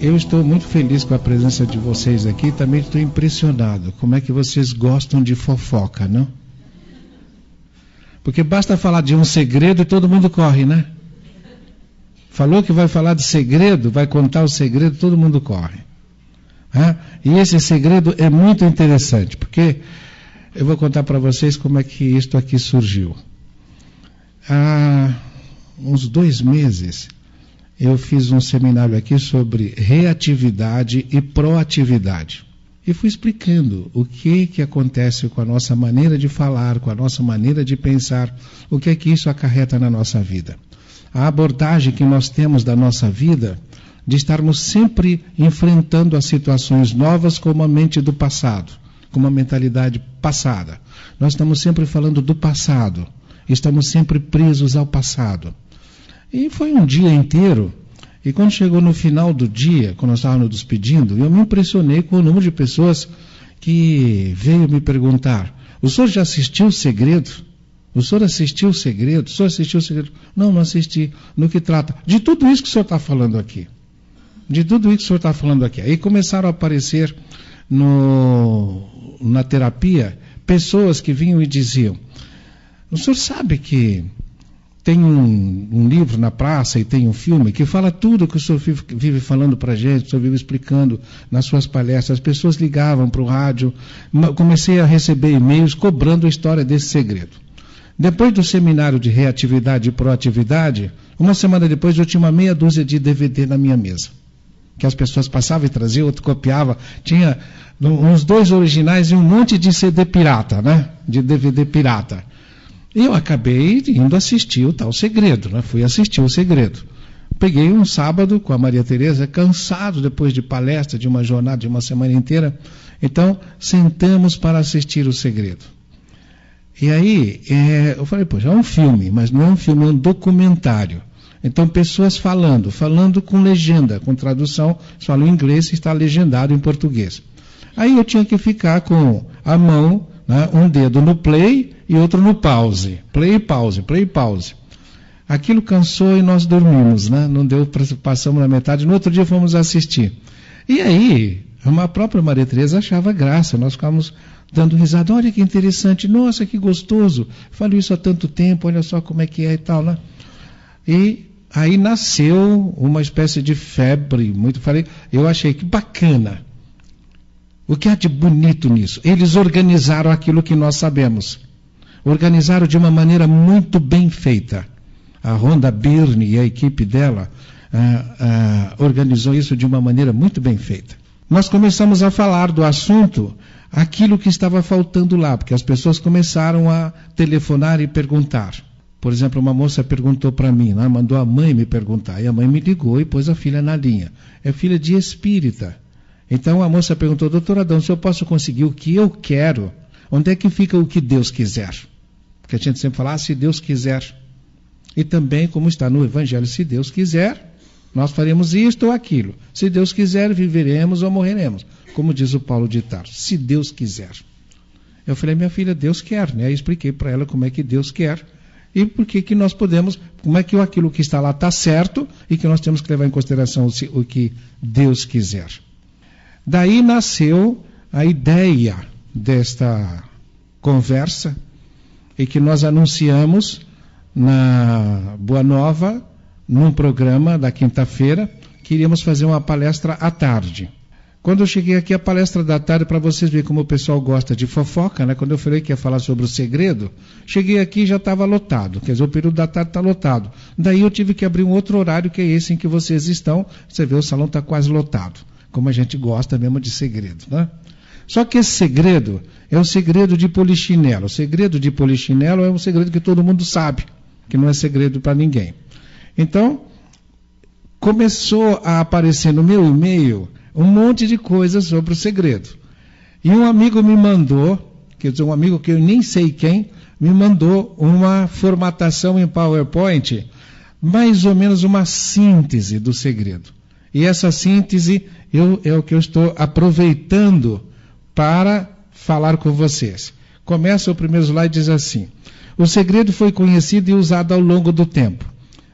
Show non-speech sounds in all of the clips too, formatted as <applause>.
eu estou muito feliz com a presença de vocês aqui. Também estou impressionado. Como é que vocês gostam de fofoca, não? Porque basta falar de um segredo e todo mundo corre, né? Falou que vai falar de segredo, vai contar o segredo, todo mundo corre. E esse segredo é muito interessante, porque eu vou contar para vocês como é que isto aqui surgiu. Há uns dois meses, eu fiz um seminário aqui sobre reatividade e proatividade. E fui explicando o que que acontece com a nossa maneira de falar, com a nossa maneira de pensar, o que é que isso acarreta na nossa vida. A abordagem que nós temos da nossa vida de estarmos sempre enfrentando as situações novas com uma mente do passado, com uma mentalidade passada. Nós estamos sempre falando do passado, estamos sempre presos ao passado. E foi um dia inteiro. E quando chegou no final do dia, quando nós estávamos nos despedindo, eu me impressionei com o número de pessoas que veio me perguntar: o senhor já assistiu o segredo? O senhor assistiu o segredo? O senhor assistiu o segredo? Não, não assisti. No que trata? De tudo isso que o senhor está falando aqui. De tudo isso que o senhor está falando aqui. Aí começaram a aparecer no, na terapia pessoas que vinham e diziam: O senhor sabe que tem um, um, livro na praça e tem um filme que fala tudo que o senhor vive, falando para a gente, o senhor vive explicando nas suas palestras. As pessoas ligavam para o rádio, comecei a receber e-mails cobrando a história desse segredo. Depois do seminário de reatividade e proatividade, uma semana depois eu tinha uma meia dúzia de DVD na minha mesa. Que as pessoas passavam e traziam, outro copiava. Tinha uns dois originais e um monte de CD pirata, né? De DVD pirata. E eu acabei indo assistir o tal segredo, né? Fui assistir o segredo. Peguei um sábado com a Maria Tereza, cansado depois de palestra, de uma jornada de uma semana inteira. Então, sentamos para assistir o segredo. E aí, é, eu falei, poxa, é um filme, mas não é um filme, é um documentário. Então, pessoas falando, falando com legenda, com tradução, falam inglês e está legendado em português. Aí eu tinha que ficar com a mão, né, um dedo no play e outro no pause. Play e pause, play e pause. Aquilo cansou e nós dormimos, né? Não deu, passamos na metade. No outro dia fomos assistir. E aí, a própria Maria Teresa achava graça. Nós ficávamos dando risada. Olha que interessante. Nossa, que gostoso. Falo isso há tanto tempo. Olha só como é que é e tal, né? E aí nasceu uma espécie de febre. Muito falei. Eu achei que bacana. O que há de bonito nisso? Eles organizaram aquilo que nós sabemos organizaram de uma maneira muito bem feita. A Ronda Birne e a equipe dela ah, ah, organizou isso de uma maneira muito bem feita. Nós começamos a falar do assunto, aquilo que estava faltando lá, porque as pessoas começaram a telefonar e perguntar. Por exemplo, uma moça perguntou para mim, né, mandou a mãe me perguntar, e a mãe me ligou e pôs a filha na linha. É filha de espírita. Então a moça perguntou, doutor Adão, se eu posso conseguir o que eu quero, onde é que fica o que Deus quiser? que a gente sempre fala, ah, se Deus quiser. E também, como está no Evangelho, se Deus quiser, nós faremos isto ou aquilo. Se Deus quiser, viveremos ou morreremos. Como diz o Paulo de Tarso, se Deus quiser. Eu falei, minha filha, Deus quer, né? Eu expliquei para ela como é que Deus quer e por que que nós podemos, como é que aquilo que está lá está certo e que nós temos que levar em consideração o que Deus quiser. Daí nasceu a ideia desta conversa e que nós anunciamos na Boa Nova, num programa da quinta-feira, que iríamos fazer uma palestra à tarde. Quando eu cheguei aqui, a palestra da tarde, para vocês verem como o pessoal gosta de fofoca, né? Quando eu falei que ia falar sobre o segredo, cheguei aqui e já estava lotado. Quer dizer, o período da tarde está lotado. Daí eu tive que abrir um outro horário, que é esse em que vocês estão. Você vê, o salão está quase lotado. Como a gente gosta mesmo de segredo, né? Só que esse segredo é o segredo de polichinelo. O segredo de polichinelo é um segredo que todo mundo sabe, que não é segredo para ninguém. Então, começou a aparecer no meu e-mail um monte de coisas sobre o segredo. E um amigo me mandou, quer dizer, um amigo que eu nem sei quem, me mandou uma formatação em PowerPoint, mais ou menos uma síntese do segredo. E essa síntese eu, é o que eu estou aproveitando para falar com vocês. Começa o primeiro slide diz assim: O segredo foi conhecido e usado ao longo do tempo.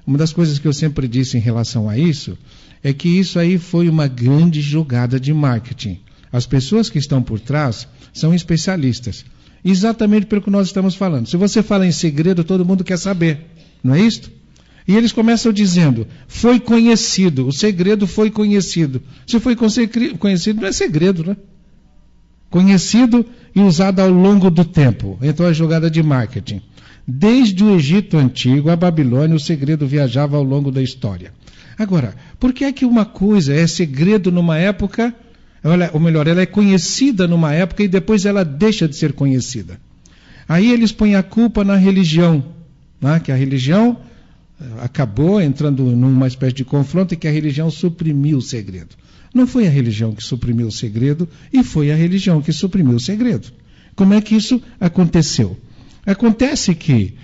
Uma das coisas que eu sempre disse em relação a isso é que isso aí foi uma grande jogada de marketing. As pessoas que estão por trás são especialistas. Exatamente pelo que nós estamos falando. Se você fala em segredo, todo mundo quer saber. Não é isto? E eles começam dizendo: foi conhecido, o segredo foi conhecido. Se foi conhecido, não é segredo, né? Conhecido e usado ao longo do tempo. Então é jogada de marketing. Desde o Egito Antigo à Babilônia, o segredo viajava ao longo da história. Agora, por que é que uma coisa é segredo numa época, ou melhor, ela é conhecida numa época e depois ela deixa de ser conhecida? Aí eles põem a culpa na religião, né? que a religião acabou entrando numa espécie de confronto e que a religião suprimiu o segredo. Não foi a religião que suprimiu o segredo e foi a religião que suprimiu o segredo. Como é que isso aconteceu? Acontece que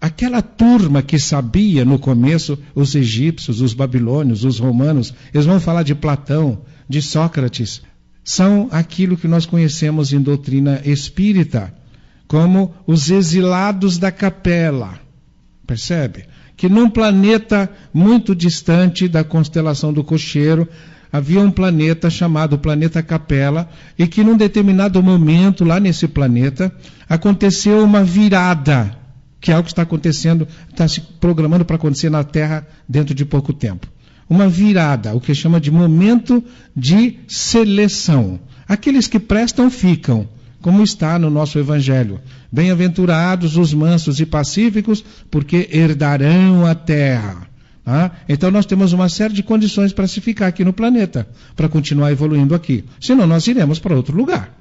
aquela turma que sabia no começo, os egípcios, os babilônios, os romanos, eles vão falar de Platão, de Sócrates, são aquilo que nós conhecemos em doutrina espírita como os exilados da capela. Percebe? Que num planeta muito distante da constelação do Cocheiro, havia um planeta chamado Planeta Capela, e que num determinado momento, lá nesse planeta, aconteceu uma virada, que é algo que está acontecendo, está se programando para acontecer na Terra dentro de pouco tempo. Uma virada, o que chama de momento de seleção. Aqueles que prestam ficam, como está no nosso Evangelho. Bem-aventurados os mansos e pacíficos, porque herdarão a terra. Ah, então nós temos uma série de condições para se ficar aqui no planeta, para continuar evoluindo aqui. Senão nós iremos para outro lugar.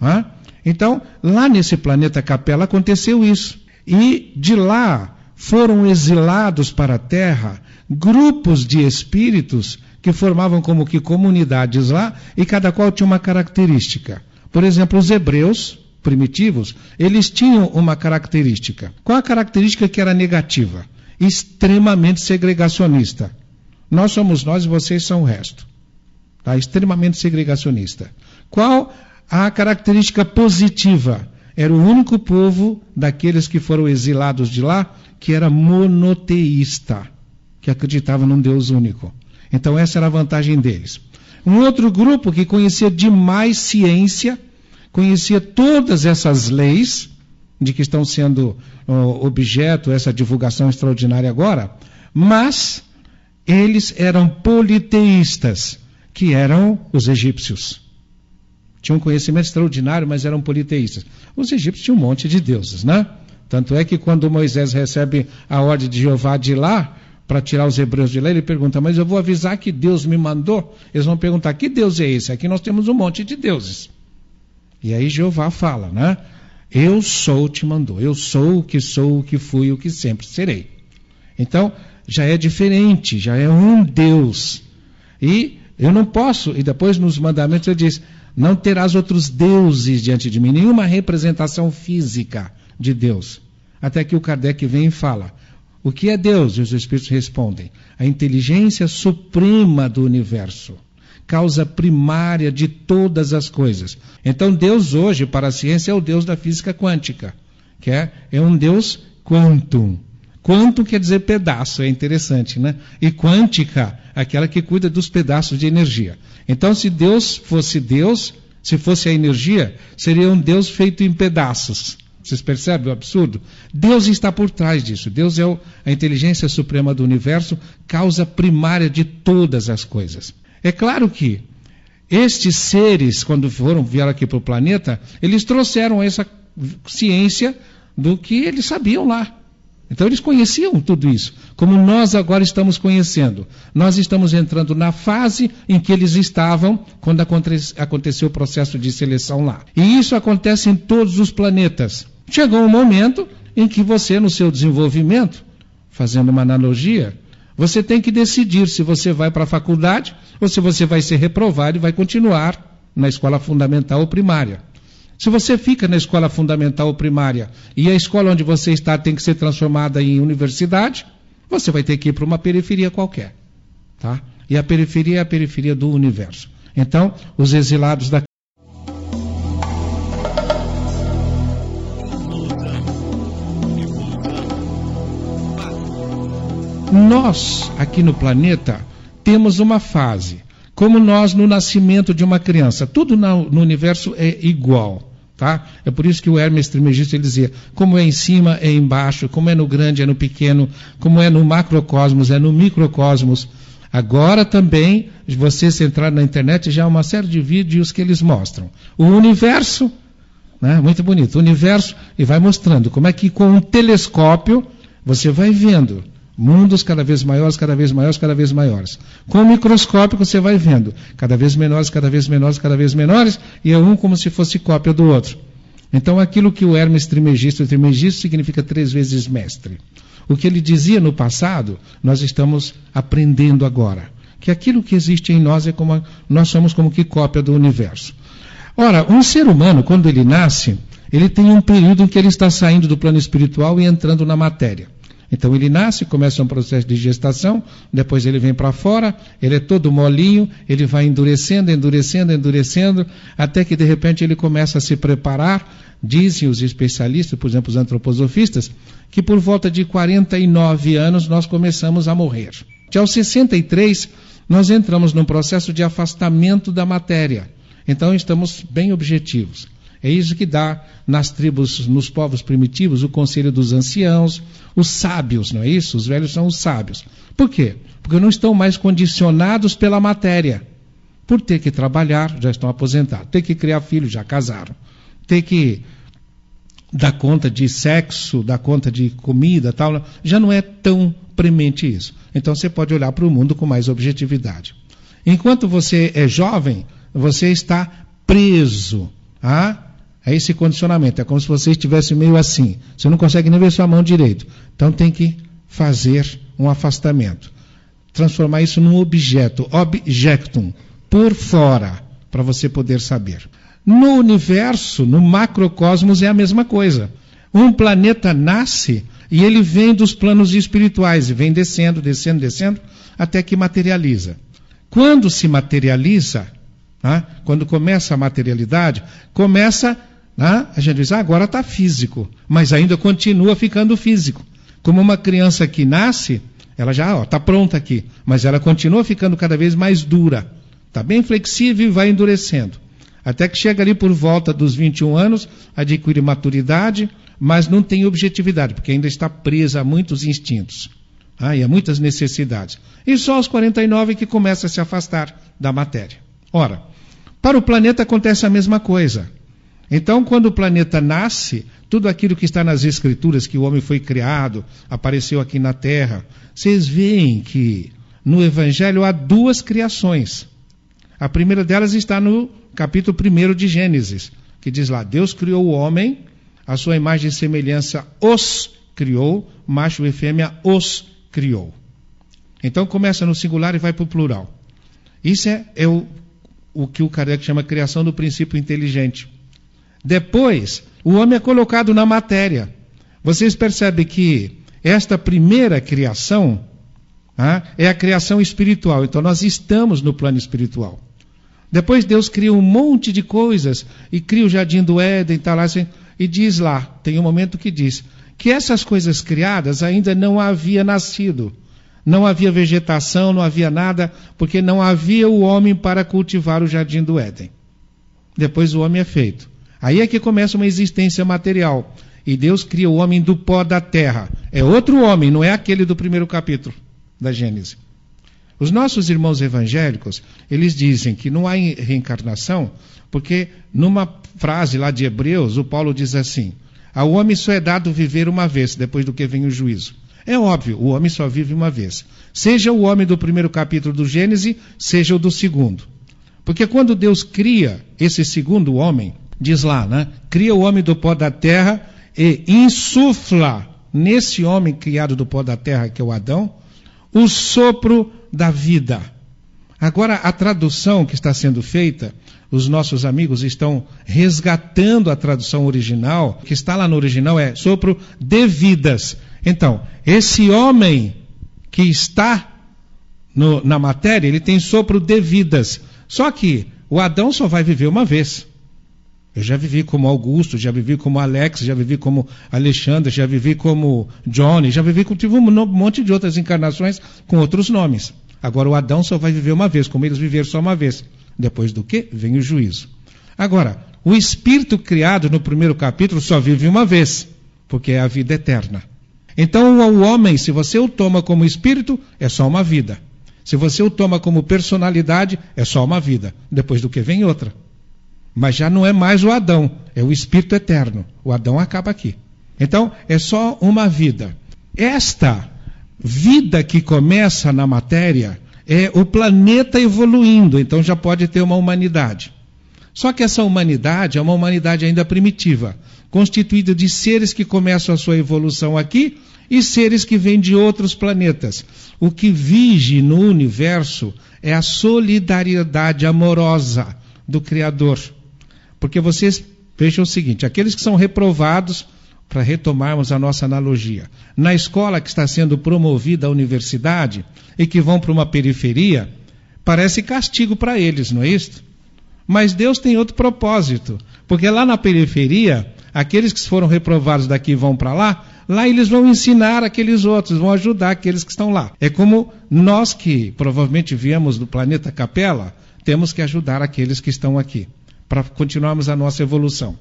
Ah? Então, lá nesse planeta Capela aconteceu isso. E de lá foram exilados para a Terra grupos de espíritos que formavam como que comunidades lá e cada qual tinha uma característica. Por exemplo, os hebreus primitivos, eles tinham uma característica. Qual a característica que era negativa? extremamente segregacionista. Nós somos nós e vocês são o resto. Tá? Extremamente segregacionista. Qual a característica positiva? Era o único povo daqueles que foram exilados de lá que era monoteísta, que acreditava num Deus único. Então essa era a vantagem deles. Um outro grupo que conhecia demais ciência, conhecia todas essas leis, de que estão sendo objeto essa divulgação extraordinária agora, mas eles eram politeístas, que eram os egípcios. Tinham um conhecimento extraordinário, mas eram politeístas. Os egípcios tinham um monte de deuses, né? Tanto é que quando Moisés recebe a ordem de Jeová de lá, para tirar os hebreus de lá, ele pergunta, mas eu vou avisar que Deus me mandou? Eles vão perguntar, que Deus é esse? Aqui nós temos um monte de deuses. E aí Jeová fala, né? Eu sou te mandou. Eu sou o que sou, o que fui, o que sempre serei. Então, já é diferente, já é um Deus. E eu não posso, e depois nos mandamentos ele diz: não terás outros deuses diante de mim, nenhuma representação física de Deus. Até que o Kardec vem e fala: o que é Deus? E os Espíritos respondem: a inteligência suprema do universo causa primária de todas as coisas. Então, Deus hoje, para a ciência, é o Deus da física quântica, que é, é um Deus quantum. Quantum quer dizer pedaço, é interessante, né? E quântica, aquela que cuida dos pedaços de energia. Então, se Deus fosse Deus, se fosse a energia, seria um Deus feito em pedaços. Vocês percebem o absurdo? Deus está por trás disso. Deus é a inteligência suprema do universo, causa primária de todas as coisas. É claro que estes seres, quando foram vieram aqui para o planeta, eles trouxeram essa ciência do que eles sabiam lá. Então eles conheciam tudo isso, como nós agora estamos conhecendo. Nós estamos entrando na fase em que eles estavam quando aconteceu o processo de seleção lá. E isso acontece em todos os planetas. Chegou um momento em que você, no seu desenvolvimento, fazendo uma analogia, você tem que decidir se você vai para a faculdade ou se você vai ser reprovado e vai continuar na escola fundamental ou primária. Se você fica na escola fundamental ou primária e a escola onde você está tem que ser transformada em universidade, você vai ter que ir para uma periferia qualquer. Tá? E a periferia é a periferia do universo. Então, os exilados da nós, aqui no planeta, temos uma fase. Como nós no nascimento de uma criança. Tudo no universo é igual. Tá? É por isso que o Hermes Trismegisto dizia: como é em cima, é embaixo, como é no grande, é no pequeno, como é no macrocosmos, é no microcosmos. Agora também, você se entrar na internet, já há uma série de vídeos que eles mostram. O universo, né, muito bonito, o universo, e vai mostrando como é que com um telescópio você vai vendo mundos cada vez maiores, cada vez maiores, cada vez maiores. Com o microscópio você vai vendo cada vez menores, cada vez menores, cada vez menores, e é um como se fosse cópia do outro. Então aquilo que o Hermes Trismegisto, Trismegisto significa três vezes mestre. O que ele dizia no passado, nós estamos aprendendo agora. Que aquilo que existe em nós é como nós somos como que cópia do universo. Ora, um ser humano, quando ele nasce, ele tem um período em que ele está saindo do plano espiritual e entrando na matéria. Então ele nasce, começa um processo de gestação, depois ele vem para fora, ele é todo molinho, ele vai endurecendo, endurecendo, endurecendo, até que de repente ele começa a se preparar. Dizem os especialistas, por exemplo, os antroposofistas, que por volta de 49 anos nós começamos a morrer. De aos 63, nós entramos num processo de afastamento da matéria. Então estamos bem objetivos. É isso que dá nas tribos, nos povos primitivos, o conselho dos anciãos, os sábios, não é isso? Os velhos são os sábios. Por quê? Porque não estão mais condicionados pela matéria. Por ter que trabalhar, já estão aposentados. Ter que criar filhos, já casaram. Ter que dar conta de sexo, dar conta de comida, tal, já não é tão premente isso. Então você pode olhar para o mundo com mais objetividade. Enquanto você é jovem, você está preso a é esse condicionamento. É como se você estivesse meio assim. Você não consegue nem ver sua mão direito. Então tem que fazer um afastamento. Transformar isso num objeto, objectum, por fora, para você poder saber. No universo, no macrocosmos, é a mesma coisa. Um planeta nasce e ele vem dos planos espirituais e vem descendo, descendo, descendo, até que materializa. Quando se materializa, né, quando começa a materialidade, começa né? A gente diz, ah, agora está físico, mas ainda continua ficando físico. Como uma criança que nasce, ela já está pronta aqui, mas ela continua ficando cada vez mais dura. Está bem flexível e vai endurecendo. Até que chega ali por volta dos 21 anos, adquire maturidade, mas não tem objetividade, porque ainda está presa a muitos instintos ah, e a muitas necessidades. E só aos 49 que começa a se afastar da matéria. Ora, para o planeta acontece a mesma coisa. Então, quando o planeta nasce, tudo aquilo que está nas Escrituras, que o homem foi criado, apareceu aqui na Terra, vocês veem que no Evangelho há duas criações. A primeira delas está no capítulo 1 de Gênesis, que diz lá: Deus criou o homem, a sua imagem e semelhança os criou, macho e fêmea os criou. Então começa no singular e vai para o plural. Isso é, é o, o que o Kardec chama criação do princípio inteligente. Depois, o homem é colocado na matéria. Vocês percebem que esta primeira criação ah, é a criação espiritual. Então, nós estamos no plano espiritual. Depois, Deus cria um monte de coisas e cria o jardim do Éden tá lá, assim, e diz lá: tem um momento que diz que essas coisas criadas ainda não havia nascido. Não havia vegetação, não havia nada, porque não havia o homem para cultivar o jardim do Éden. Depois o homem é feito. Aí é que começa uma existência material. E Deus cria o homem do pó da terra. É outro homem, não é aquele do primeiro capítulo da Gênesis. Os nossos irmãos evangélicos, eles dizem que não há reencarnação, porque numa frase lá de Hebreus, o Paulo diz assim: ao homem só é dado viver uma vez, depois do que vem o juízo. É óbvio, o homem só vive uma vez. Seja o homem do primeiro capítulo do Gênesis, seja o do segundo. Porque quando Deus cria esse segundo homem, diz lá, né? Cria o homem do pó da terra e insufla nesse homem criado do pó da terra, que é o Adão, o sopro da vida. Agora, a tradução que está sendo feita, os nossos amigos estão resgatando a tradução original, que está lá no original é sopro de vidas. Então, esse homem que está no, na matéria, ele tem sopro de vidas. Só que o Adão só vai viver uma vez. Eu já vivi como Augusto, já vivi como Alex, já vivi como Alexandre, já vivi como Johnny, já vivi com tive um monte de outras encarnações com outros nomes. Agora o Adão só vai viver uma vez, como eles viveram só uma vez. Depois do que? Vem o juízo. Agora, o espírito criado no primeiro capítulo só vive uma vez, porque é a vida eterna. Então, o homem, se você o toma como espírito, é só uma vida. Se você o toma como personalidade, é só uma vida. Depois do que vem outra. Mas já não é mais o Adão, é o Espírito eterno. O Adão acaba aqui. Então, é só uma vida. Esta vida que começa na matéria é o planeta evoluindo, então já pode ter uma humanidade. Só que essa humanidade é uma humanidade ainda primitiva, constituída de seres que começam a sua evolução aqui e seres que vêm de outros planetas. O que vige no universo é a solidariedade amorosa do Criador. Porque vocês vejam o seguinte: aqueles que são reprovados, para retomarmos a nossa analogia, na escola que está sendo promovida a universidade e que vão para uma periferia, parece castigo para eles, não é isso? Mas Deus tem outro propósito, porque lá na periferia, aqueles que foram reprovados daqui vão para lá, lá eles vão ensinar aqueles outros, vão ajudar aqueles que estão lá. É como nós que provavelmente viemos do planeta Capela, temos que ajudar aqueles que estão aqui para continuarmos a nossa evolução.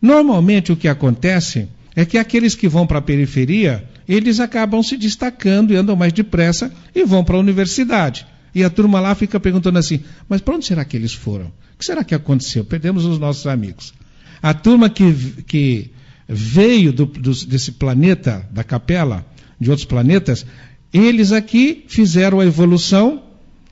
Normalmente o que acontece é que aqueles que vão para a periferia, eles acabam se destacando e andam mais depressa e vão para a universidade. E a turma lá fica perguntando assim: mas para onde será que eles foram? O que será que aconteceu? Perdemos os nossos amigos. A turma que, que veio do, do, desse planeta, da capela, de outros planetas, eles aqui fizeram a evolução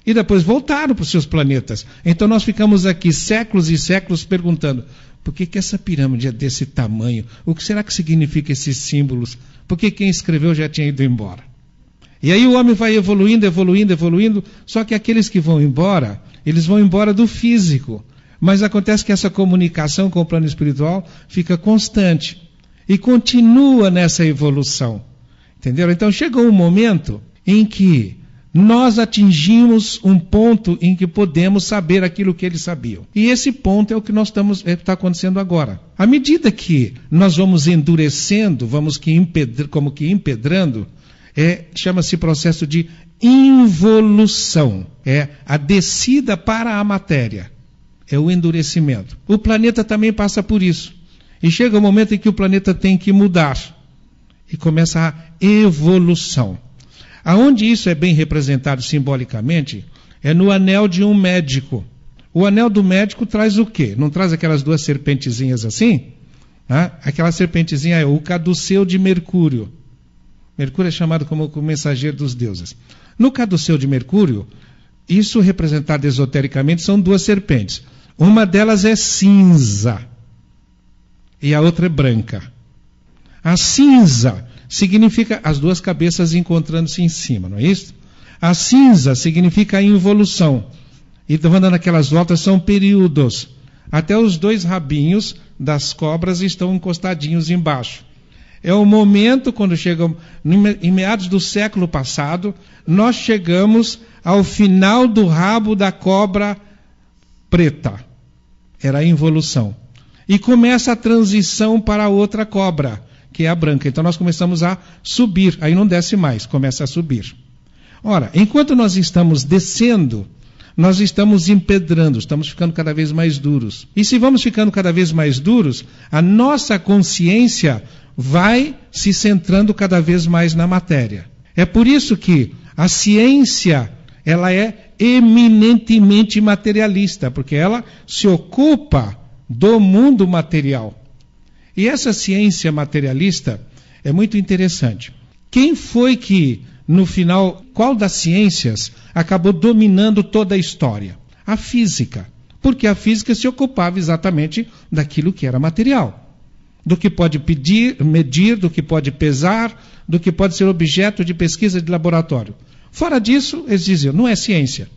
e depois voltaram para os seus planetas. Então nós ficamos aqui séculos e séculos perguntando: por que, que essa pirâmide é desse tamanho? O que será que significa esses símbolos? Por que quem escreveu já tinha ido embora? E aí o homem vai evoluindo, evoluindo, evoluindo, só que aqueles que vão embora, eles vão embora do físico. Mas acontece que essa comunicação com o plano espiritual fica constante e continua nessa evolução. Entenderam? Então chegou um momento em que nós atingimos um ponto em que podemos saber aquilo que eles sabiam. E esse ponto é o que nós estamos é, está acontecendo agora. À medida que nós vamos endurecendo, vamos que empedr, como que empedrando, é, chama-se processo de involução. É a descida para a matéria. É o endurecimento. O planeta também passa por isso. E chega o um momento em que o planeta tem que mudar. E começa a evolução. Aonde isso é bem representado simbolicamente é no anel de um médico. O anel do médico traz o quê? Não traz aquelas duas serpentezinhas assim? Ah, aquela serpentezinha é o caduceu de Mercúrio. Mercúrio é chamado como o mensageiro dos deuses. No caduceu de Mercúrio, isso representado esotericamente são duas serpentes. Uma delas é cinza e a outra é branca. A cinza significa as duas cabeças encontrando-se em cima, não é isso? A cinza significa a involução. E andando naquelas voltas são períodos. Até os dois rabinhos das cobras estão encostadinhos embaixo. É o momento quando chegamos, em meados do século passado, nós chegamos ao final do rabo da cobra preta. Era a involução. E começa a transição para outra cobra que é a branca. Então nós começamos a subir, aí não desce mais, começa a subir. Ora, enquanto nós estamos descendo, nós estamos empedrando, estamos ficando cada vez mais duros. E se vamos ficando cada vez mais duros, a nossa consciência vai se centrando cada vez mais na matéria. É por isso que a ciência, ela é eminentemente materialista, porque ela se ocupa do mundo material. E essa ciência materialista é muito interessante. Quem foi que, no final, qual das ciências acabou dominando toda a história? A física. Porque a física se ocupava exatamente daquilo que era material. Do que pode pedir, medir, do que pode pesar, do que pode ser objeto de pesquisa de laboratório. Fora disso, eles diziam, não é ciência.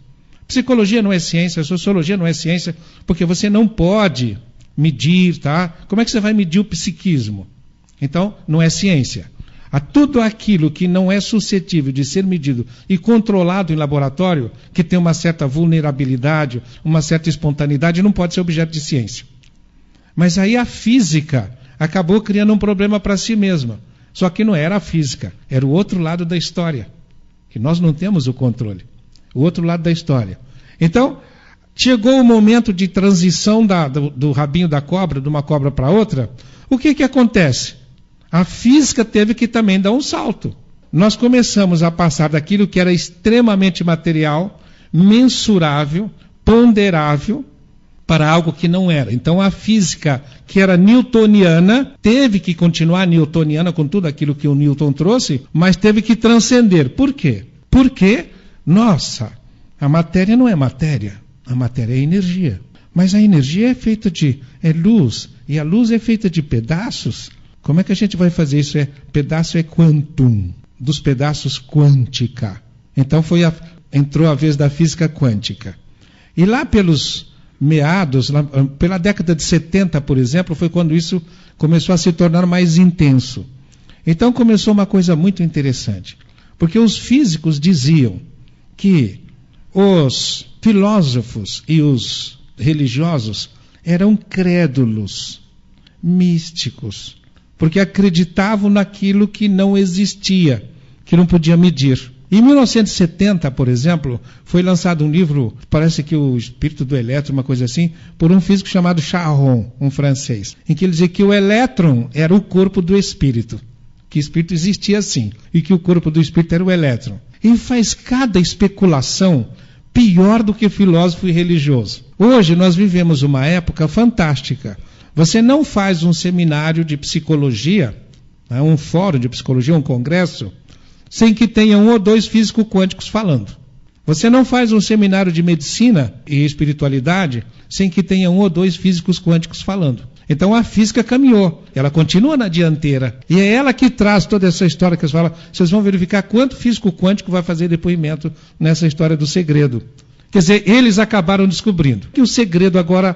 Psicologia não é ciência, sociologia não é ciência, porque você não pode medir, tá? Como é que você vai medir o psiquismo? Então, não é ciência. A tudo aquilo que não é suscetível de ser medido e controlado em laboratório, que tem uma certa vulnerabilidade, uma certa espontaneidade, não pode ser objeto de ciência. Mas aí a física acabou criando um problema para si mesma. Só que não era a física, era o outro lado da história, que nós não temos o controle. O outro lado da história. Então, chegou o momento de transição da, do, do, rabinho da cobra, de uma cobra para outra. O que, que acontece? A física teve que também dar um salto. Nós começamos a passar daquilo que era extremamente material, mensurável, ponderável, para algo que não era. Então a física, que era newtoniana, teve que continuar newtoniana com tudo aquilo que o Newton trouxe, mas teve que transcender. Por quê? Porque, nossa, a matéria não é matéria, a matéria é energia. Mas a energia é feita de é luz, e a luz é feita de pedaços. Como é que a gente vai fazer isso? É pedaço é quantum, dos pedaços quântica. Então foi a, entrou a vez da física quântica. E lá pelos meados, lá, pela década de 70, por exemplo, foi quando isso começou a se tornar mais intenso. Então começou uma coisa muito interessante, porque os físicos diziam que os filósofos e os religiosos eram crédulos, místicos, porque acreditavam naquilo que não existia, que não podia medir. Em 1970, por exemplo, foi lançado um livro, parece que o Espírito do Elétron, uma coisa assim, por um físico chamado Charron, um francês, em que ele dizia que o elétron era o corpo do espírito, que o espírito existia assim, e que o corpo do espírito era o elétron. E faz cada especulação pior do que filósofo e religioso. Hoje nós vivemos uma época fantástica. Você não faz um seminário de psicologia, né, um fórum de psicologia, um congresso, sem que tenha um ou dois físicos quânticos falando. Você não faz um seminário de medicina e espiritualidade sem que tenha um ou dois físicos quânticos falando. Então a física caminhou, ela continua na dianteira. E é ela que traz toda essa história que você fala. Vocês vão verificar quanto físico quântico vai fazer depoimento nessa história do segredo. Quer dizer, eles acabaram descobrindo que o segredo agora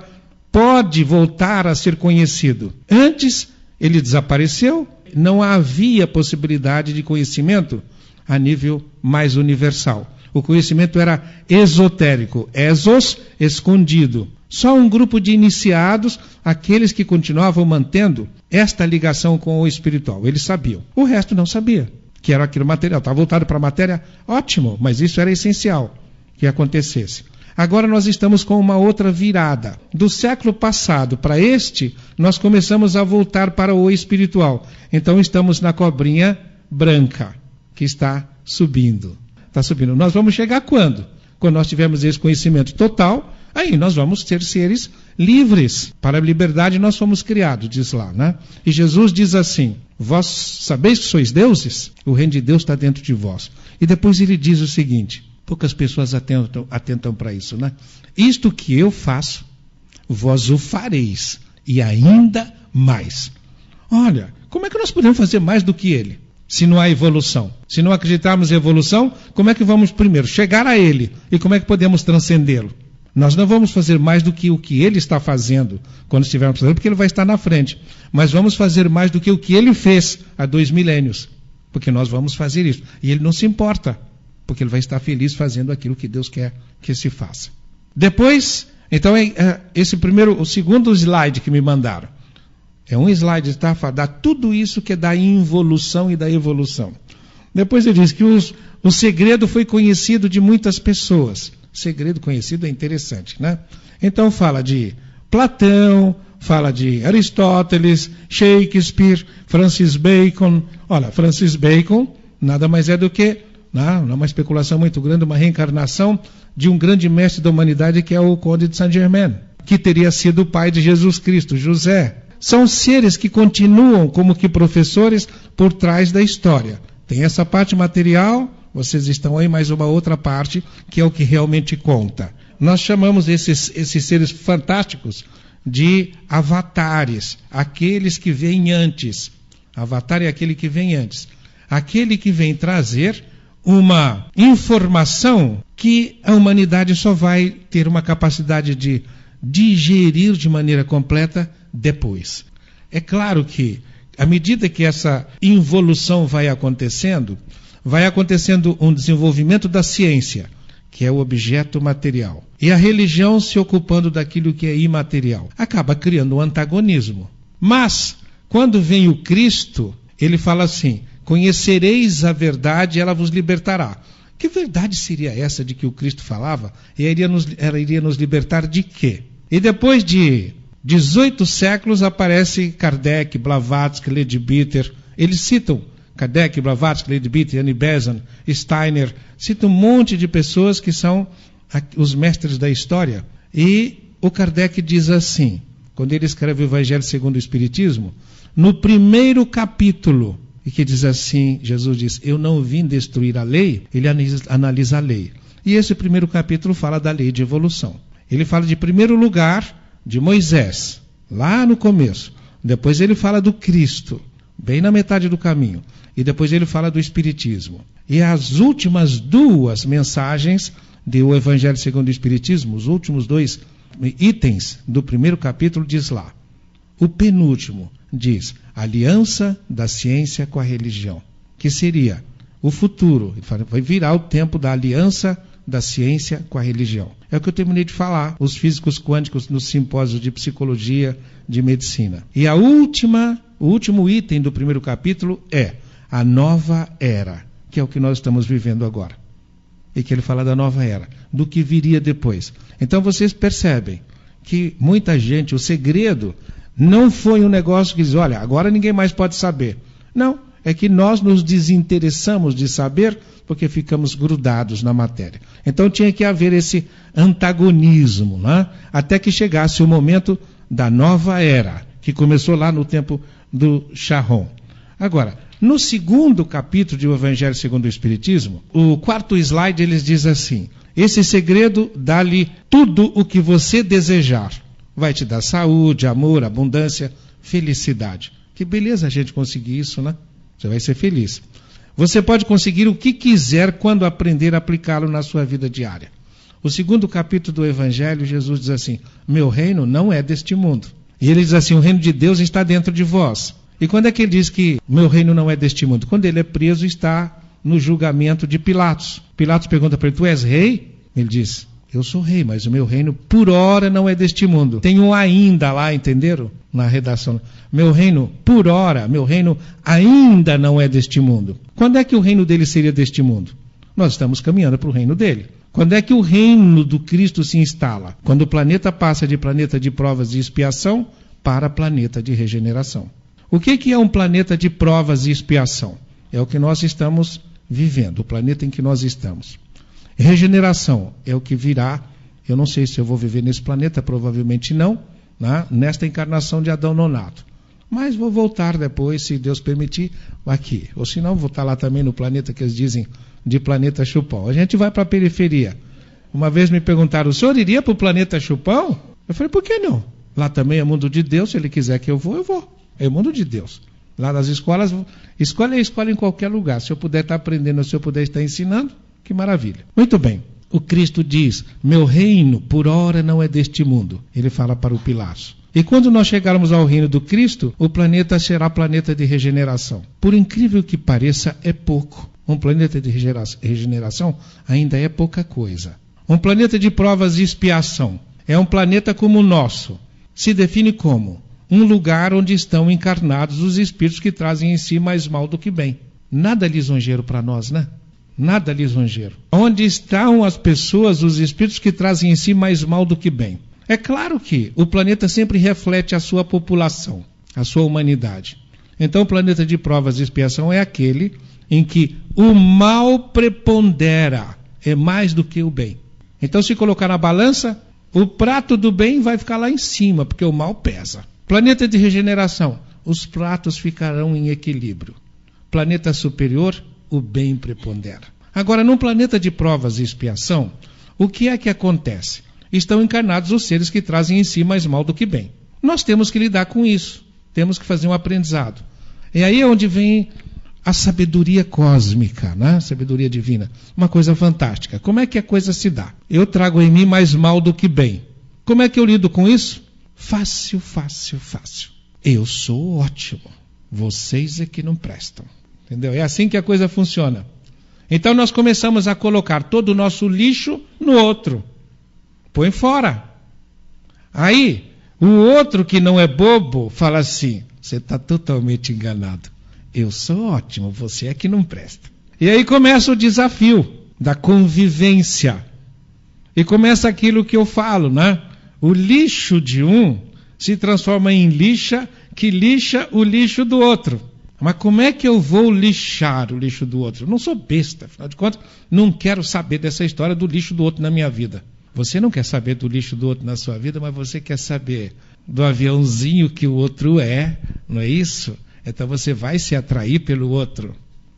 pode voltar a ser conhecido. Antes, ele desapareceu, não havia possibilidade de conhecimento a nível mais universal. O conhecimento era esotérico, exos, escondido. Só um grupo de iniciados, aqueles que continuavam mantendo esta ligação com o espiritual, eles sabiam. O resto não sabia, que era aquilo material. Estava voltado para a matéria, ótimo, mas isso era essencial que acontecesse. Agora nós estamos com uma outra virada. Do século passado para este, nós começamos a voltar para o espiritual. Então estamos na cobrinha branca, que está subindo. Está subindo. Nós vamos chegar quando? Quando nós tivermos esse conhecimento total, aí nós vamos ser seres livres. Para a liberdade nós fomos criados, diz lá, né? E Jesus diz assim: Vós sabeis que sois deuses? O reino de Deus está dentro de vós. E depois ele diz o seguinte: Poucas pessoas atentam, atentam para isso, né? Isto que eu faço, vós o fareis, e ainda mais. Olha, como é que nós podemos fazer mais do que ele? Se não há evolução. Se não acreditarmos em evolução, como é que vamos primeiro chegar a ele? E como é que podemos transcendê-lo? Nós não vamos fazer mais do que o que ele está fazendo quando estivermos fazendo, porque ele vai estar na frente. Mas vamos fazer mais do que o que ele fez há dois milênios. Porque nós vamos fazer isso. E ele não se importa porque ele vai estar feliz fazendo aquilo que Deus quer que se faça. Depois, então, é, é, esse primeiro, o segundo slide que me mandaram. É um slide tá, dá tudo isso que é da involução e da evolução. Depois ele diz que os, o segredo foi conhecido de muitas pessoas. Segredo conhecido é interessante, né? Então fala de Platão, fala de Aristóteles, Shakespeare, Francis Bacon. Olha, Francis Bacon nada mais é do que não, não é uma especulação muito grande, uma reencarnação de um grande mestre da humanidade que é o Conde de Saint-Germain, que teria sido o pai de Jesus Cristo, José. São seres que continuam como que professores por trás da história. Tem essa parte material, vocês estão aí mais uma outra parte, que é o que realmente conta. Nós chamamos esses, esses seres fantásticos de avatares, aqueles que vêm antes. Avatar é aquele que vem antes. Aquele que vem trazer uma informação que a humanidade só vai ter uma capacidade de digerir de maneira completa depois. É claro que, à medida que essa involução vai acontecendo, vai acontecendo um desenvolvimento da ciência, que é o objeto material. e a religião se ocupando daquilo que é imaterial. Acaba criando um antagonismo. Mas, quando vem o Cristo, ele fala assim: Conhecereis a verdade, ela vos libertará. Que verdade seria essa de que o Cristo falava? E iria nos, ela iria nos libertar de quê? E depois de 18 séculos aparece Kardec, Blavatsky, Leadbeater. Eles citam Kardec, Blavatsky, Leadbeater, Annie Besant, Steiner, citam um monte de pessoas que são os mestres da história. E o Kardec diz assim, quando ele escreve o Evangelho segundo o Espiritismo, no primeiro capítulo, e que diz assim: Jesus diz, Eu não vim destruir a lei, ele analisa, a lei. E esse primeiro capítulo fala da lei de evolução. Ele fala de primeiro lugar de Moisés, lá no começo. Depois ele fala do Cristo, bem na metade do caminho. E depois ele fala do Espiritismo. E as últimas duas mensagens do Evangelho segundo o Espiritismo, os últimos dois itens do primeiro capítulo, diz lá. O penúltimo diz: aliança da ciência com a religião, que seria o futuro, vai virar o tempo da aliança da ciência com a religião. É o que eu terminei de falar, os físicos quânticos no simpósio de psicologia de medicina. E a última, o último item do primeiro capítulo é a nova era, que é o que nós estamos vivendo agora. E que ele fala da nova era, do que viria depois. Então vocês percebem que muita gente, o segredo não foi um negócio que diz, olha, agora ninguém mais pode saber. Não, é que nós nos desinteressamos de saber porque ficamos grudados na matéria. Então tinha que haver esse antagonismo, né? até que chegasse o momento da nova era, que começou lá no tempo do Charron. Agora, no segundo capítulo de O Evangelho segundo o Espiritismo, o quarto slide eles diz assim: Esse segredo dá-lhe tudo o que você desejar vai te dar saúde, amor, abundância, felicidade. Que beleza a gente conseguir isso, né? Você vai ser feliz. Você pode conseguir o que quiser quando aprender a aplicá-lo na sua vida diária. O segundo capítulo do Evangelho, Jesus diz assim: Meu reino não é deste mundo. E ele diz assim: O reino de Deus está dentro de vós. E quando é que ele diz que meu reino não é deste mundo? Quando ele é preso, está no julgamento de Pilatos. Pilatos pergunta para ele: Tu és rei? Ele diz: eu sou rei, mas o meu reino por hora não é deste mundo. Tem um ainda lá, entenderam? Na redação. Meu reino por hora, meu reino ainda não é deste mundo. Quando é que o reino dele seria deste mundo? Nós estamos caminhando para o reino dele. Quando é que o reino do Cristo se instala? Quando o planeta passa de planeta de provas e expiação para planeta de regeneração. O que, é um planeta de provas e expiação? É o que nós estamos vivendo, o planeta em que nós estamos. Regeneração é o que virá. Eu não sei se eu vou viver nesse planeta, provavelmente não, né? nesta encarnação de Adão Nonato. Mas vou voltar depois, se Deus permitir, aqui. Ou se não, vou estar lá também no planeta que eles dizem de planeta Chupão. A gente vai para a periferia. Uma vez me perguntaram, o senhor iria para o planeta Chupão? Eu falei, por que não? Lá também é mundo de Deus, se ele quiser que eu vou, eu vou. É mundo de Deus. Lá nas escolas, escola é escola em qualquer lugar. Se eu puder estar aprendendo, se eu puder estar ensinando, que maravilha. Muito bem. O Cristo diz: Meu reino por ora não é deste mundo. Ele fala para o Pilatos. E quando nós chegarmos ao reino do Cristo, o planeta será planeta de regeneração. Por incrível que pareça, é pouco. Um planeta de regeneração ainda é pouca coisa. Um planeta de provas e expiação é um planeta como o nosso. Se define como um lugar onde estão encarnados os espíritos que trazem em si mais mal do que bem. Nada lisonjeiro para nós, né? nada lisonjeiro. Onde estão as pessoas, os espíritos que trazem em si mais mal do que bem? É claro que o planeta sempre reflete a sua população, a sua humanidade. Então, o planeta de provas e expiação é aquele em que o mal prepondera, é mais do que o bem. Então, se colocar na balança, o prato do bem vai ficar lá em cima, porque o mal pesa. Planeta de regeneração, os pratos ficarão em equilíbrio. Planeta superior, o bem prepondera. Agora, num planeta de provas e expiação, o que é que acontece? Estão encarnados os seres que trazem em si mais mal do que bem. Nós temos que lidar com isso. Temos que fazer um aprendizado. E aí é onde vem a sabedoria cósmica, né? sabedoria divina. Uma coisa fantástica. Como é que a coisa se dá? Eu trago em mim mais mal do que bem. Como é que eu lido com isso? Fácil, fácil, fácil. Eu sou ótimo. Vocês é que não prestam. Entendeu? É assim que a coisa funciona. Então nós começamos a colocar todo o nosso lixo no outro. põe fora. Aí, o outro que não é bobo fala assim: você está totalmente enganado. Eu sou ótimo, você é que não presta. E aí começa o desafio da convivência. E começa aquilo que eu falo, né? O lixo de um se transforma em lixa que lixa o lixo do outro. Mas como é que eu vou lixar o lixo do outro? Eu não sou besta, afinal de contas, não quero saber dessa história do lixo do outro na minha vida. Você não quer saber do lixo do outro na sua vida, mas você quer saber do aviãozinho que o outro é, não é isso? Então você vai se atrair pelo outro.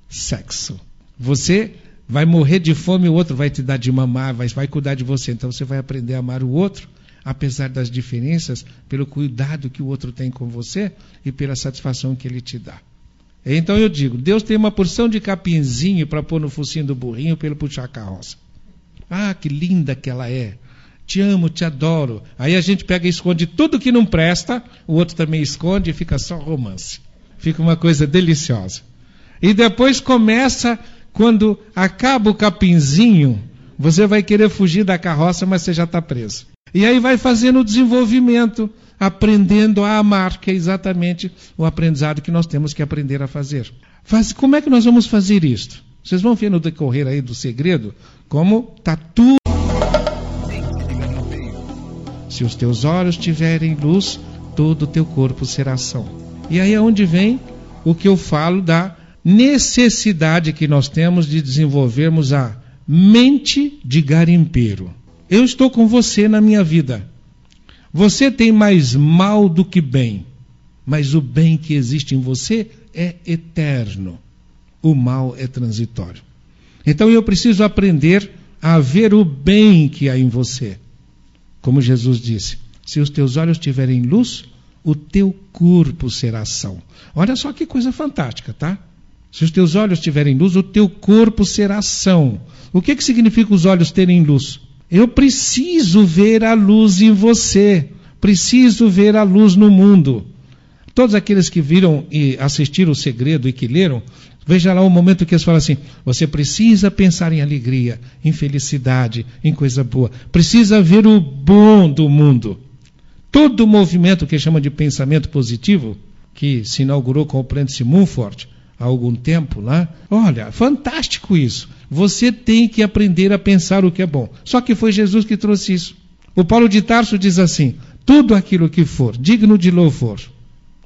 Sexo. Você vai morrer de fome, o outro vai te dar de mamar, vai, vai cuidar de você. Então você vai aprender a amar o outro, apesar das diferenças, pelo cuidado que o outro tem com você e pela satisfação que ele te dá. Então eu digo, Deus tem uma porção de capinzinho para pôr no focinho do burrinho para ele puxar a carroça. Ah, que linda que ela é. Te amo, te adoro. Aí a gente pega e esconde tudo que não presta, o outro também esconde e fica só romance. Fica uma coisa deliciosa. E depois começa, quando acaba o capinzinho, você vai querer fugir da carroça, mas você já está preso. E aí vai fazendo o desenvolvimento, aprendendo a amar, que é exatamente o aprendizado que nós temos que aprender a fazer. Faz, como é que nós vamos fazer isto? Vocês vão ver no decorrer aí do segredo como está tudo. Se os teus olhos tiverem luz, todo o teu corpo será ação. E aí é onde vem o que eu falo da necessidade que nós temos de desenvolvermos a mente de garimpeiro. Eu estou com você na minha vida. Você tem mais mal do que bem, mas o bem que existe em você é eterno. O mal é transitório. Então eu preciso aprender a ver o bem que há em você. Como Jesus disse: se os teus olhos tiverem luz, o teu corpo será são. Olha só que coisa fantástica, tá? Se os teus olhos tiverem luz, o teu corpo será são. O que, que significa os olhos terem luz? Eu preciso ver a luz em você, preciso ver a luz no mundo. Todos aqueles que viram e assistiram o segredo e que leram, veja lá o momento que eles falam assim: você precisa pensar em alegria, em felicidade, em coisa boa, precisa ver o bom do mundo. Todo o movimento que chama de pensamento positivo, que se inaugurou com o Prentice Mumford há algum tempo lá, olha, fantástico isso. Você tem que aprender a pensar o que é bom. Só que foi Jesus que trouxe isso. O Paulo de Tarso diz assim: tudo aquilo que for digno de louvor,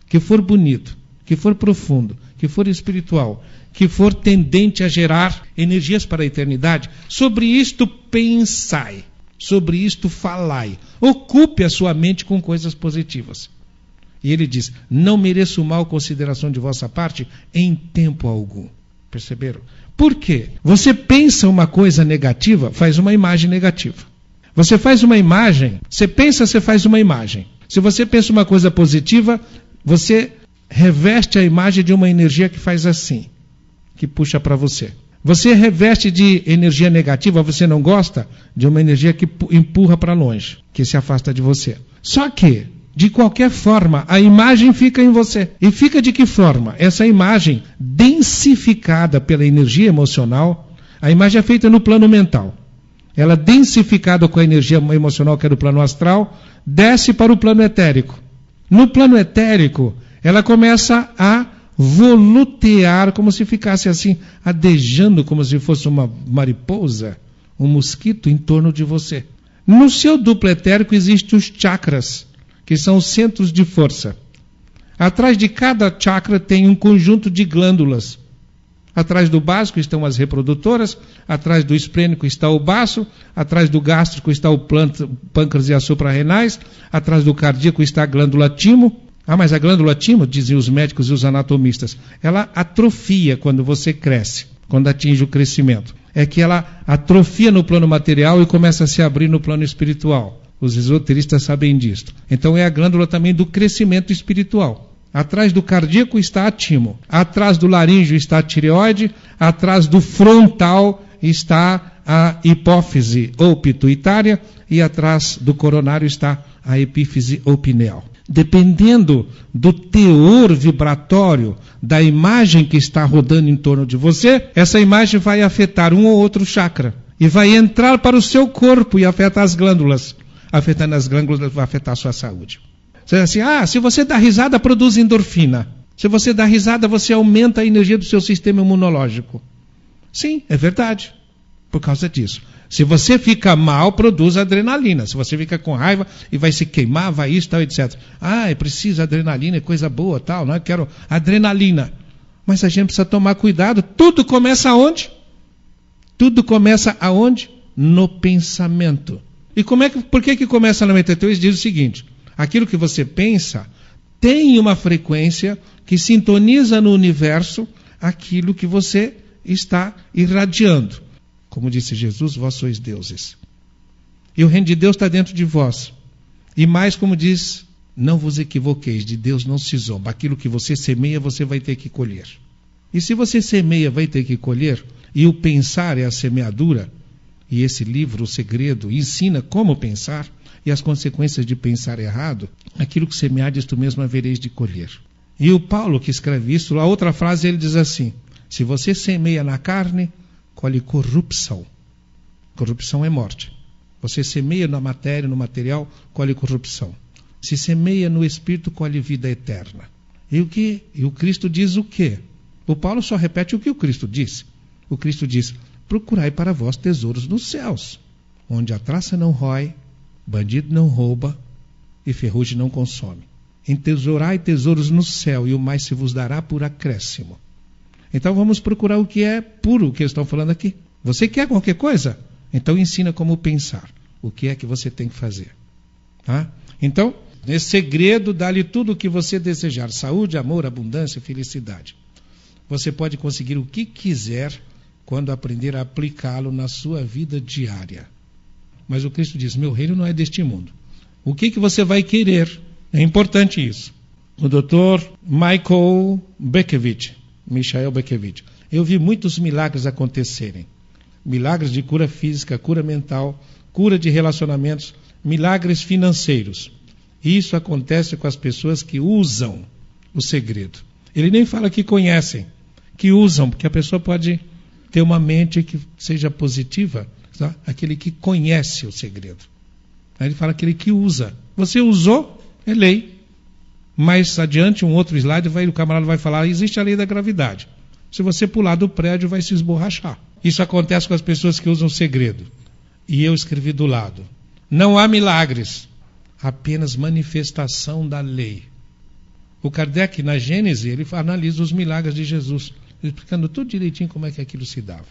que for bonito, que for profundo, que for espiritual, que for tendente a gerar energias para a eternidade, sobre isto pensai sobre isto falai. Ocupe a sua mente com coisas positivas. E ele diz: Não mereço mal consideração de vossa parte em tempo algum. Perceberam? Por quê? Você pensa uma coisa negativa, faz uma imagem negativa. Você faz uma imagem, você pensa, você faz uma imagem. Se você pensa uma coisa positiva, você reveste a imagem de uma energia que faz assim, que puxa para você. Você reveste de energia negativa, você não gosta de uma energia que empurra para longe, que se afasta de você. Só que, de qualquer forma, a imagem fica em você. E fica de que forma? Essa imagem, densificada pela energia emocional, a imagem é feita no plano mental. Ela, densificada com a energia emocional que é do plano astral, desce para o plano etérico. No plano etérico, ela começa a volutear como se ficasse assim, adejando como se fosse uma mariposa, um mosquito em torno de você. No seu duplo etérico existem os chakras, que são os centros de força. Atrás de cada chakra tem um conjunto de glândulas. Atrás do básico estão as reprodutoras, atrás do esplênico está o baço, atrás do gástrico está o pâncreas e as suprarrenais, atrás do cardíaco está a glândula timo, ah, mas a glândula timo, diziam os médicos e os anatomistas, ela atrofia quando você cresce, quando atinge o crescimento. É que ela atrofia no plano material e começa a se abrir no plano espiritual. Os esoteristas sabem disso. Então é a glândula também do crescimento espiritual. Atrás do cardíaco está a timo, atrás do laríngeo está a tireoide, atrás do frontal está a hipófise ou pituitária e atrás do coronário está a epífise ou pineal dependendo do teor vibratório da imagem que está rodando em torno de você, essa imagem vai afetar um ou outro chakra e vai entrar para o seu corpo e afetar as glândulas. afetando as glândulas, vai afetar a sua saúde. Você diz assim, ah, se você dá risada, produz endorfina. Se você dá risada, você aumenta a energia do seu sistema imunológico. Sim, é verdade. Por causa disso. Se você fica mal, produz adrenalina. Se você fica com raiva e vai se queimar, vai isso, tal, etc. Ah, é preciso adrenalina, é coisa boa, tal, não é? Quero adrenalina. Mas a gente precisa tomar cuidado. Tudo começa aonde? Tudo começa aonde? No pensamento. E como é que, por que, que começa na mente? Então, diz o seguinte: aquilo que você pensa tem uma frequência que sintoniza no universo aquilo que você está irradiando. Como disse Jesus, vós sois deuses. E o reino de Deus está dentro de vós. E mais, como diz, não vos equivoqueis, de Deus não se zomba. Aquilo que você semeia, você vai ter que colher. E se você semeia, vai ter que colher, e o pensar é a semeadura, e esse livro, O Segredo, ensina como pensar e as consequências de pensar errado, aquilo que semeades tu mesmo havereis de colher. E o Paulo que escreve isso, a outra frase ele diz assim: se você semeia na carne, colhe corrupção. Corrupção é morte. Você semeia na matéria, no material, colhe corrupção. Se semeia no espírito, colhe vida eterna. E o que? E o Cristo diz o quê? O Paulo só repete o que o Cristo disse. O Cristo diz: Procurai para vós tesouros nos céus, onde a traça não rói, bandido não rouba e ferrugem não consome. Entesourai tesouros no céu, e o mais se vos dará por acréscimo. Então vamos procurar o que é puro, o que eles estão falando aqui. Você quer qualquer coisa? Então ensina como pensar. O que é que você tem que fazer? Tá? Então, nesse segredo, dá-lhe tudo o que você desejar: saúde, amor, abundância, felicidade. Você pode conseguir o que quiser quando aprender a aplicá-lo na sua vida diária. Mas o Cristo diz: Meu reino não é deste mundo. O que, que você vai querer? É importante isso. O doutor Michael Bekevich, Michael Bekevich, eu vi muitos milagres acontecerem. Milagres de cura física, cura mental, cura de relacionamentos, milagres financeiros. Isso acontece com as pessoas que usam o segredo. Ele nem fala que conhecem, que usam, porque a pessoa pode ter uma mente que seja positiva, tá? aquele que conhece o segredo. Aí ele fala aquele que usa. Você usou, é lei. Mais adiante, um outro slide, vai, o camarada vai falar: existe a lei da gravidade. Se você pular do prédio, vai se esborrachar. Isso acontece com as pessoas que usam segredo. E eu escrevi do lado: não há milagres, apenas manifestação da lei. O Kardec, na Gênese, ele analisa os milagres de Jesus, explicando tudo direitinho como é que aquilo se dava.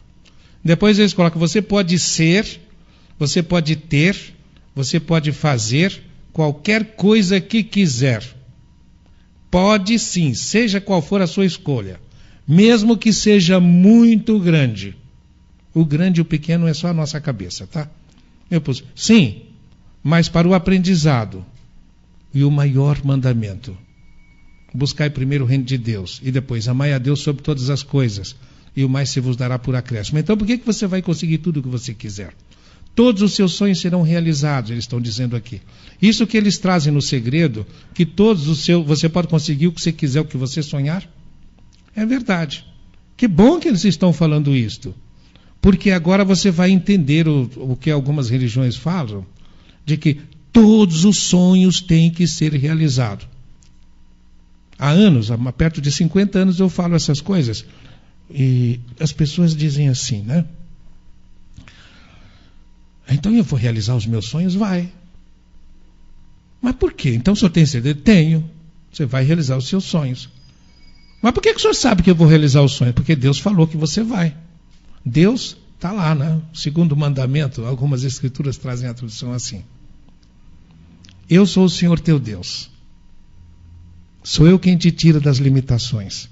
Depois eles colocam: você pode ser, você pode ter, você pode fazer qualquer coisa que quiser Pode sim, seja qual for a sua escolha, mesmo que seja muito grande. O grande e o pequeno é só a nossa cabeça, tá? Eu pus, sim, mas para o aprendizado e o maior mandamento. Buscai primeiro o reino de Deus e depois amai a Deus sobre todas as coisas e o mais se vos dará por acréscimo. Então, por que, que você vai conseguir tudo o que você quiser? Todos os seus sonhos serão realizados, eles estão dizendo aqui. Isso que eles trazem no segredo, que todos os seus, você pode conseguir o que você quiser, o que você sonhar, é verdade. Que bom que eles estão falando isto. Porque agora você vai entender o, o que algumas religiões falam, de que todos os sonhos têm que ser realizados. Há anos, há perto de 50 anos, eu falo essas coisas. E as pessoas dizem assim, né? Então eu vou realizar os meus sonhos? Vai. Mas por quê? Então o senhor tem certeza? Tenho. Você vai realizar os seus sonhos. Mas por que, o senhor sabe que eu vou realizar os sonhos? Porque Deus falou que você vai. Deus está lá, né? Segundo mandamento, algumas escrituras trazem a tradução assim. Eu sou o Senhor teu Deus. Sou eu quem te tira das limitações.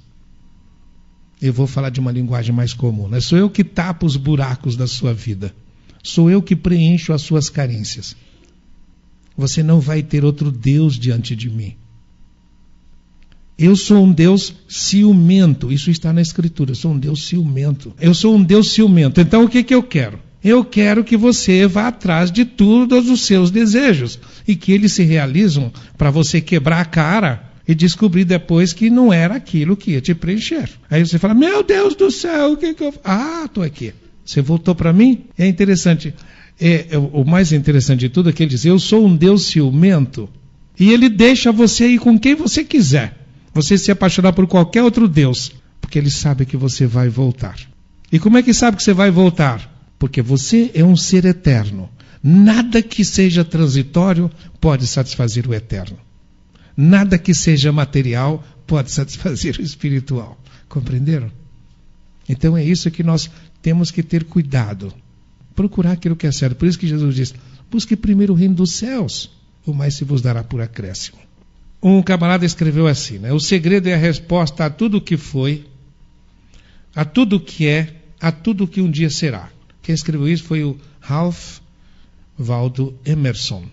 Eu vou falar de uma linguagem mais comum. Né? Sou eu que tapa os buracos da sua vida. Sou eu que preencho as suas carências. Você não vai ter outro Deus diante de mim. Eu sou um Deus ciumento. Isso está na Escritura. Eu sou um Deus ciumento. Eu sou um Deus ciumento. Então o que, que eu quero? Eu quero que você vá atrás de todos os seus desejos e que eles se realizam para você quebrar a cara e descobrir depois que não era aquilo que ia te preencher. Aí você fala: Meu Deus do céu, o que, que eu. Ah, estou aqui. Você voltou para mim? É interessante. é, é, o mais interessante de tudo é que ele diz: Eu sou um Deus ciumento. E ele deixa você ir com quem você quiser. Você se apaixonar por qualquer outro Deus. Porque ele sabe que você vai voltar. E como é que sabe que você vai voltar? Porque você é um ser eterno. Nada que seja transitório pode satisfazer o eterno. Nada que seja material pode satisfazer o espiritual. Compreenderam? Então é isso que nós temos que ter cuidado. Procurar aquilo que é certo. Por isso que Jesus diz: busque primeiro o reino dos céus, o mais se vos dará por acréscimo. Um camarada escreveu assim: né? o segredo é a resposta a tudo o que foi, a tudo o que é, a tudo o que um dia será. Quem escreveu isso foi o Ralph Waldo Emerson.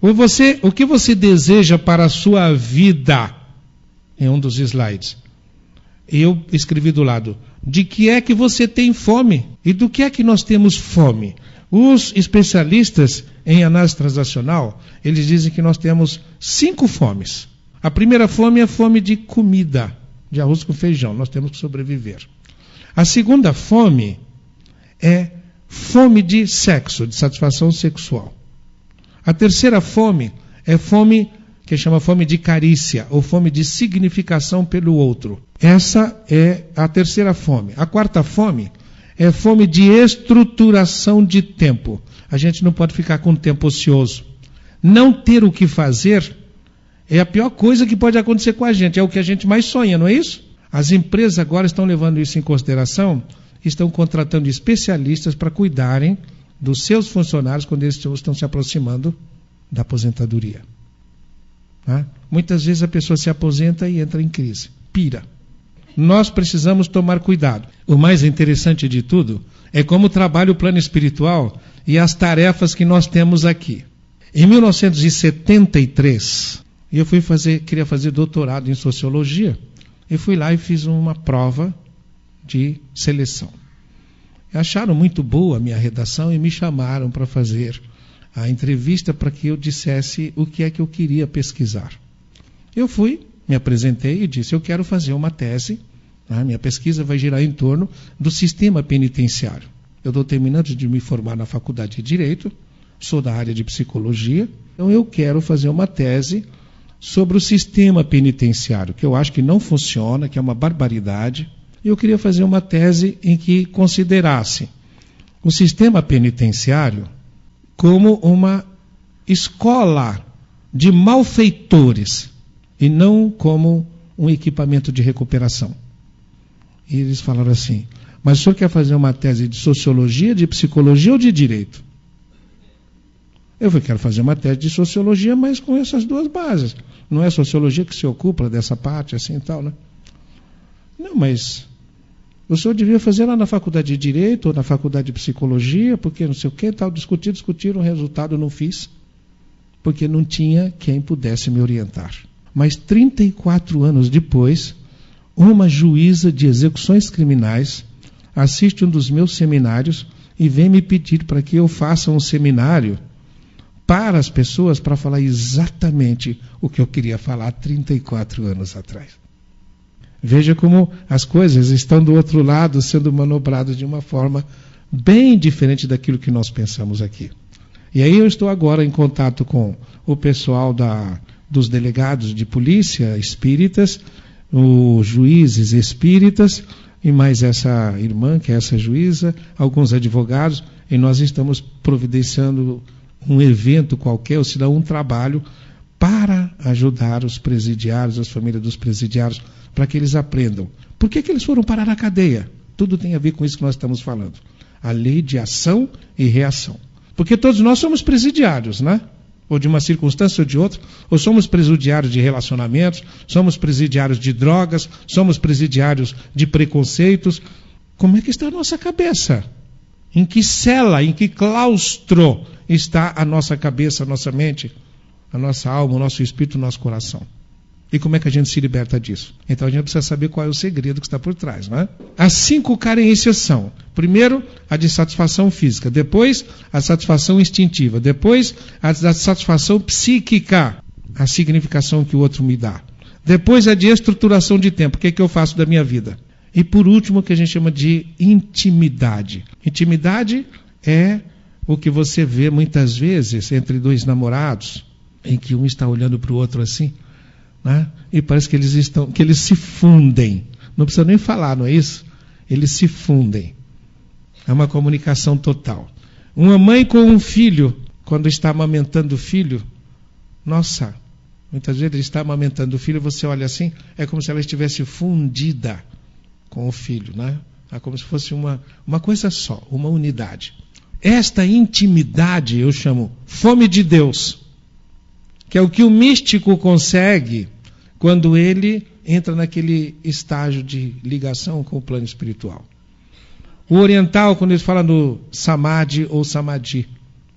Você, o que você deseja para a sua vida? Em um dos slides. Eu escrevi do lado: de que é que você tem fome? E do que é que nós temos fome? Os especialistas em análise transacional, eles dizem que nós temos cinco fomes. A primeira fome é a fome de comida, de arroz com feijão, nós temos que sobreviver. A segunda fome é fome de sexo, de satisfação sexual. A terceira fome é fome que chama fome de carícia ou fome de significação pelo outro. Essa é a terceira fome. A quarta fome é fome de estruturação de tempo. A gente não pode ficar com tempo ocioso. Não ter o que fazer é a pior coisa que pode acontecer com a gente. É o que a gente mais sonha, não é isso? As empresas agora estão levando isso em consideração, estão contratando especialistas para cuidarem dos seus funcionários quando eles estão se aproximando da aposentadoria. Né? Muitas vezes a pessoa se aposenta e entra em crise, pira. Nós precisamos tomar cuidado. O mais interessante de tudo é como trabalha o plano espiritual e as tarefas que nós temos aqui. Em 1973, eu fui fazer, queria fazer doutorado em sociologia, e fui lá e fiz uma prova de seleção. Acharam muito boa a minha redação e me chamaram para fazer a entrevista para que eu dissesse o que é que eu queria pesquisar. Eu fui, me apresentei e disse: Eu quero fazer uma tese. A minha pesquisa vai girar em torno do sistema penitenciário. Eu estou terminando de me formar na faculdade de Direito, sou da área de psicologia, então eu quero fazer uma tese sobre o sistema penitenciário, que eu acho que não funciona, que é uma barbaridade. E eu queria fazer uma tese em que considerasse o sistema penitenciário como uma escola de malfeitores e não como um equipamento de recuperação. E eles falaram assim: Mas o senhor quer fazer uma tese de sociologia, de psicologia ou de direito? Eu falei, quero fazer uma tese de sociologia, mas com essas duas bases. Não é sociologia que se ocupa dessa parte, assim e tal, né? Não, mas o senhor devia fazer lá na faculdade de Direito ou na faculdade de Psicologia, porque não sei o que, tal, discutir, discutir, o resultado não fiz, porque não tinha quem pudesse me orientar. Mas 34 anos depois, uma juíza de execuções criminais assiste um dos meus seminários e vem me pedir para que eu faça um seminário para as pessoas para falar exatamente o que eu queria falar 34 anos atrás. Veja como as coisas estão do outro lado sendo manobradas de uma forma bem diferente daquilo que nós pensamos aqui. E aí eu estou agora em contato com o pessoal da, dos delegados de polícia espíritas, os juízes espíritas, e mais essa irmã, que é essa juíza, alguns advogados, e nós estamos providenciando um evento qualquer, ou se dá um trabalho para ajudar os presidiários, as famílias dos presidiários, para que eles aprendam. Por que, que eles foram parar na cadeia? Tudo tem a ver com isso que nós estamos falando. A lei de ação e reação. Porque todos nós somos presidiários, né? Ou de uma circunstância ou de outra, ou somos presidiários de relacionamentos, somos presidiários de drogas, somos presidiários de preconceitos. Como é que está a nossa cabeça? Em que cela, em que claustro está a nossa cabeça, a nossa mente? a nossa alma, o nosso espírito, o nosso coração. E como é que a gente se liberta disso? Então a gente precisa saber qual é o segredo que está por trás. Não é? As cinco carências são: primeiro, a de satisfação física, depois, a satisfação instintiva, depois, a satisfação psíquica, a significação que o outro me dá, depois, a de estruturação de tempo, o que, é que eu faço da minha vida. E por último, o que a gente chama de intimidade. Intimidade é O que você vê muitas vezes entre dois namorados, em que um está olhando para o outro assim, né? e parece que eles estão, que eles se fundem. Não precisa nem falar, não é isso? Eles se fundem. É uma comunicação total. Uma mãe com um filho, quando está amamentando o filho, nossa, muitas vezes ele está amamentando o filho, você olha assim, é como se ela estivesse fundida com o filho, né? É como se fosse uma, uma coisa só, uma unidade. Esta intimidade eu chamo fome de Deus, que é o que o místico consegue quando ele entra naquele estágio de ligação com o plano espiritual. O oriental, quando ele fala no samadhi ou samadhi,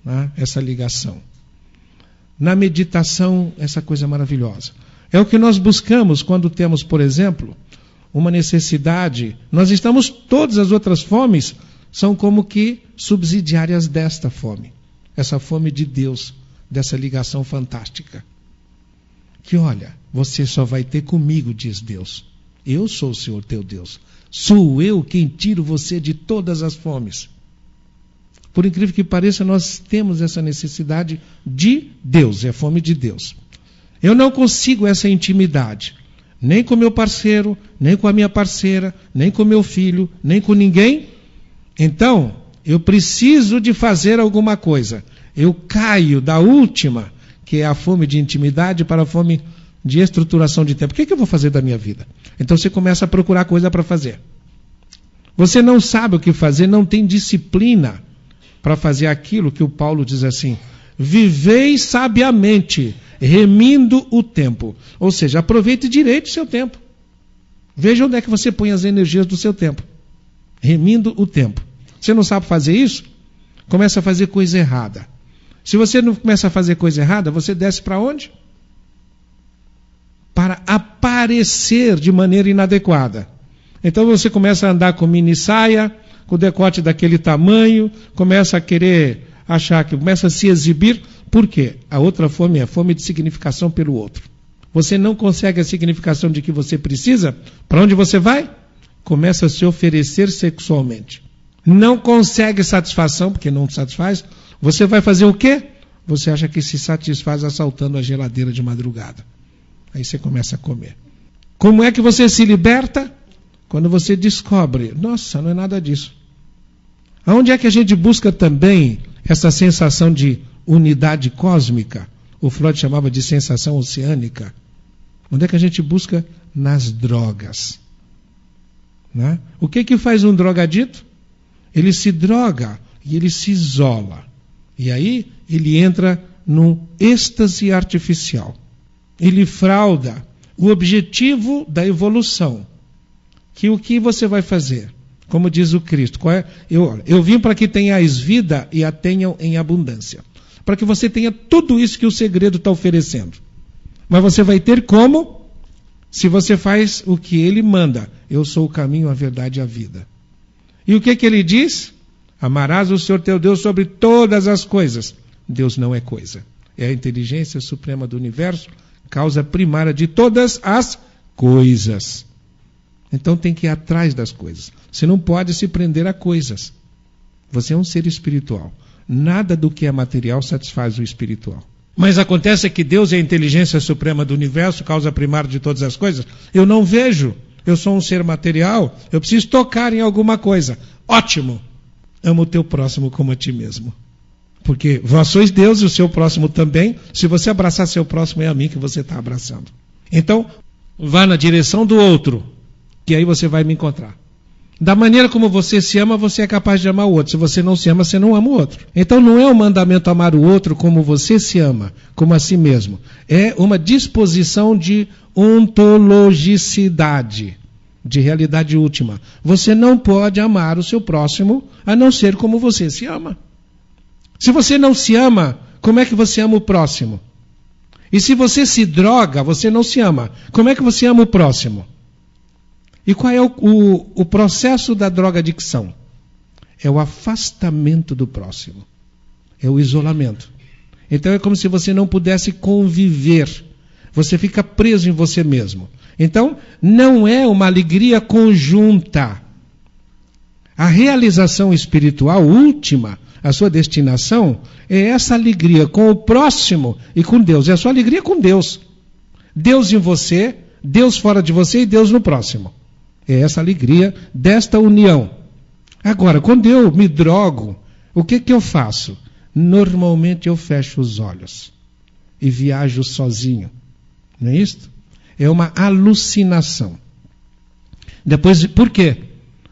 né, essa ligação. Na meditação, essa coisa maravilhosa. É o que nós buscamos quando temos, por exemplo, uma necessidade. Nós estamos, todas as outras fomes são como que subsidiárias desta fome. Essa fome de Deus, dessa ligação fantástica. Que olha, você só vai ter comigo, diz Deus. Eu sou o Senhor teu Deus. Sou eu quem tiro você de todas as fomes. Por incrível que pareça, nós temos essa necessidade de Deus, é a fome de Deus. Eu não consigo essa intimidade, nem com meu parceiro, nem com a minha parceira, nem com meu filho, nem com ninguém. Então, eu preciso de fazer alguma coisa. Eu caio da última, que é a fome de intimidade, para a fome de estruturação de tempo. O que, é que eu vou fazer da minha vida? Então você começa a procurar coisa para fazer. Você não sabe o que fazer, não tem disciplina para fazer aquilo que o Paulo diz assim: vivei sabiamente, remindo o tempo. Ou seja, aproveite direito o seu tempo. Veja onde é que você põe as energias do seu tempo. Remindo o tempo. Você não sabe fazer isso? Começa a fazer coisa errada. Se você não começa a fazer coisa errada, você desce para onde? para aparecer de maneira inadequada. Então você começa a andar com mini saia, com decote daquele tamanho, começa a querer achar que começa a se exibir. Por quê? A outra fome é a fome de significação pelo outro. Você não consegue a significação de que você precisa, para onde você vai? Começa a se oferecer sexualmente. Não consegue satisfação, porque não satisfaz. Você vai fazer o quê? Você acha que se satisfaz assaltando a geladeira de madrugada. Aí você começa a comer. Como é que você se liberta? Quando você descobre, nossa, não é nada disso. Aonde é que a gente busca também essa sensação de unidade cósmica? O Freud chamava de sensação oceânica. Onde é que a gente busca? Nas drogas. Né? O que, que faz um drogadito? Ele se droga e ele se isola. E aí ele entra num êxtase artificial ele frauda o objetivo da evolução. Que o que você vai fazer? Como diz o Cristo, é? eu, eu vim para que tenhais vida e a tenham em abundância. Para que você tenha tudo isso que o segredo está oferecendo. Mas você vai ter como? Se você faz o que ele manda. Eu sou o caminho, a verdade e a vida. E o que, que ele diz? Amarás o Senhor teu Deus sobre todas as coisas. Deus não é coisa. É a inteligência suprema do universo causa primária de todas as coisas. Então tem que ir atrás das coisas. Você não pode se prender a coisas. Você é um ser espiritual. Nada do que é material satisfaz o espiritual. Mas acontece que Deus é a inteligência suprema do universo, causa primária de todas as coisas. Eu não vejo. Eu sou um ser material. Eu preciso tocar em alguma coisa. Ótimo. Amo o teu próximo como a ti mesmo. Porque vós sois Deus e o seu próximo também. Se você abraçar seu próximo, é a mim que você está abraçando. Então, vá na direção do outro, que aí você vai me encontrar. Da maneira como você se ama, você é capaz de amar o outro. Se você não se ama, você não ama o outro. Então não é um mandamento amar o outro como você se ama, como a si mesmo. É uma disposição de ontologicidade, de realidade última. Você não pode amar o seu próximo a não ser como você se ama. Se você não se ama, como é que você ama o próximo? E se você se droga, você não se ama. Como é que você ama o próximo? E qual é o, o, o processo da drogadicção? É o afastamento do próximo. É o isolamento. Então é como se você não pudesse conviver. Você fica preso em você mesmo. Então, não é uma alegria conjunta. A realização espiritual última a sua destinação é essa alegria com o próximo e com Deus. É a sua alegria com Deus. Deus em você, Deus fora de você e Deus no próximo. É essa alegria desta união. Agora, quando eu me drogo, o que, que eu faço? Normalmente eu fecho os olhos e viajo sozinho. Não é isso? É uma alucinação. Depois, por quê?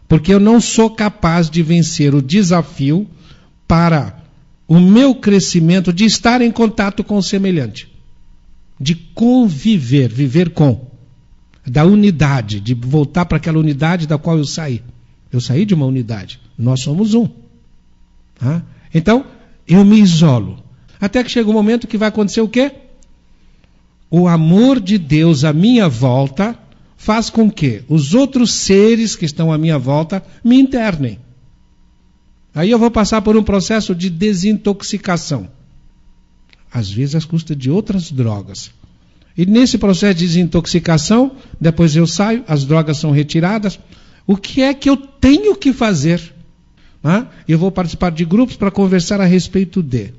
Porque eu não sou capaz de vencer o desafio para o meu crescimento de estar em contato com o semelhante, de conviver, viver com, da unidade, de voltar para aquela unidade da qual eu saí. Eu saí de uma unidade, nós somos um. Tá? Então, eu me isolo. Até que chega um momento que vai acontecer o quê? O amor de Deus à minha volta faz com que os outros seres que estão à minha volta me internem. Aí eu vou passar por um processo de desintoxicação. Às vezes às custas de outras drogas. E nesse processo de desintoxicação, depois eu saio, as drogas são retiradas. O que é que eu tenho que fazer? Eu vou participar de grupos para conversar a respeito de.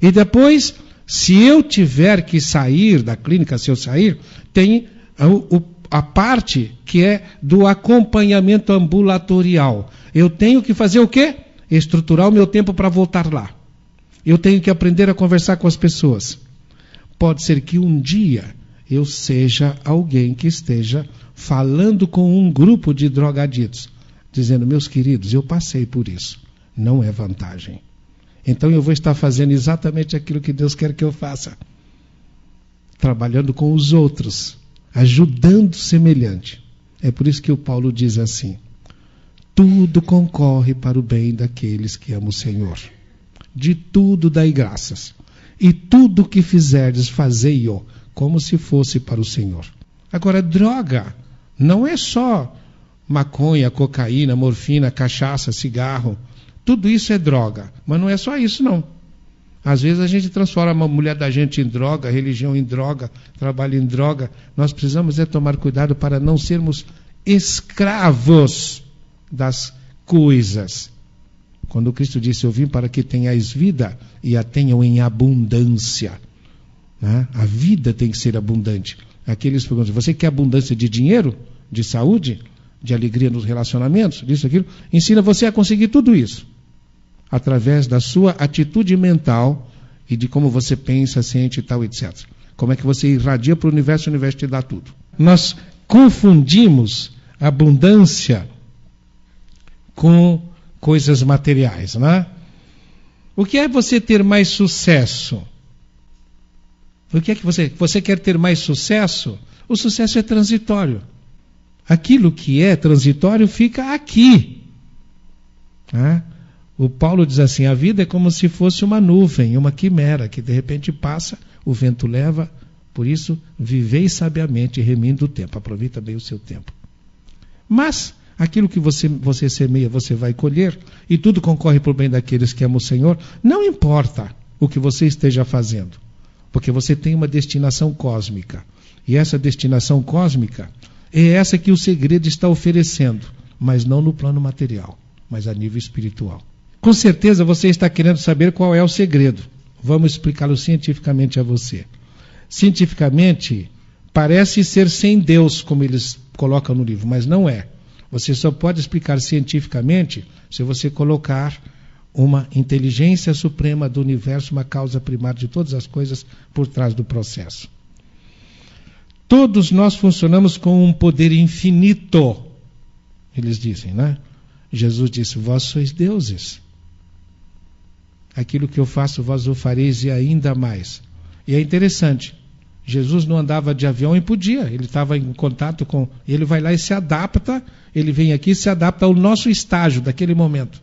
E depois, se eu tiver que sair da clínica, se eu sair, tem o a parte que é do acompanhamento ambulatorial. Eu tenho que fazer o quê? Estruturar o meu tempo para voltar lá. Eu tenho que aprender a conversar com as pessoas. Pode ser que um dia eu seja alguém que esteja falando com um grupo de drogaditos, dizendo: meus queridos, eu passei por isso. Não é vantagem. Então eu vou estar fazendo exatamente aquilo que Deus quer que eu faça. Trabalhando com os outros ajudando semelhante. É por isso que o Paulo diz assim: tudo concorre para o bem daqueles que amam o Senhor. De tudo dai graças. E tudo que fizerdes, fazei-o como se fosse para o Senhor. Agora, droga não é só maconha, cocaína, morfina, cachaça, cigarro. Tudo isso é droga. Mas não é só isso, não. Às vezes a gente transforma a mulher da gente em droga, religião em droga, trabalho em droga. Nós precisamos é tomar cuidado para não sermos escravos das coisas. Quando Cristo disse: Eu vim para que tenhais vida e a tenham em abundância. Né? A vida tem que ser abundante. Aqueles perguntam: Você quer abundância de dinheiro, de saúde, de alegria nos relacionamentos, disso, aquilo? Ensina você a conseguir tudo isso através da sua atitude mental e de como você pensa, sente e tal, etc. Como é que você irradia para o universo e o universo te dá tudo. Nós confundimos abundância com coisas materiais, né? O que é você ter mais sucesso? O que é que você, você quer ter mais sucesso? O sucesso é transitório. Aquilo que é transitório fica aqui. Né? O Paulo diz assim: a vida é como se fosse uma nuvem, uma quimera que de repente passa, o vento leva. Por isso, vivei sabiamente, remindo o tempo. Aproveita bem o seu tempo. Mas aquilo que você, você semeia, você vai colher, e tudo concorre para o bem daqueles que amam o Senhor. Não importa o que você esteja fazendo, porque você tem uma destinação cósmica. E essa destinação cósmica é essa que o segredo está oferecendo, mas não no plano material, mas a nível espiritual. Com certeza você está querendo saber qual é o segredo. Vamos explicá-lo cientificamente a você. Cientificamente, parece ser sem Deus, como eles colocam no livro, mas não é. Você só pode explicar cientificamente se você colocar uma inteligência suprema do universo, uma causa primária de todas as coisas por trás do processo. Todos nós funcionamos com um poder infinito. Eles dizem, né? Jesus disse: Vós sois deuses aquilo que eu faço, vós o fareis e ainda mais. E é interessante. Jesus não andava de avião e podia, ele estava em contato com. Ele vai lá e se adapta, ele vem aqui e se adapta ao nosso estágio daquele momento.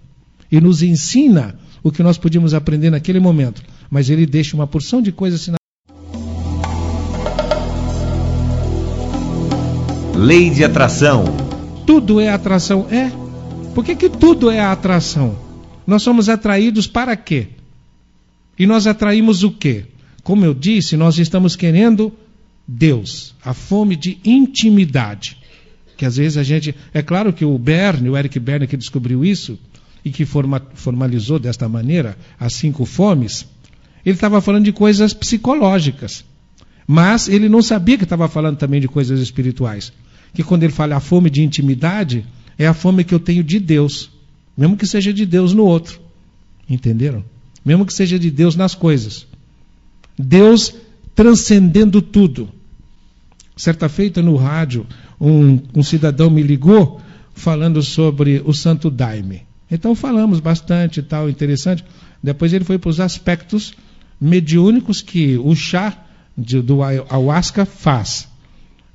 E nos ensina o que nós podíamos aprender naquele momento. Mas ele deixa uma porção de coisas assim. Lei de atração. Tudo é atração. É. Por que, que tudo é atração? Nós somos atraídos para quê? E nós atraímos o quê? Como eu disse, nós estamos querendo Deus, a fome de intimidade. Que às vezes a gente. É claro que o Berne, o Eric Berne que descobriu isso, e que forma, formalizou desta maneira as cinco fomes, ele estava falando de coisas psicológicas. Mas ele não sabia que estava falando também de coisas espirituais. Que quando ele fala a fome de intimidade, é a fome que eu tenho de Deus. Mesmo que seja de Deus no outro. Entenderam? Mesmo que seja de Deus nas coisas. Deus transcendendo tudo. Certa feita no rádio, um, um cidadão me ligou falando sobre o Santo Daime. Então falamos bastante e tal, interessante. Depois ele foi para os aspectos mediúnicos que o chá de, do ayahuasca faz.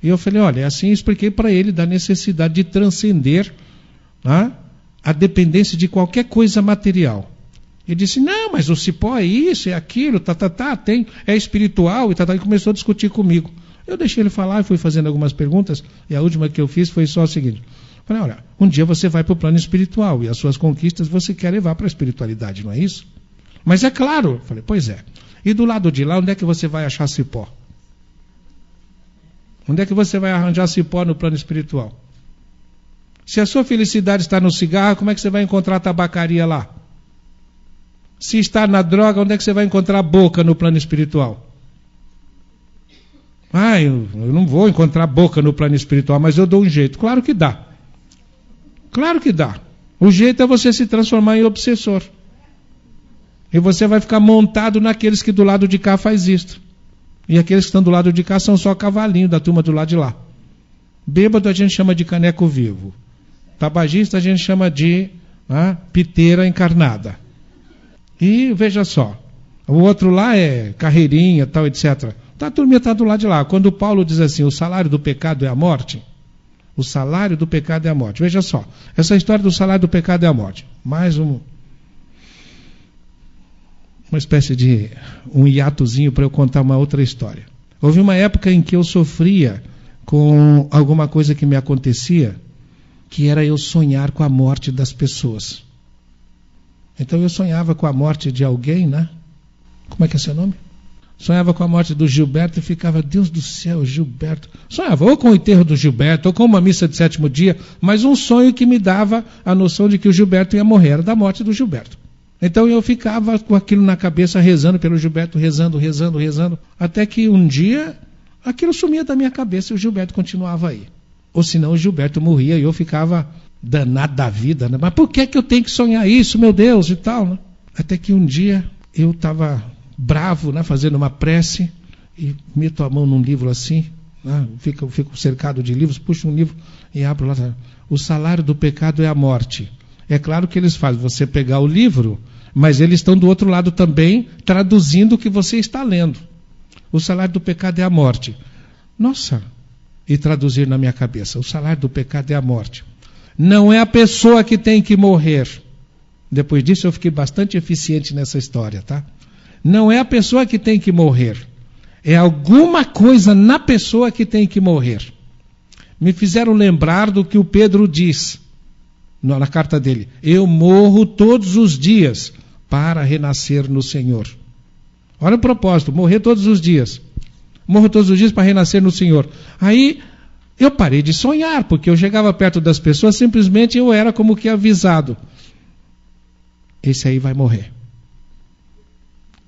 E eu falei, olha, assim expliquei para ele da necessidade de transcender né, a dependência de qualquer coisa material. Ele disse, não, mas o cipó é isso, é aquilo, tá, tá, tá, tem, é espiritual, e tá, tá, e começou a discutir comigo. Eu deixei ele falar e fui fazendo algumas perguntas, e a última que eu fiz foi só o seguinte. Falei, olha, um dia você vai para o plano espiritual, e as suas conquistas você quer levar para a espiritualidade, não é isso? Mas é claro, falei, pois é. E do lado de lá, onde é que você vai achar cipó? Onde é que você vai arranjar cipó no plano espiritual? Se a sua felicidade está no cigarro, como é que você vai encontrar tabacaria lá? Se está na droga, onde é que você vai encontrar boca no plano espiritual? Ah, eu, eu não vou encontrar boca no plano espiritual, mas eu dou um jeito. Claro que dá. Claro que dá. O jeito é você se transformar em obsessor. E você vai ficar montado naqueles que do lado de cá faz isto. E aqueles que estão do lado de cá são só cavalinho da turma do lado de lá. Bêbado a gente chama de caneco vivo. Tabagista a gente chama de ah, piteira encarnada. E veja só, o outro lá é carreirinha, tal, etc. Tá, a turma está do lado de lá. Quando Paulo diz assim, o salário do pecado é a morte, o salário do pecado é a morte. Veja só, essa história do salário do pecado é a morte. Mais um, uma espécie de um hiatozinho para eu contar uma outra história. Houve uma época em que eu sofria com alguma coisa que me acontecia, que era eu sonhar com a morte das pessoas. Então eu sonhava com a morte de alguém, né? Como é que é seu nome? Sonhava com a morte do Gilberto e ficava, Deus do céu, Gilberto. Sonhava ou com o enterro do Gilberto, ou com uma missa de sétimo dia, mas um sonho que me dava a noção de que o Gilberto ia morrer, era da morte do Gilberto. Então eu ficava com aquilo na cabeça, rezando pelo Gilberto, rezando, rezando, rezando, até que um dia aquilo sumia da minha cabeça e o Gilberto continuava aí. Ou senão o Gilberto morria e eu ficava danado da vida, né? Mas por que, que eu tenho que sonhar isso, meu Deus, e tal, né? Até que um dia eu estava bravo, né, fazendo uma prece, e meto a mão num livro assim, né, fico, fico cercado de livros, puxo um livro e abro lá. O salário do pecado é a morte. É claro que eles fazem você pegar o livro mas eles estão do outro lado também, traduzindo o que você está lendo. O salário do pecado é a morte. Nossa! E traduzir na minha cabeça: o salário do pecado é a morte. Não é a pessoa que tem que morrer. Depois disso, eu fiquei bastante eficiente nessa história, tá? Não é a pessoa que tem que morrer. É alguma coisa na pessoa que tem que morrer. Me fizeram lembrar do que o Pedro diz na carta dele: Eu morro todos os dias para renascer no Senhor. Olha o propósito: morrer todos os dias. Morro todos os dias para renascer no Senhor. Aí eu parei de sonhar, porque eu chegava perto das pessoas, simplesmente eu era como que avisado. Esse aí vai morrer.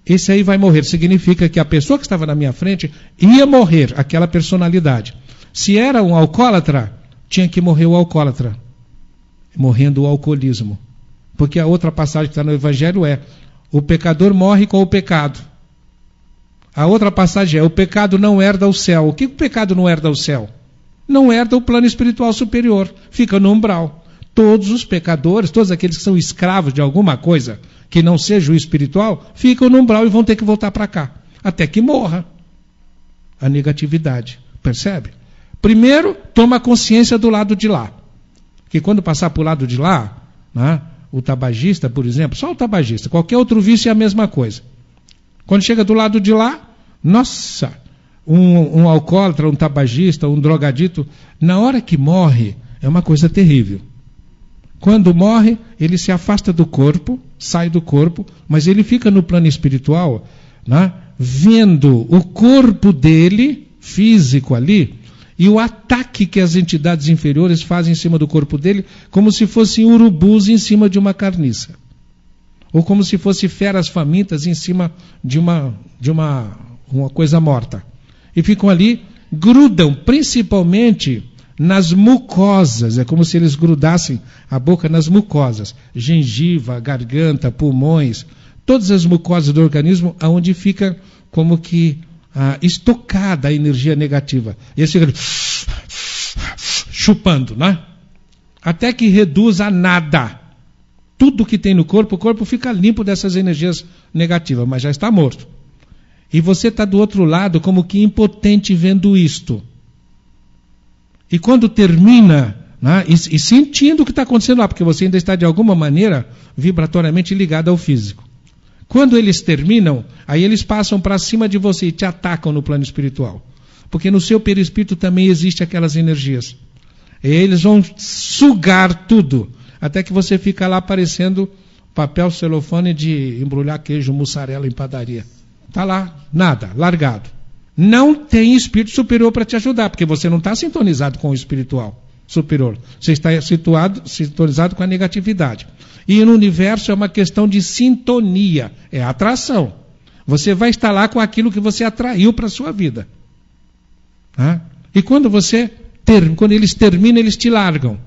Esse aí vai morrer. Significa que a pessoa que estava na minha frente ia morrer, aquela personalidade. Se era um alcoólatra, tinha que morrer o alcoólatra, morrendo o alcoolismo. Porque a outra passagem que está no Evangelho é: o pecador morre com o pecado. A outra passagem é: o pecado não herda o céu. O que o pecado não herda o céu? Não herda o plano espiritual superior, fica no umbral. Todos os pecadores, todos aqueles que são escravos de alguma coisa que não seja o espiritual, ficam no umbral e vão ter que voltar para cá, até que morra a negatividade. Percebe? Primeiro, toma consciência do lado de lá. Que quando passar para o lado de lá, né, o tabagista, por exemplo, só o tabagista, qualquer outro vício é a mesma coisa. Quando chega do lado de lá, nossa, um, um alcoólatra, um tabagista, um drogadito, na hora que morre, é uma coisa terrível. Quando morre, ele se afasta do corpo, sai do corpo, mas ele fica no plano espiritual, né, vendo o corpo dele, físico ali, e o ataque que as entidades inferiores fazem em cima do corpo dele, como se fossem urubus em cima de uma carniça. Ou como se fossem feras famintas em cima de uma, de uma, uma coisa morta. E ficam ali, grudam principalmente nas mucosas, é como se eles grudassem a boca nas mucosas, gengiva, garganta, pulmões, todas as mucosas do organismo, aonde fica como que ah, estocada a energia negativa. E eles ficam <sniffs> <sniffs> <sniffs> chupando, né? Até que reduz a nada. Tudo que tem no corpo, o corpo fica limpo dessas energias negativas, mas já está morto. E você está do outro lado como que impotente vendo isto. E quando termina, né, e, e sentindo o que está acontecendo lá, porque você ainda está de alguma maneira vibratoriamente ligado ao físico. Quando eles terminam, aí eles passam para cima de você e te atacam no plano espiritual. Porque no seu perispírito também existe aquelas energias. E eles vão sugar tudo, até que você fica lá parecendo papel celofane de embrulhar queijo mussarela em padaria. Está lá, nada, largado. Não tem espírito superior para te ajudar, porque você não está sintonizado com o espiritual superior. Você está situado, sintonizado com a negatividade. E no universo é uma questão de sintonia, é atração. Você vai estar lá com aquilo que você atraiu para a sua vida. E quando você quando eles terminam, eles te largam.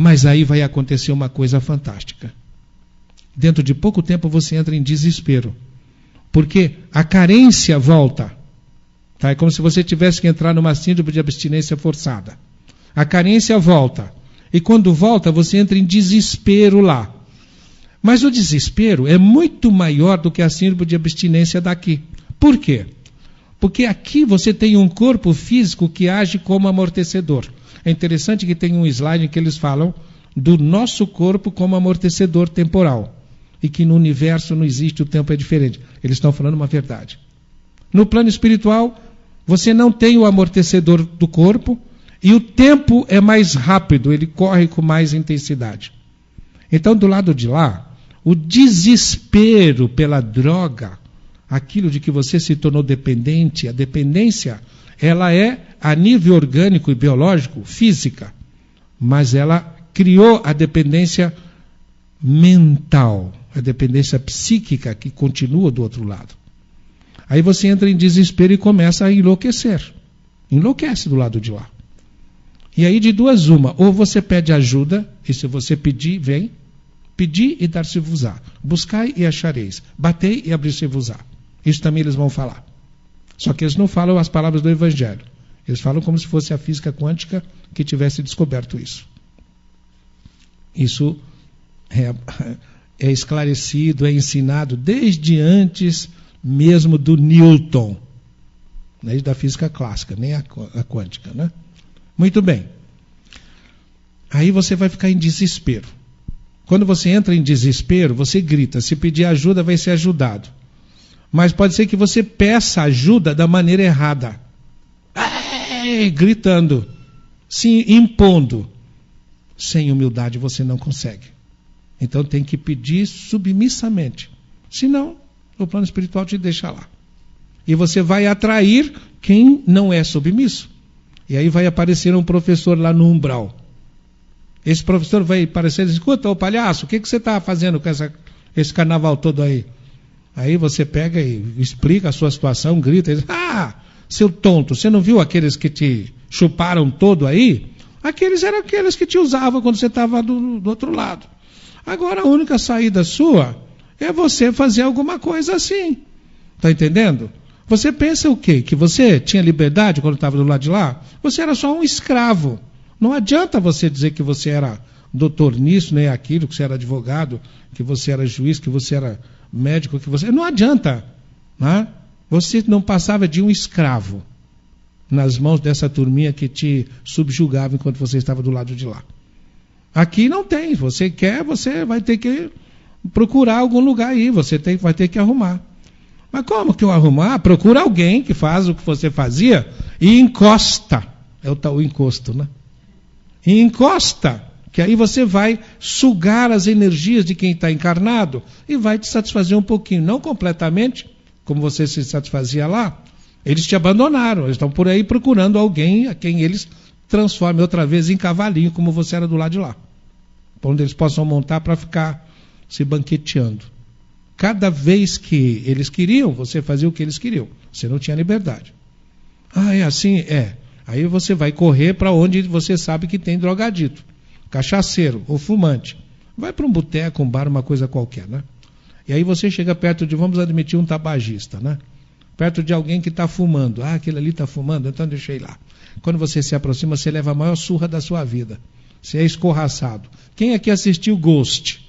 Mas aí vai acontecer uma coisa fantástica. Dentro de pouco tempo você entra em desespero. Porque a carência volta. Tá? É como se você tivesse que entrar numa síndrome de abstinência forçada. A carência volta. E quando volta, você entra em desespero lá. Mas o desespero é muito maior do que a síndrome de abstinência daqui. Por quê? Porque aqui você tem um corpo físico que age como amortecedor. É interessante que tem um slide em que eles falam do nosso corpo como amortecedor temporal. E que no universo não existe, o tempo é diferente. Eles estão falando uma verdade. No plano espiritual, você não tem o amortecedor do corpo, e o tempo é mais rápido, ele corre com mais intensidade. Então, do lado de lá, o desespero pela droga, aquilo de que você se tornou dependente, a dependência, ela é a nível orgânico e biológico, física, mas ela criou a dependência mental, a dependência psíquica que continua do outro lado. Aí você entra em desespero e começa a enlouquecer. Enlouquece do lado de lá. E aí, de duas, uma. Ou você pede ajuda, e se você pedir, vem. Pedir e dar-se-vos-á. Buscai e achareis. Batei e abrir-se-vos-á. Isso também eles vão falar. Só que eles não falam as palavras do Evangelho. Eles falam como se fosse a física quântica que tivesse descoberto isso. Isso é, é esclarecido, é ensinado desde antes mesmo do Newton, desde da física clássica, nem a, a quântica, né? Muito bem. Aí você vai ficar em desespero. Quando você entra em desespero, você grita. Se pedir ajuda, vai ser ajudado. Mas pode ser que você peça ajuda da maneira errada. gritando, se impondo. Sem humildade você não consegue. Então tem que pedir submissamente. Senão, o plano espiritual te deixa lá. E você vai atrair quem não é submisso. E aí vai aparecer um professor lá no umbral. Esse professor vai aparecer e diz, escuta, ô palhaço, o que, que você está fazendo com essa, esse carnaval todo aí? Aí você pega e explica a sua situação, grita e diz, ah, seu tonto, você não viu aqueles que te chuparam todo aí? Aqueles eram aqueles que te usavam quando você estava do, do outro lado. Agora a única saída sua é você fazer alguma coisa assim. Está entendendo? Você pensa o quê? Que você tinha liberdade quando estava do lado de lá? Você era só um escravo. Não adianta você dizer que você era doutor nisso, nem aquilo, que você era advogado, que você era juiz, que você era médico, que você. Não adianta. Né? Você não passava de um escravo nas mãos dessa turminha que te subjugava enquanto você estava do lado de lá. Aqui não tem. Você quer, você vai ter que procurar algum lugar aí. Você tem, vai ter que arrumar. Mas como que eu arrumar? Procura alguém que faz o que você fazia e encosta. É o tal encosto, né? E encosta, que aí você vai sugar as energias de quem está encarnado e vai te satisfazer um pouquinho, não completamente, como você se satisfazia lá, Eles te abandonaram, eles estão por aí procurando alguém a quem eles transformem outra vez em cavalinho, como você era do lado de lá. Onde eles possam montar para ficar se banqueteando. Cada vez que eles queriam, você fazia o que eles queriam. Você não tinha liberdade. Ah, é assim? É. Aí você vai correr para onde você sabe que tem drogadito, cachaceiro ou fumante. Vai para um boteco, um bar, uma coisa qualquer, né? E aí você chega perto de, vamos admitir, um tabagista, né? Perto de alguém que está fumando. Ah, aquele ali está fumando, então deixei lá. Quando você se aproxima, você leva a maior surra da sua vida. Você é escorraçado. Quem aqui assistiu Ghost?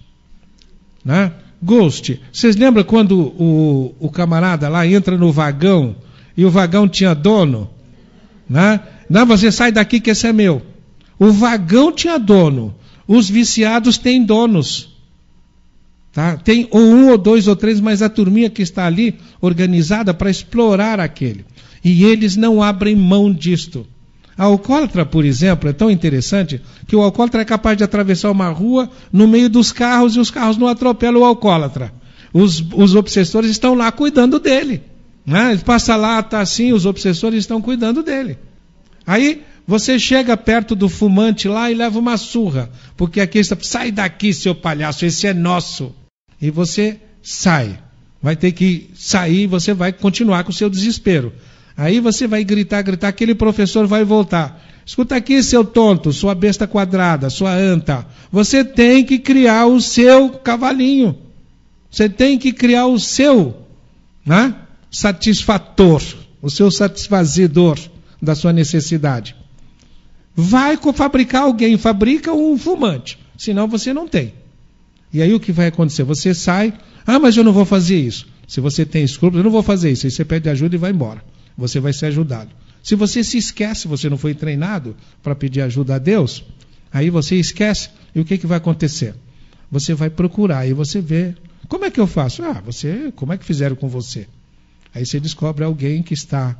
Né? Ghost. Vocês lembram quando o, o camarada lá entra no vagão e o vagão tinha dono? Né? Não, você sai daqui que esse é meu. O vagão tinha dono. Os viciados têm donos. Tá? Tem ou um, ou dois, ou três, mas a turminha que está ali organizada para explorar aquele. E eles não abrem mão disto. A alcoólatra, por exemplo, é tão interessante que o alcoólatra é capaz de atravessar uma rua no meio dos carros e os carros não atropelam o alcoólatra. Os, os obsessores estão lá cuidando dele. Né? Ele passa lá, está assim, os obsessores estão cuidando dele. Aí você chega perto do fumante lá e leva uma surra, porque aqui está, sai daqui, seu palhaço, esse é nosso. E você sai. Vai ter que sair, você vai continuar com o seu desespero. Aí você vai gritar, gritar, aquele professor vai voltar. Escuta aqui, seu tonto, sua besta quadrada, sua anta. Você tem que criar o seu cavalinho. Você tem que criar o seu né, satisfator, o seu satisfazedor da sua necessidade. Vai fabricar alguém, fabrica um fumante. Senão você não tem. E aí o que vai acontecer? Você sai, ah, mas eu não vou fazer isso. Se você tem escrúpulos, eu não vou fazer isso. Aí você pede ajuda e vai embora você vai ser ajudado. Se você se esquece, você não foi treinado para pedir ajuda a Deus, aí você esquece, e o que, que vai acontecer? Você vai procurar e você vê. Como é que eu faço? Ah, você, como é que fizeram com você? Aí você descobre alguém que está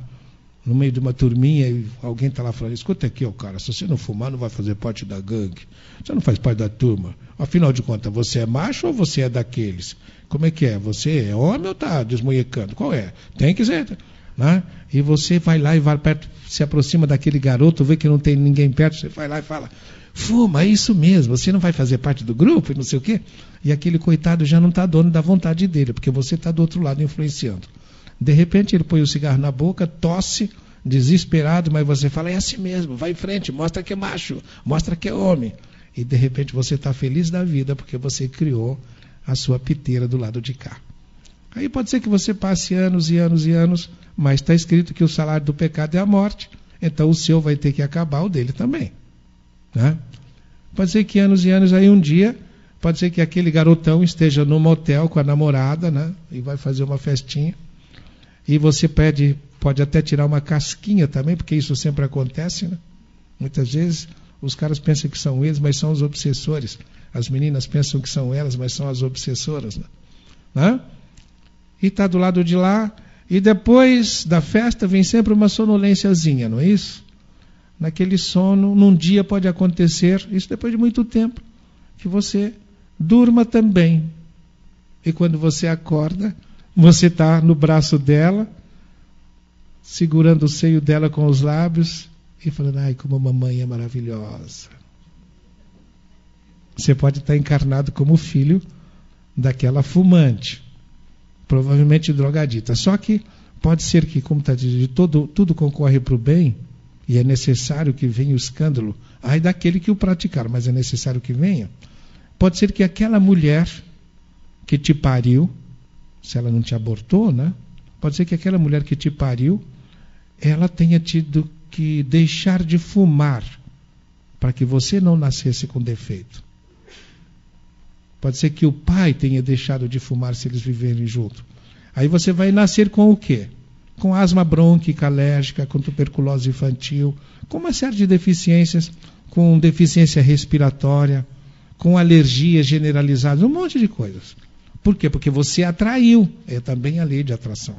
no meio de uma turminha e alguém está lá falando, escuta aqui, ó, cara, se você não fumar, não vai fazer parte da gangue. Você não faz parte da turma. Afinal de contas, você é macho ou você é daqueles? Como é que é? Você é homem ou está desmonhecando? Qual é? Tem que ser. Né? E você vai lá e vai perto, se aproxima daquele garoto, vê que não tem ninguém perto, você vai lá e fala: Fuma, é isso mesmo, você não vai fazer parte do grupo e não sei o quê. E aquele coitado já não está dono da vontade dele, porque você está do outro lado influenciando. De repente ele põe o cigarro na boca, tosse, desesperado, mas você fala: É assim mesmo, vai em frente, mostra que é macho, mostra que é homem. E de repente você está feliz da vida porque você criou a sua piteira do lado de cá. Aí pode ser que você passe anos e anos e anos, mas está escrito que o salário do pecado é a morte. Então o seu vai ter que acabar, o dele também. Né? Pode ser que anos e anos, aí um dia, pode ser que aquele garotão esteja no motel com a namorada, né? E vai fazer uma festinha. E você pede, pode até tirar uma casquinha também, porque isso sempre acontece, né? Muitas vezes os caras pensam que são eles, mas são os obsessores. As meninas pensam que são elas, mas são as obsessoras. Né? né? e está do lado de lá, e depois da festa vem sempre uma sonolênciazinha, não é isso? Naquele sono, num dia pode acontecer, isso depois de muito tempo, que você durma também. E quando você acorda, você está no braço dela, segurando o seio dela com os lábios e falando: Ai, como a mamãe é maravilhosa. Você pode estar encarnado como filho daquela fumante provavelmente drogadita. Só que pode ser que, como está dizendo, tudo concorre para o bem, e é necessário que venha o escândalo, ai daquele que o praticar, mas é necessário que venha. Pode ser que aquela mulher que te pariu, se ela não te abortou, né? Pode ser que aquela mulher que te pariu, ela tenha tido que deixar de fumar para que você não nascesse com defeito. Pode ser que o pai tenha deixado de fumar se eles viverem junto. Aí você vai nascer com o quê? Com asma brônquica alérgica, com tuberculose infantil, com uma série de deficiências, com deficiência respiratória, com alergias generalizadas, um monte de coisas. Por quê? Porque você atraiu. É também a lei de atração.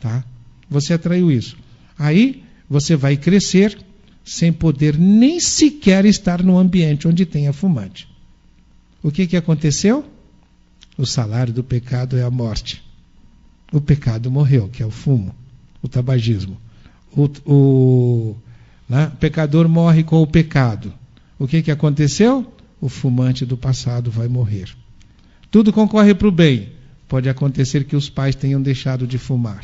Tá? Você atraiu isso. Aí você vai crescer sem poder nem sequer estar no ambiente onde tenha fumante. O que, que aconteceu? O salário do pecado é a morte. O pecado morreu, que é o fumo. o tabagismo. O, o né, pecador morre com o pecado. O que, que aconteceu? O fumante do passado vai morrer. Tudo concorre para o bem. Pode acontecer que os pais tenham deixado de fumar.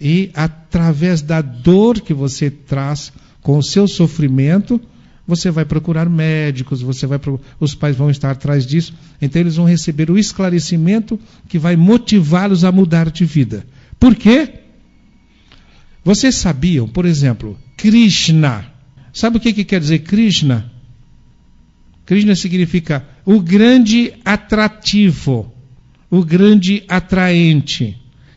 E através da dor que você traz com o seu sofrimento, você vai procurar médicos, você vai os pais vão estar atrás disso, então eles vão receber o esclarecimento que vai motivá-los a mudar de vida. Por quê? Vocês sabiam, por exemplo, Krishna. Sabe o que, que quer dizer Krishna? Krishna significa o grande atrativo, o grande atraente.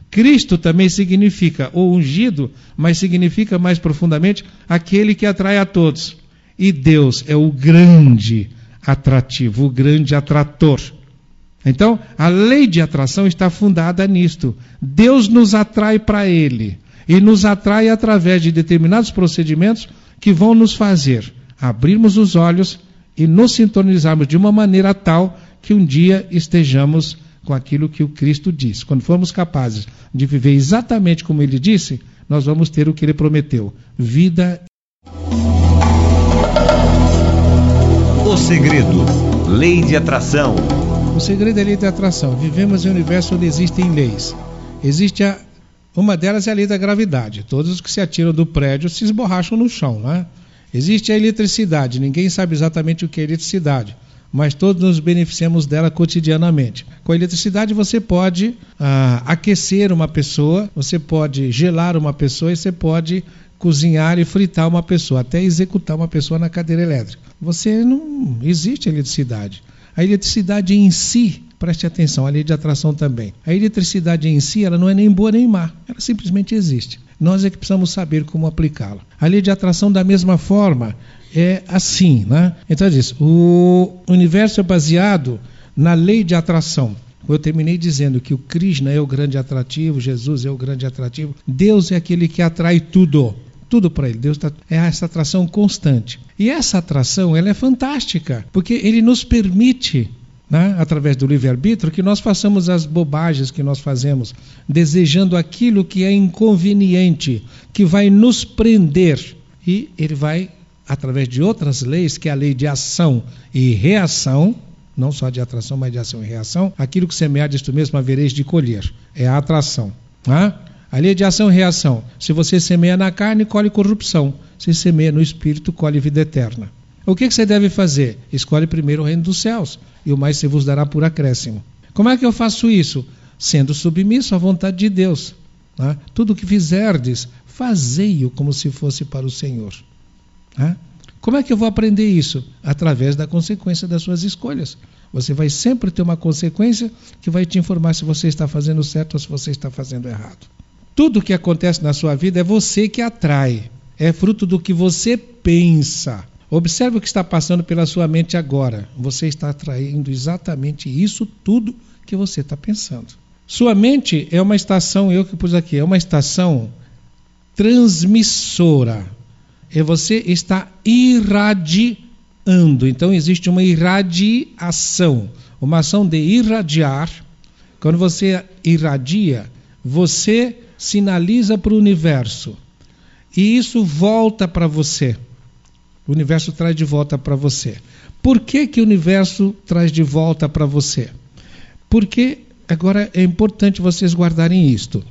Cristo também significa o ungido, mas significa mais profundamente aquele que atrai a todos. E Deus é o grande atrativo, o grande atrator. Então, a lei de atração está fundada nisto. Deus nos atrai para Ele. E nos atrai através de determinados procedimentos que vão nos fazer abrirmos os olhos e nos sintonizarmos de uma maneira tal que um dia estejamos com aquilo que o Cristo diz. Quando formos capazes de viver exatamente como ele disse, nós vamos ter o que ele prometeu: vida. O segredo, lei de atração. O segredo é a lei de atração. Vivemos em um universo onde existem leis. Existe a, uma delas é a lei da gravidade. Todos os que se atiram do prédio se esborracham no chão, não é? Existe a eletricidade. Ninguém sabe exatamente o que é eletricidade mas todos nos beneficiamos dela cotidianamente. Com a eletricidade você pode ah, aquecer uma pessoa, você pode gelar uma pessoa e você pode cozinhar e fritar uma pessoa, até executar uma pessoa na cadeira elétrica. Você não existe eletricidade. A eletricidade em si, preste atenção, a lei de atração também. A eletricidade em si, ela não é nem boa nem má, ela simplesmente existe. Nós é que precisamos saber como aplicá-la. A lei de atração, da mesma forma, é assim. Né? Então, diz: o universo é baseado na lei de atração. Eu terminei dizendo que o Krishna é o grande atrativo, Jesus é o grande atrativo, Deus é aquele que atrai tudo. Tudo para ele. Deus tá, é essa atração constante. E essa atração ela é fantástica, porque ele nos permite né, através do livre-arbítrio, que nós façamos as bobagens que nós fazemos, desejando aquilo que é inconveniente, que vai nos prender. E ele vai através de outras leis, que é a lei de ação e reação, não só de atração, mas de ação e reação, aquilo que semear tu mesmo havereis de colher. É a atração. Tá? A lei de ação e reação. Se você semeia na carne, colhe corrupção. Se semeia no espírito, colhe vida eterna. O que, que você deve fazer? Escolhe primeiro o reino dos céus, e o mais se vos dará por acréscimo. Como é que eu faço isso? Sendo submisso à vontade de Deus. Tá? Tudo o que fizerdes, fazei-o como se fosse para o Senhor. Né? Como é que eu vou aprender isso? Através da consequência das suas escolhas. Você vai sempre ter uma consequência que vai te informar se você está fazendo certo ou se você está fazendo errado. Tudo que acontece na sua vida é você que atrai, é fruto do que você pensa. Observe o que está passando pela sua mente agora. Você está atraindo exatamente isso tudo que você está pensando. Sua mente é uma estação, eu que pus aqui, é uma estação transmissora é você está irradiando. Então existe uma irradiação, uma ação de irradiar. Quando você irradia, você sinaliza para o universo. E isso volta para você. O universo traz de volta para você. Por que, que o universo traz de volta para você? Porque agora é importante vocês guardarem isto.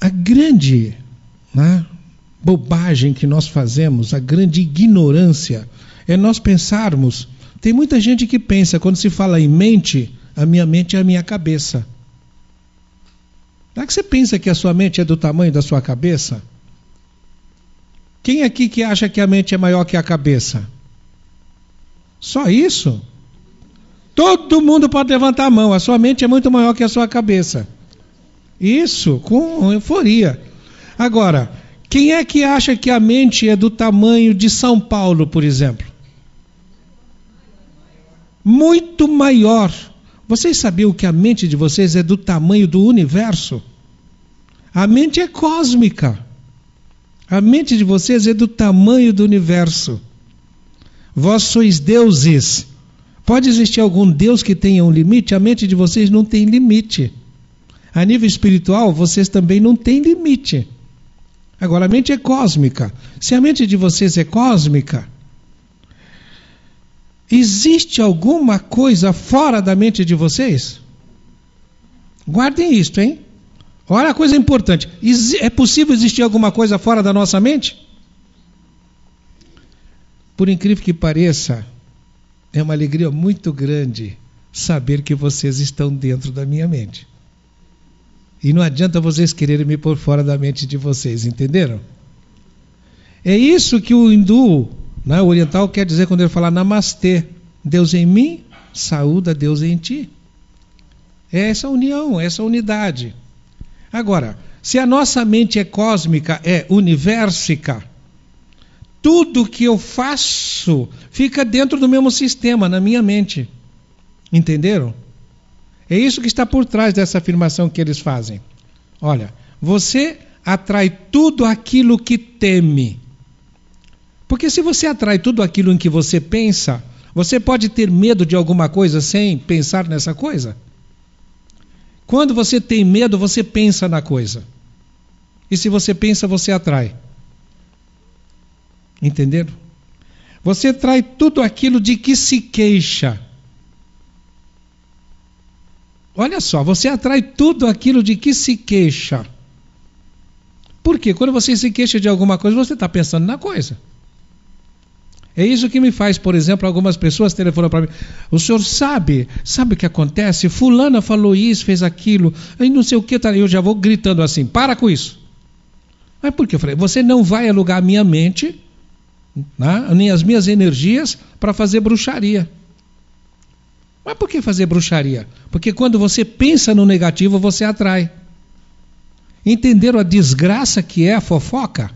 A grande né, bobagem que nós fazemos, a grande ignorância, é nós pensarmos. Tem muita gente que pensa, quando se fala em mente, a minha mente é a minha cabeça. Será que você pensa que a sua mente é do tamanho da sua cabeça? Quem aqui que acha que a mente é maior que a cabeça? Só isso? Todo mundo pode levantar a mão. A sua mente é muito maior que a sua cabeça. Isso, com euforia. Agora, quem é que acha que a mente é do tamanho de São Paulo, por exemplo? Muito maior. Vocês sabiam que a mente de vocês é do tamanho do universo? A mente é cósmica. A mente de vocês é do tamanho do universo. Vós sois deuses. Pode existir algum Deus que tenha um limite? A mente de vocês não tem limite. A nível espiritual, vocês também não têm limite. Agora, a mente é cósmica. Se a mente de vocês é cósmica, existe alguma coisa fora da mente de vocês? Guardem isto, hein? Olha a coisa importante. É possível existir alguma coisa fora da nossa mente? Por incrível que pareça, é uma alegria muito grande saber que vocês estão dentro da minha mente. E não adianta vocês quererem me pôr fora da mente de vocês, entenderam? É isso que o hindu, né, o oriental, quer dizer quando ele fala namastê. Deus em mim, saúda Deus em ti. É essa união, essa unidade. Agora, se a nossa mente é cósmica, é universica, tudo que eu faço fica dentro do mesmo sistema, na minha mente. Entenderam? É isso que está por trás dessa afirmação que eles fazem. Olha, você atrai tudo aquilo que teme. Porque se você atrai tudo aquilo em que você pensa, você pode ter medo de alguma coisa sem pensar nessa coisa? Quando você tem medo, você pensa na coisa. E se você pensa, você atrai. Entenderam? Você atrai tudo aquilo de que se queixa. Olha só, você atrai tudo aquilo de que se queixa. Por quê? Quando você se queixa de alguma coisa, você está pensando na coisa. É isso que me faz, por exemplo, algumas pessoas telefonam para mim. O senhor sabe, sabe o que acontece? Fulana falou isso, fez aquilo, e não sei o que, tá, eu já vou gritando assim, para com isso. Mas por que? Eu falei, você não vai alugar a minha mente, né, nem as minhas energias, para fazer bruxaria. Mas por que fazer bruxaria? Porque quando você pensa no negativo, você atrai. Entenderam a desgraça que é a fofoca?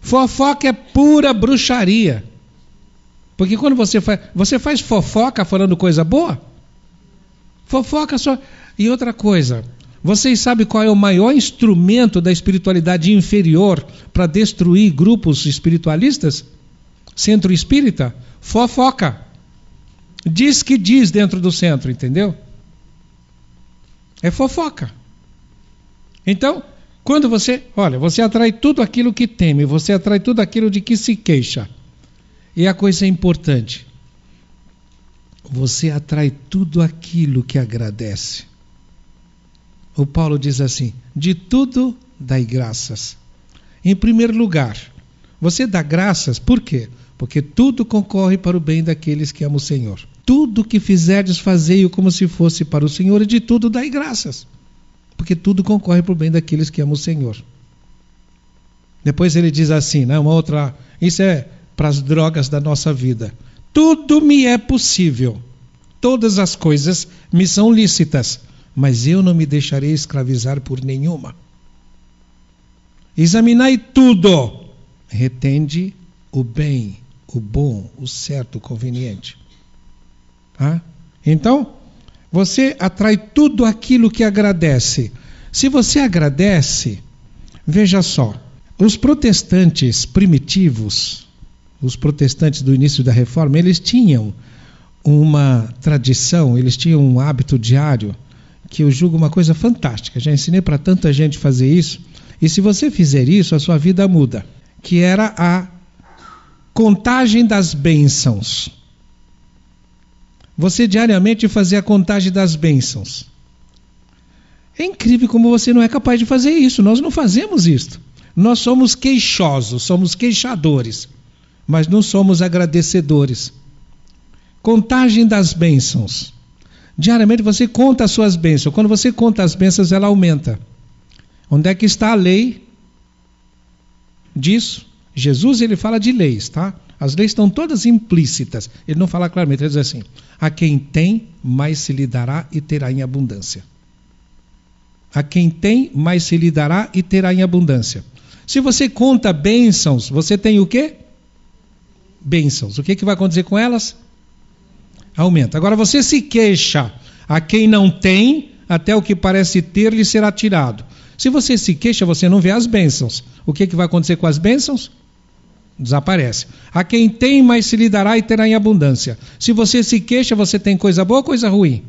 Fofoca é pura bruxaria. Porque quando você faz. Você faz fofoca falando coisa boa? Fofoca só. E outra coisa. Vocês sabem qual é o maior instrumento da espiritualidade inferior para destruir grupos espiritualistas? Centro espírita? Fofoca. Diz que diz dentro do centro, entendeu? É fofoca. Então, quando você, olha, você atrai tudo aquilo que teme, você atrai tudo aquilo de que se queixa. E a coisa é importante. Você atrai tudo aquilo que agradece. O Paulo diz assim: de tudo dai graças. Em primeiro lugar, você dá graças, por quê? Porque tudo concorre para o bem daqueles que amam o Senhor. Tudo que fizerdes, fazei-o como se fosse para o Senhor, e de tudo dai graças porque tudo concorre para o bem daqueles que amam o Senhor. Depois ele diz assim, né, uma outra, isso é para as drogas da nossa vida. Tudo me é possível, todas as coisas me são lícitas, mas eu não me deixarei escravizar por nenhuma. Examinai tudo, retende o bem, o bom, o certo, o conveniente. Ah? Então, você atrai tudo aquilo que agradece. Se você agradece, veja só, os protestantes primitivos, os protestantes do início da reforma, eles tinham uma tradição, eles tinham um hábito diário que eu julgo uma coisa fantástica. Já ensinei para tanta gente fazer isso. E se você fizer isso, a sua vida muda. Que era a contagem das bênçãos você diariamente fazer a contagem das bênçãos. É incrível como você não é capaz de fazer isso. Nós não fazemos isso. Nós somos queixosos, somos queixadores, mas não somos agradecedores. Contagem das bênçãos. Diariamente você conta as suas bênçãos. Quando você conta as bênçãos, ela aumenta. Onde é que está a lei disso? Jesus ele fala de leis, tá? As leis estão todas implícitas. Ele não fala claramente, ele diz assim: a quem tem, mais se lhe dará e terá em abundância. A quem tem, mais se lhe dará e terá em abundância. Se você conta bênçãos, você tem o quê? Bênçãos. O que, que vai acontecer com elas? Aumenta. Agora você se queixa. A quem não tem, até o que parece ter lhe será tirado. Se você se queixa, você não vê as bênçãos. O que, que vai acontecer com as bênçãos? Desaparece. A quem tem, mais se lhe dará e terá em abundância. Se você se queixa, você tem coisa boa ou coisa ruim?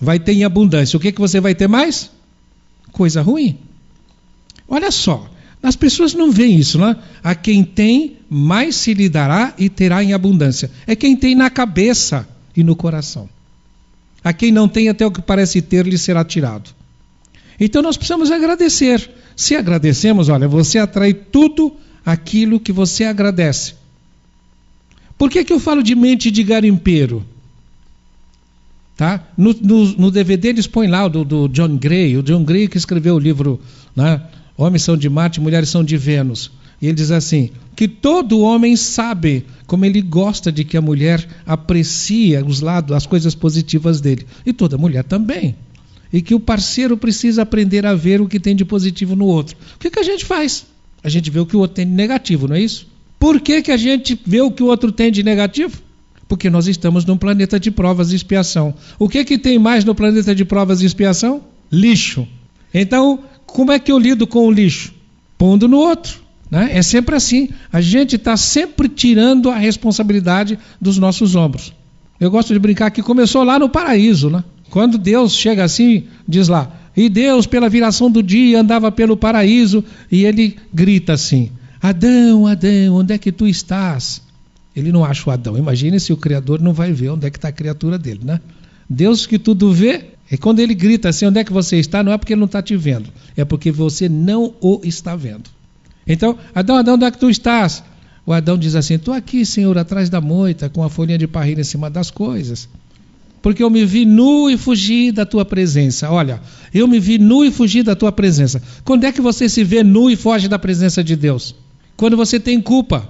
vai ter em abundância. O que, que você vai ter mais? Coisa ruim. Olha só, as pessoas não veem isso, né? A quem tem, mais se lhe dará e terá em abundância. É quem tem na cabeça e no coração. A quem não tem, até o que parece ter, lhe será tirado. Então nós precisamos agradecer. Se agradecemos, olha, você atrai tudo aquilo que você agradece. Por que, que eu falo de mente de garimpeiro? Tá? No, no, no DVD eles põem lá do, do, John Gray, o John Gray que escreveu o livro né, Homens são de Marte, Mulheres são de Vênus. E ele diz assim: que todo homem sabe como ele gosta de que a mulher aprecia os lados, as coisas positivas dele. E toda mulher também. E que o parceiro precisa aprender a ver o que tem de positivo no outro. O que, que a gente faz? A gente vê o que o outro tem de negativo, não é isso? Por que, que a gente vê o que o outro tem de negativo? Porque nós estamos num planeta de provas e expiação. O que, que tem mais no planeta de provas e expiação? Lixo. Então, como é que eu lido com o lixo? Pondo no outro. Né? É sempre assim. A gente está sempre tirando a responsabilidade dos nossos ombros. Eu gosto de brincar que começou lá no paraíso. Né? Quando Deus chega assim, diz lá, e Deus, pela viração do dia, andava pelo paraíso, e ele grita assim: Adão, Adão, onde é que tu estás? Ele não acha o Adão. Imagine se o Criador não vai ver onde é que está a criatura dele, né? Deus que tudo vê, e quando ele grita assim, onde é que você está, não é porque ele não está te vendo, é porque você não o está vendo. Então, Adão, Adão, onde é que tu estás? O Adão diz assim: Estou aqui, Senhor, atrás da moita, com a folhinha de parrilha em cima das coisas porque eu me vi nu e fugi da tua presença. Olha, eu me vi nu e fugi da tua presença. Quando é que você se vê nu e foge da presença de Deus? Quando você tem culpa.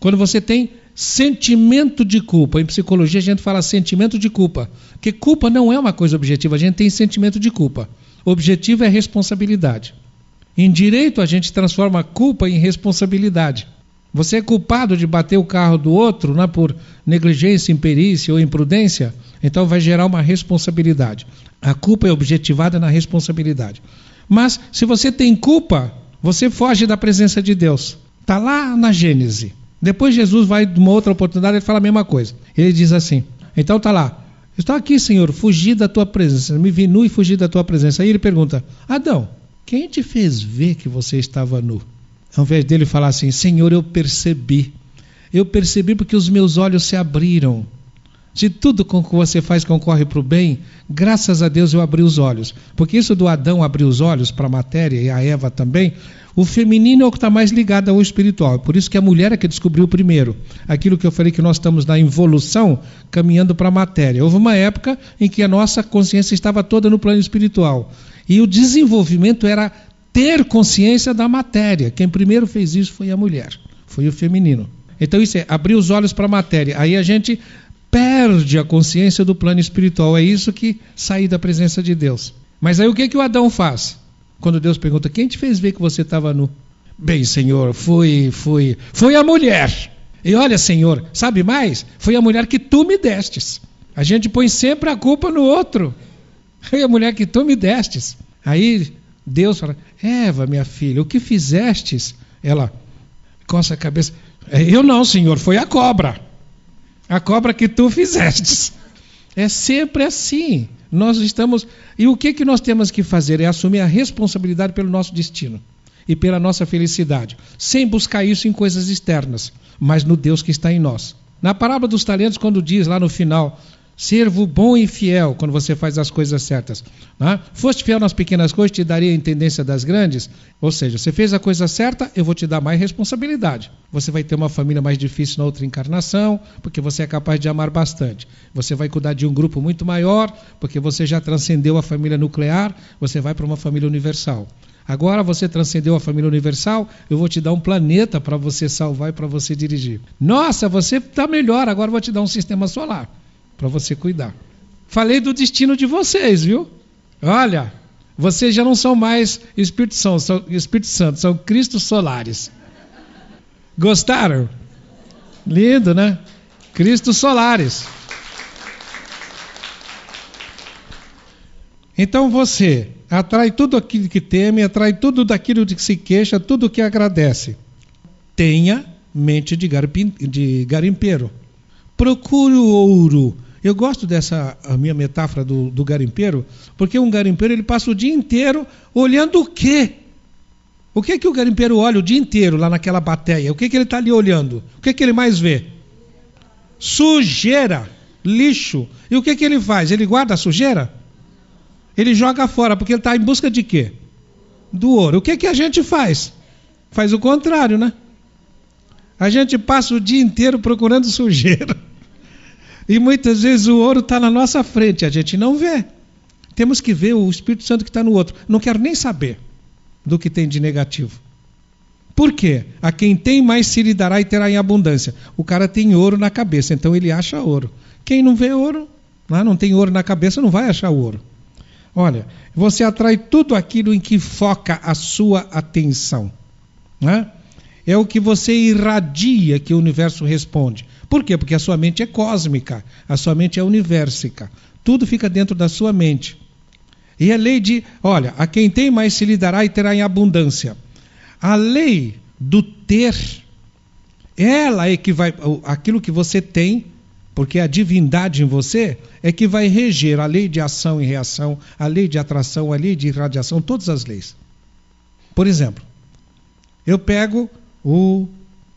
Quando você tem sentimento de culpa. Em psicologia a gente fala sentimento de culpa. Porque culpa não é uma coisa objetiva, a gente tem sentimento de culpa. Objetivo é responsabilidade. Em direito a gente transforma culpa em responsabilidade. Você é culpado de bater o carro do outro né, por negligência, imperícia ou imprudência, então vai gerar uma responsabilidade. A culpa é objetivada na responsabilidade. Mas se você tem culpa, você foge da presença de Deus. Está lá na Gênese. Depois Jesus vai, de uma outra oportunidade, ele fala a mesma coisa. Ele diz assim: então está lá. Estou aqui, Senhor, fugi da tua presença. Me vi nu e fugi da tua presença. Aí ele pergunta: Adão, quem te fez ver que você estava nu? Ao invés dele falar assim, Senhor, eu percebi. Eu percebi porque os meus olhos se abriram. Se tudo com que você faz concorre para o bem, graças a Deus eu abri os olhos. Porque isso do Adão abrir os olhos para a matéria e a Eva também, o feminino é o que está mais ligado ao espiritual. Por isso que a mulher é que descobriu primeiro. Aquilo que eu falei que nós estamos na evolução, caminhando para a matéria. Houve uma época em que a nossa consciência estava toda no plano espiritual. E o desenvolvimento era ter consciência da matéria. Quem primeiro fez isso foi a mulher, foi o feminino. Então isso é abrir os olhos para a matéria. Aí a gente perde a consciência do plano espiritual. É isso que sair da presença de Deus. Mas aí o que, que o Adão faz? Quando Deus pergunta: Quem te fez ver que você estava nu? Bem, Senhor, foi, foi, foi a mulher. E olha, Senhor, sabe mais? Foi a mulher que tu me destes. A gente põe sempre a culpa no outro. Foi a mulher que tu me destes. Aí Deus fala: Eva, minha filha, o que fizestes? Ela coça a cabeça. É, eu não, Senhor, foi a cobra. A cobra que tu fizestes. É sempre assim. Nós estamos. E o que, que nós temos que fazer? É assumir a responsabilidade pelo nosso destino e pela nossa felicidade, sem buscar isso em coisas externas, mas no Deus que está em nós. Na parábola dos talentos, quando diz lá no final, Servo bom e fiel quando você faz as coisas certas. Né? Foste fiel nas pequenas coisas, te daria a intendência das grandes. Ou seja, você fez a coisa certa, eu vou te dar mais responsabilidade. Você vai ter uma família mais difícil na outra encarnação, porque você é capaz de amar bastante. Você vai cuidar de um grupo muito maior, porque você já transcendeu a família nuclear, você vai para uma família universal. Agora você transcendeu a família universal, eu vou te dar um planeta para você salvar e para você dirigir. Nossa, você está melhor, agora eu vou te dar um sistema solar para você cuidar. Falei do destino de vocês, viu? Olha, vocês já não são mais Espírito Santo, são, Espírito Santo, são Cristos solares. Gostaram? Lindo, né? Cristos solares. Então você atrai tudo aquilo que teme, atrai tudo daquilo de que se queixa, tudo que agradece. Tenha mente de, garimpeiro. Procure o ouro Eu gosto dessa minha metáfora do, do garimpeiro, porque um garimpeiro ele passa o dia inteiro olhando o quê? O que que o garimpeiro olha o dia inteiro lá naquela bateia? O que que ele está ali olhando? O que que ele mais vê? Sujeira, lixo. E o que que ele faz? Ele guarda a sujeira? Ele joga fora, porque ele está em busca de quê? Do ouro. O que que a gente faz? Faz o contrário, né? A gente passa o dia inteiro procurando <laughs> sujeira. E muitas vezes o ouro está na nossa frente, a gente não vê. Temos que ver o Espírito Santo que está no outro. Não quero nem saber do que tem de negativo. Por quê? A quem tem mais se lhe dará e terá em abundância. O cara tem ouro na cabeça, então ele acha ouro. Quem não vê ouro, não tem ouro na cabeça, não vai achar ouro. Olha, você atrai tudo aquilo em que foca a sua atenção. Né? É o que você irradia que o universo responde. Por quê? Porque a sua mente é cósmica, a sua mente é universica. Tudo fica dentro da sua mente. E a lei de, olha, a quem tem mais se lhe dará e terá em abundância. A lei do ter, ela é que vai, aquilo que você tem, porque a divindade em você é que vai reger a lei de ação e reação, a lei de atração, a lei de irradiação, todas as leis. Por exemplo, eu pego o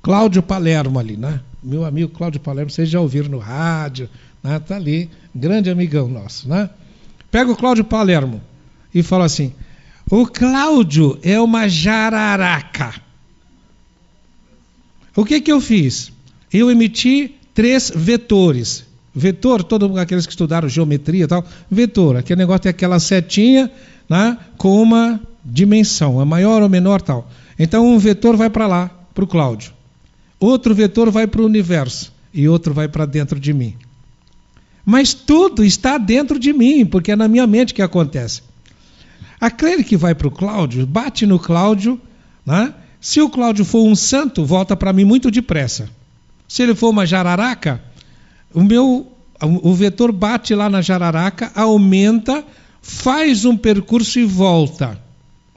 Cláudio Palermo ali, né? Meu amigo Cláudio Palermo, vocês já ouviram no rádio, né? Tá ali, grande amigão nosso, né? Pega o Cláudio Palermo e fala assim: o Cláudio é uma jararaca. O que que eu fiz? Eu emiti três vetores. Vetor, todos aqueles que estudaram geometria e tal, vetor, aquele negócio tem aquela setinha né, com uma dimensão, é maior ou menor tal. Então um vetor vai para lá, para o Cláudio. Outro vetor vai para o universo e outro vai para dentro de mim. Mas tudo está dentro de mim, porque é na minha mente que acontece. Aquele que vai para o Cláudio, bate no Cláudio, né? se o Cláudio for um santo, volta para mim muito depressa. Se ele for uma jararaca, o meu o vetor bate lá na jararaca, aumenta, faz um percurso e volta.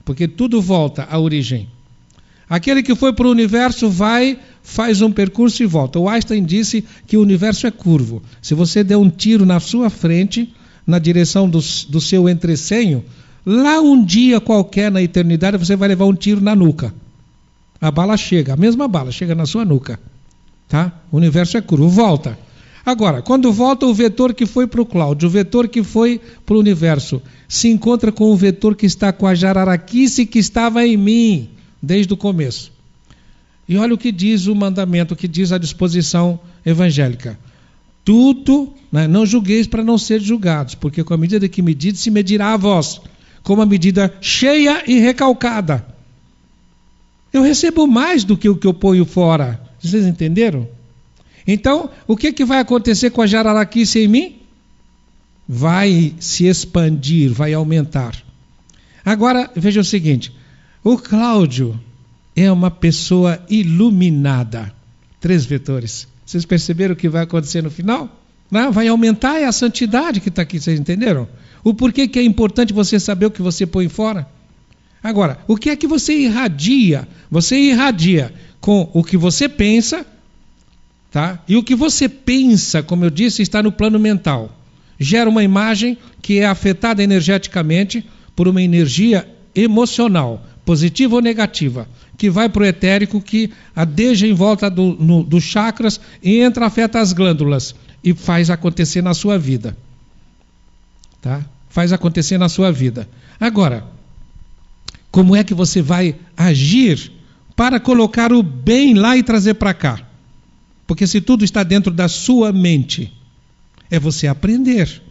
Porque tudo volta à origem. Aquele que foi para o universo vai, faz um percurso e volta. O Einstein disse que o universo é curvo. Se você der um tiro na sua frente, na direção do, do seu entrecenho, lá um dia qualquer na eternidade você vai levar um tiro na nuca. A bala chega, a mesma bala chega na sua nuca. Tá? O universo é curvo, volta. Agora, quando volta o vetor que foi para o Cláudio, o vetor que foi para o universo, se encontra com o vetor que está com a jararaquice que estava em mim desde o começo. E olha o que diz o mandamento, o que diz a disposição evangélica. Tudo, né, não julgueis para não ser julgados, porque com a medida que medides, se medirá a vós, com uma medida cheia e recalcada. Eu recebo mais do que o que eu ponho fora. Vocês entenderam? Então, o que, que vai acontecer com a jararaquice em mim? Vai se expandir, vai aumentar. Agora, veja o seguinte: o Cláudio é uma pessoa iluminada. Três vetores. Vocês perceberam o que vai acontecer no final? Não, vai aumentar é a santidade que está aqui, vocês entenderam? O porquê que é importante você saber o que você põe fora? Agora, o que é que você irradia? Você irradia com o que você pensa, tá? E o que você pensa, como eu disse, está no plano mental. Gera uma imagem que é afetada energeticamente por uma energia emocional positiva ou negativa, que vai para o etérico, que adeja em volta do, no, dos chakras e entra, afeta as glândulas e faz acontecer na sua vida. Tá? Faz acontecer na sua vida. Agora, como é que você vai agir para colocar o bem lá e trazer para cá? Porque se tudo está dentro da sua mente, é você aprender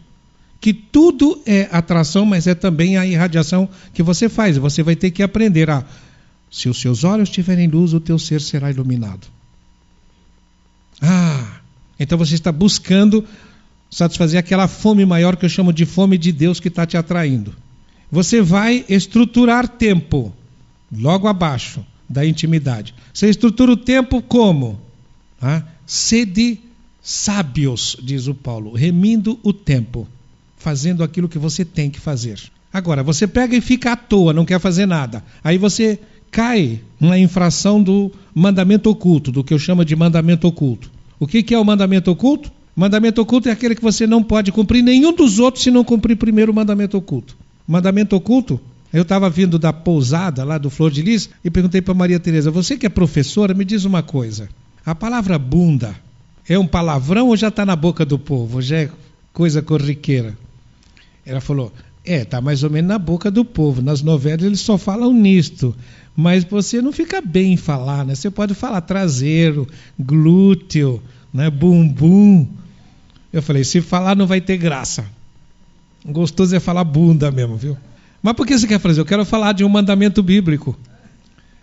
que tudo é atração, mas é também a irradiação que você faz. Você vai ter que aprender a. Se os seus olhos tiverem luz, o teu ser será iluminado. Ah, então você está buscando satisfazer aquela fome maior que eu chamo de fome de Deus que está te atraindo. Você vai estruturar tempo, logo abaixo da intimidade. Você estrutura o tempo como? Ah, sede sábios, diz o Paulo, remindo o tempo fazendo aquilo que você tem que fazer. Agora, você pega e fica à toa, não quer fazer nada. Aí você cai na infração do mandamento oculto, do que eu chamo de mandamento oculto. O que, é o mandamento oculto? Mandamento oculto é aquele que você não pode cumprir nenhum dos outros se não cumprir primeiro o mandamento oculto. Mandamento oculto, eu estava vindo da pousada lá do Flor de Lis e perguntei para Maria Tereza, você que é professora, me diz uma coisa. A palavra bunda é um palavrão ou já está na boca do povo? Já é coisa corriqueira? Ela falou, é, tá mais ou menos na boca do povo. Nas novelas eles só falam nisto. Mas você não fica bem em falar, né? Você pode falar traseiro, glúteo, né? bumbum. Eu falei, se falar não vai ter graça. Gostoso é falar bunda mesmo, viu? Mas por que você quer fazer? Eu quero falar de um mandamento bíblico.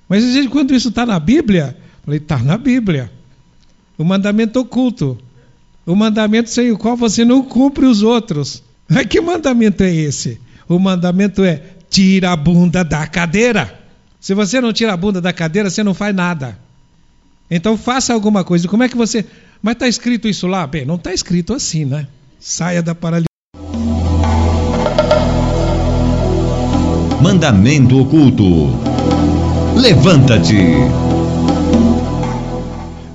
Mas gente, quando isso está na Bíblia, eu falei, está na Bíblia. O mandamento oculto. O mandamento sem o qual você não cumpre os outros. Mas que mandamento é esse? O mandamento é tira a bunda da cadeira. Se você não tira a bunda da cadeira, você não faz nada. Então faça alguma coisa. Como é que você. Mas está escrito isso lá? Bem, não está escrito assim, né? Saia da paralisia. Mandamento oculto. Levanta-te.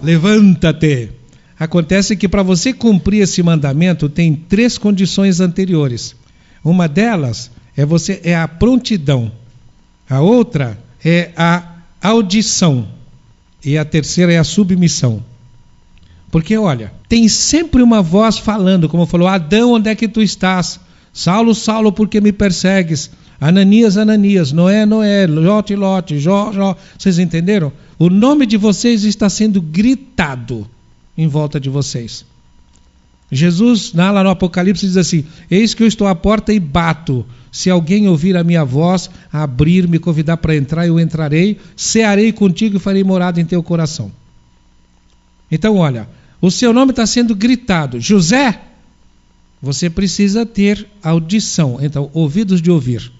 Levanta-te. Acontece que para você cumprir esse mandamento tem três condições anteriores. Uma delas é você é a prontidão. A outra é a audição. E a terceira é a submissão. Porque, olha, tem sempre uma voz falando, como falou: Adão, onde é que tu estás? Saulo, Saulo, por que me persegues? Ananias, Ananias, Noé, Noé, Lote, Lote, Jó, Jó. Vocês entenderam? O nome de vocês está sendo gritado em volta de vocês. Jesus, lá no Apocalipse, diz assim: Eis que eu estou à porta e bato. Se alguém ouvir a minha voz, abrir, me convidar para entrar, eu entrarei, cearei contigo e farei morada em teu coração. Então, olha, o seu nome está sendo gritado. José, você precisa ter audição, então, ouvidos de ouvir.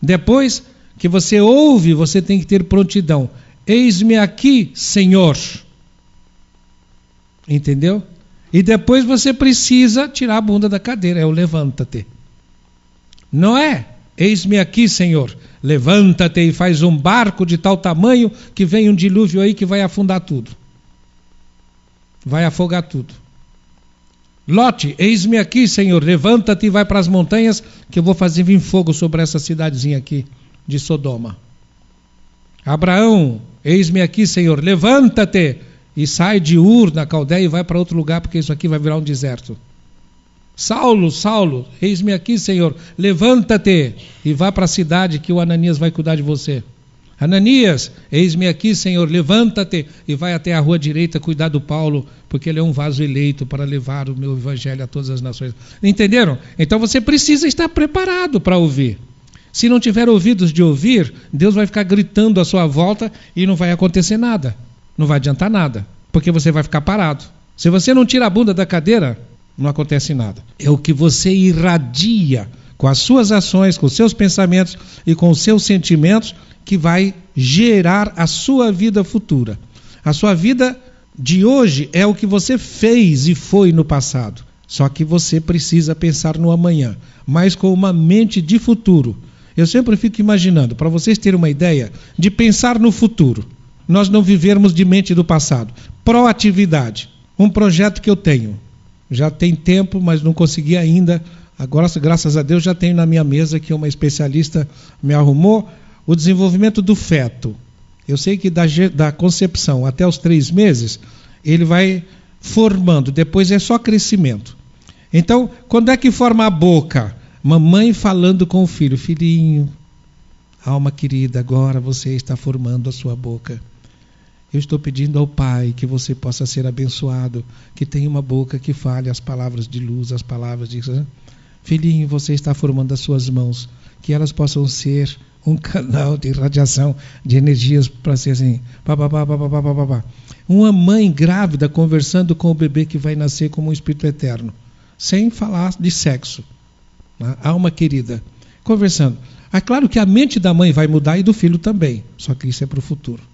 Depois que você ouve, você tem que ter prontidão. Eis-me aqui, Senhor. Entendeu? E depois você precisa tirar a bunda da cadeira, é o levanta-te. Não é? Eis-me aqui, Senhor. Levanta-te e faz um barco de tal tamanho que vem um dilúvio aí que vai afundar tudo vai afogar tudo. Lote, eis-me aqui, Senhor, levanta-te e vai para as montanhas, que eu vou fazer vir fogo sobre essa cidadezinha aqui de Sodoma. Abraão, eis-me aqui, Senhor, levanta-te e sai de Ur, na Caldeia, e vai para outro lugar, porque isso aqui vai virar um deserto. Saulo, Saulo, eis-me aqui, Senhor, levanta-te e vá para a cidade que o Ananias vai cuidar de você. Ananias, eis-me aqui, Senhor, levanta-te e vai até a rua direita cuidar do Paulo, porque ele é um vaso eleito para levar o meu evangelho a todas as nações. Entenderam? Então você precisa estar preparado para ouvir. Se não tiver ouvidos de ouvir, Deus vai ficar gritando à sua volta e não vai acontecer nada. Não vai adiantar nada, porque você vai ficar parado. Se você não tira a bunda da cadeira, não acontece nada. É o que você irradia com as suas ações, com os seus pensamentos e com os seus sentimentos que vai gerar a sua vida futura. A sua vida de hoje é o que você fez e foi no passado. Só que você precisa pensar no amanhã, mas com uma mente de futuro. Eu sempre fico imaginando, para vocês terem uma ideia, de pensar no futuro. Nós não vivermos de mente do passado. Proatividade. Um projeto que eu tenho. Já tem tempo, mas não consegui ainda. Agora, graças a Deus, já tenho na minha mesa que uma especialista me arrumou o desenvolvimento do feto. Eu sei que da, da concepção até os três meses, ele vai formando, depois é só crescimento. Então, quando é que forma a boca? Mamãe falando com o filho: Filhinho, alma querida, agora você está formando a sua boca. Eu estou pedindo ao Pai que você possa ser abençoado, que tenha uma boca que fale as palavras de luz, as palavras de. Filhinho, você está formando as suas mãos, que elas possam ser um <laughs> canal de radiação de energias para ser assim. Pá, pá, pá, pá, pá, pá, pá, pá. Uma mãe grávida conversando com o bebê que vai nascer como um espírito eterno, sem falar de sexo. Né? Alma querida. Conversando. É claro que a mente da mãe vai mudar e do filho também, só que isso é para o futuro.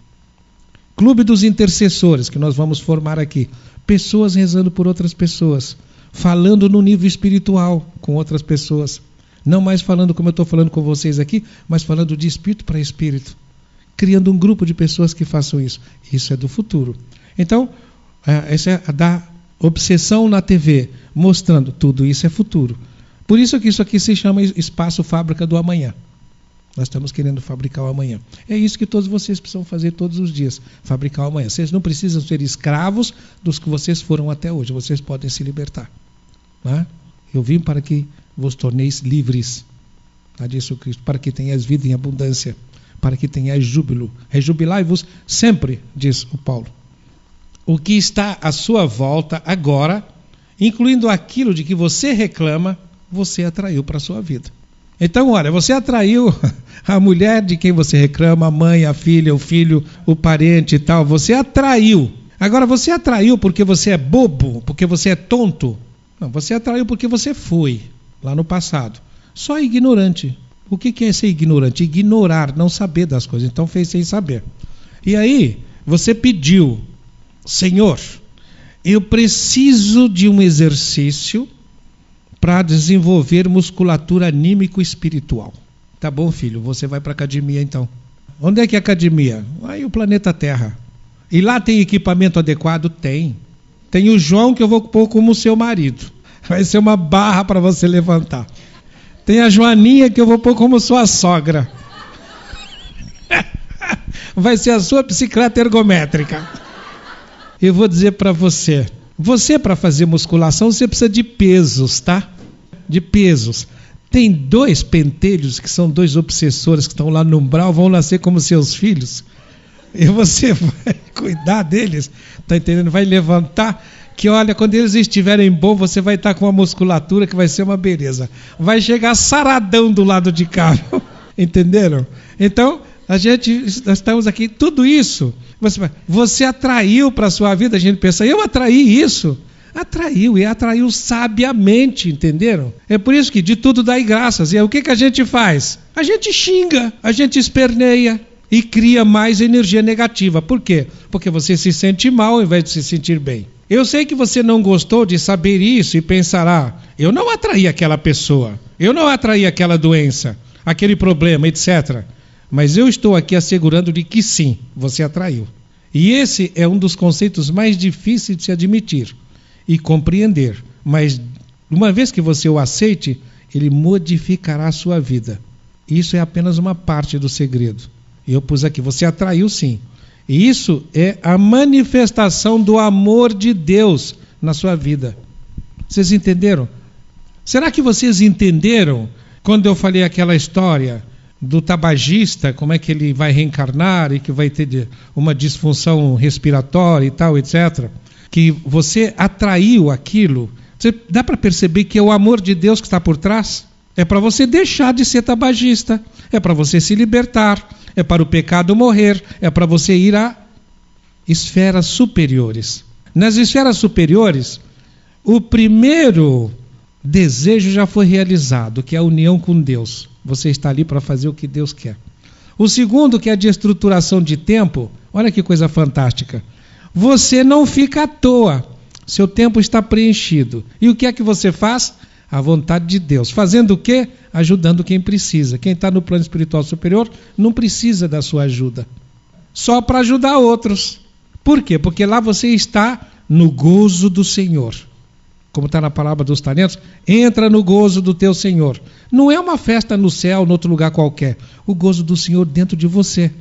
Clube dos intercessores, que nós vamos formar aqui. Pessoas rezando por outras pessoas, falando no nível espiritual com outras pessoas. Não mais falando como eu estou falando com vocês aqui, mas falando de espírito para espírito. Criando um grupo de pessoas que façam isso. Isso é do futuro. Então, essa é da obsessão na TV, mostrando tudo isso é futuro. Por isso que isso aqui se chama espaço fábrica do amanhã. Nós estamos querendo fabricar o amanhã. É isso que todos vocês precisam fazer todos os dias, fabricar o amanhã. Vocês não precisam ser escravos dos que vocês foram até hoje. Vocês podem se libertar. Né? Eu vim para que vos torneis livres. Tá, disse o Cristo, para que tenhais vida em abundância, para que tenhais júbilo. Rejubilai-vos sempre, diz o Paulo. O que está à sua volta agora, incluindo aquilo de que você reclama, você atraiu para a sua vida. Então, olha, você atraiu <laughs> a mulher de quem você reclama, a mãe, a filha, o filho, o parente e tal. Você atraiu. Agora, você atraiu porque você é bobo, porque você é tonto. Não, você atraiu porque você foi lá no passado. Só ignorante. O que é ser ignorante? Ignorar, não saber das coisas. Então fez sem saber. E aí, você pediu, Senhor, eu preciso de um exercício para desenvolver musculatura anímico-espiritual. Tá bom, filho, você vai para academia então. Onde é que é a academia? Aí o planeta Terra. E lá tem equipamento adequado? Tem. Tem o João que eu vou pôr como seu marido. Vai ser uma barra para você levantar. Tem a Joaninha que eu vou pôr como sua sogra. <laughs> Vai ser a sua bicicleta ergométrica. Eu vou dizer para você, você, para fazer musculação, você precisa de pesos, tá? De pesos. Tem dois pentelhos, que são dois obsessores que estão lá no umbral, vão nascer como seus filhos. E você <laughs> vai cuidar deles, tá entendendo? Vai levantar, que olha, quando eles estiverem bom, você vai estar com uma musculatura que vai ser uma beleza. Vai chegar saradão do lado de cá. <laughs> Entenderam? Então, a gente, nós estamos aqui, tudo isso você, você atraiu para a sua vida, a gente pensa, eu atraí isso. Atraiu e atraiu sabiamente, entenderam? É por isso que de tudo dai graças. E aí, o que, que a gente faz? A gente xinga, a gente esperneia e cria mais energia negativa. Por quê? Porque você se sente mal ao invés de se sentir bem. Eu sei que você não gostou de saber isso e pensará: eu não atraí aquela pessoa, eu não atraí aquela doença, aquele problema, etc. Mas eu estou aqui assegurando de que sim, você atraiu. E esse é um dos conceitos mais difíceis de se admitir e compreender. Mas uma vez que você o aceite, ele modificará a sua vida. Isso é apenas uma parte do segredo. Eu pus aqui, você atraiu sim. E isso é a manifestação do amor de Deus na sua vida. Vocês entenderam? Será que vocês entenderam quando eu falei aquela história do tabagista, como é que ele vai reencarnar e que vai ter uma disfunção respiratória e tal, etc. Que você atraiu aquilo. Você, dá para perceber que é o amor de Deus que está por trás? É para você deixar de ser tabagista, é para você se libertar, é para o pecado morrer, é para você ir a esferas superiores. Nas esferas superiores, o primeiro desejo já foi realizado, que é a união com Deus. Você está ali para fazer o que Deus quer. O segundo, que é de estruturação de tempo, olha que coisa fantástica. Você não fica à toa. Seu tempo está preenchido. E o que é que você faz? A vontade de Deus. Fazendo o quê? Ajudando quem precisa. Quem está no plano espiritual superior não precisa da sua ajuda. Só para ajudar outros. Por quê? Porque lá você está no gozo do Senhor como está na palavra dos talentos, entra no gozo do teu Senhor. Não é uma festa no céu, em outro lugar qualquer. O gozo do Senhor dentro de você.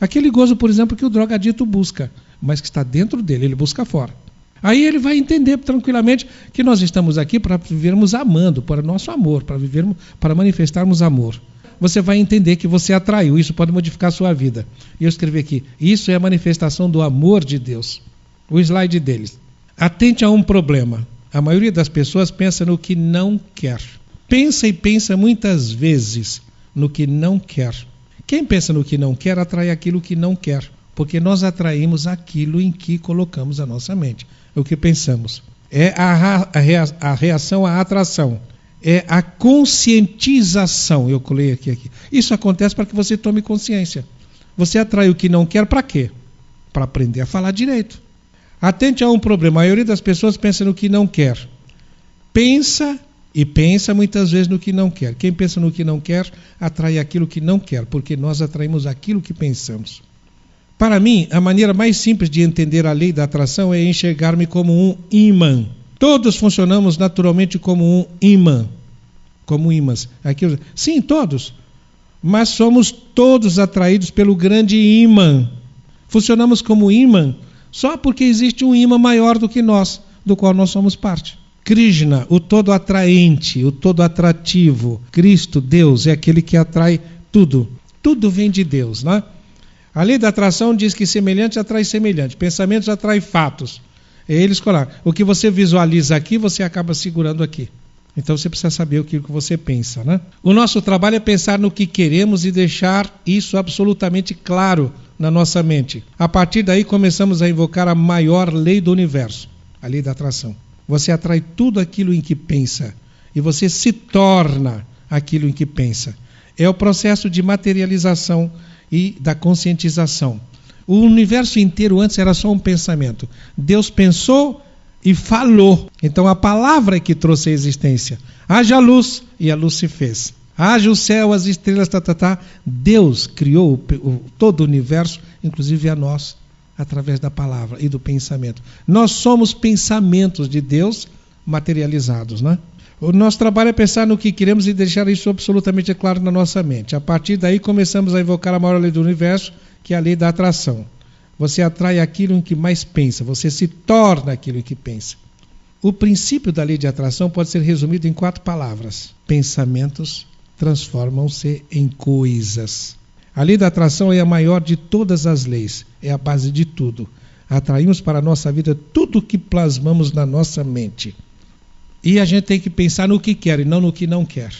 Aquele gozo, por exemplo, que o drogadito busca, mas que está dentro dele, ele busca fora. Aí ele vai entender tranquilamente que nós estamos aqui para vivermos amando, para nosso amor, para vivermos, para manifestarmos amor. Você vai entender que você atraiu, isso pode modificar a sua vida. E eu escrevi aqui: isso é a manifestação do amor de Deus. O slide deles. Atente a um problema. A maioria das pessoas pensa no que não quer. Pensa e pensa muitas vezes no que não quer. Quem pensa no que não quer atrai aquilo que não quer, porque nós atraímos aquilo em que colocamos a nossa mente. É o que pensamos. É a, reação à atração. É a conscientização. Eu colei aqui, aqui. Isso acontece para que você tome consciência. Você atrai o que não quer para quê? Para aprender a falar direito. Atente a um problema. A maioria das pessoas pensa no que não quer. Pensa e pensa muitas vezes no que não quer. Quem pensa no que não quer atrai aquilo que não quer, porque nós atraímos aquilo que pensamos. Para mim, a maneira mais simples de entender a lei da atração é enxergar-me como um imã. Todos funcionamos naturalmente como um imã, como imãs. Aqui, sim, todos. Mas somos todos atraídos pelo grande imã. Funcionamos como imã só porque existe um imã maior do que nós, do qual nós somos parte. Krishna, o todo atraente, o todo atrativo. Cristo, Deus, é aquele que atrai tudo. Tudo vem de Deus, né? A lei da atração diz que semelhante atrai semelhante, pensamentos atraem fatos. É ele escolar. O que você visualiza aqui, você acaba segurando aqui. Então você precisa saber o que você pensa, né? O nosso trabalho é pensar no que queremos e deixar isso absolutamente claro na nossa mente. A partir daí começamos a invocar a maior lei do universo, a lei da atração. Você atrai tudo aquilo em que pensa e você se torna aquilo em que pensa. É o processo de materialização e da conscientização. O universo inteiro antes era só um pensamento. Deus pensou e falou. Então a palavra é que trouxe a existência. Haja luz e a luz se fez. Haja o céu, as estrelas, tá, tá, tá. Deus criou o, o, todo o universo, inclusive a nós, através da palavra e do pensamento. Nós somos pensamentos de Deus materializados, né? O nosso trabalho é pensar no que queremos e deixar isso absolutamente claro na nossa mente. A partir daí começamos a invocar a maior lei do universo, que é a lei da atração. Você atrai aquilo em que mais pensa, você se torna aquilo em que pensa. O princípio da lei de atração pode ser resumido em quatro palavras: pensamentos transformam-se em coisas. A lei da atração é a maior de todas as leis, é a base de tudo. Atraímos para a nossa vida tudo o que plasmamos na nossa mente. E a gente tem que pensar no que quer e não no que não quer.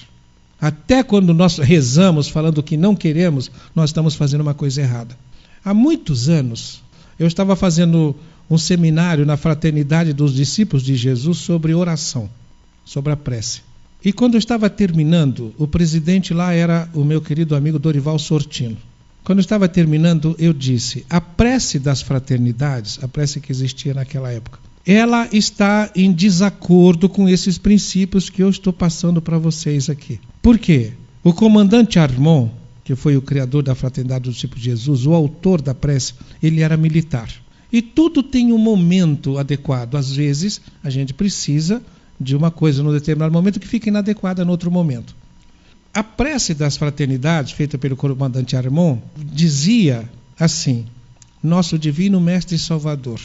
Até quando nós rezamos falando o que não queremos, nós estamos fazendo uma coisa errada. Há muitos anos, eu estava fazendo um seminário na fraternidade dos discípulos de Jesus sobre oração, sobre a prece. E quando eu estava terminando, o presidente lá era o meu querido amigo Dorival Sortino. Quando eu estava terminando, eu disse: a prece das fraternidades, a prece que existia naquela época, ela está em desacordo com esses princípios que eu estou passando para vocês aqui. Por quê? O comandante Armon, que foi o criador da Fraternidade do Discípulo de Jesus, o autor da prece, ele era militar. E tudo tem um momento adequado. Às vezes, a gente precisa de uma coisa num determinado momento que fica inadequada no outro momento. A prece das fraternidades, feita pelo comandante Armon, dizia assim: Nosso Divino Mestre Salvador,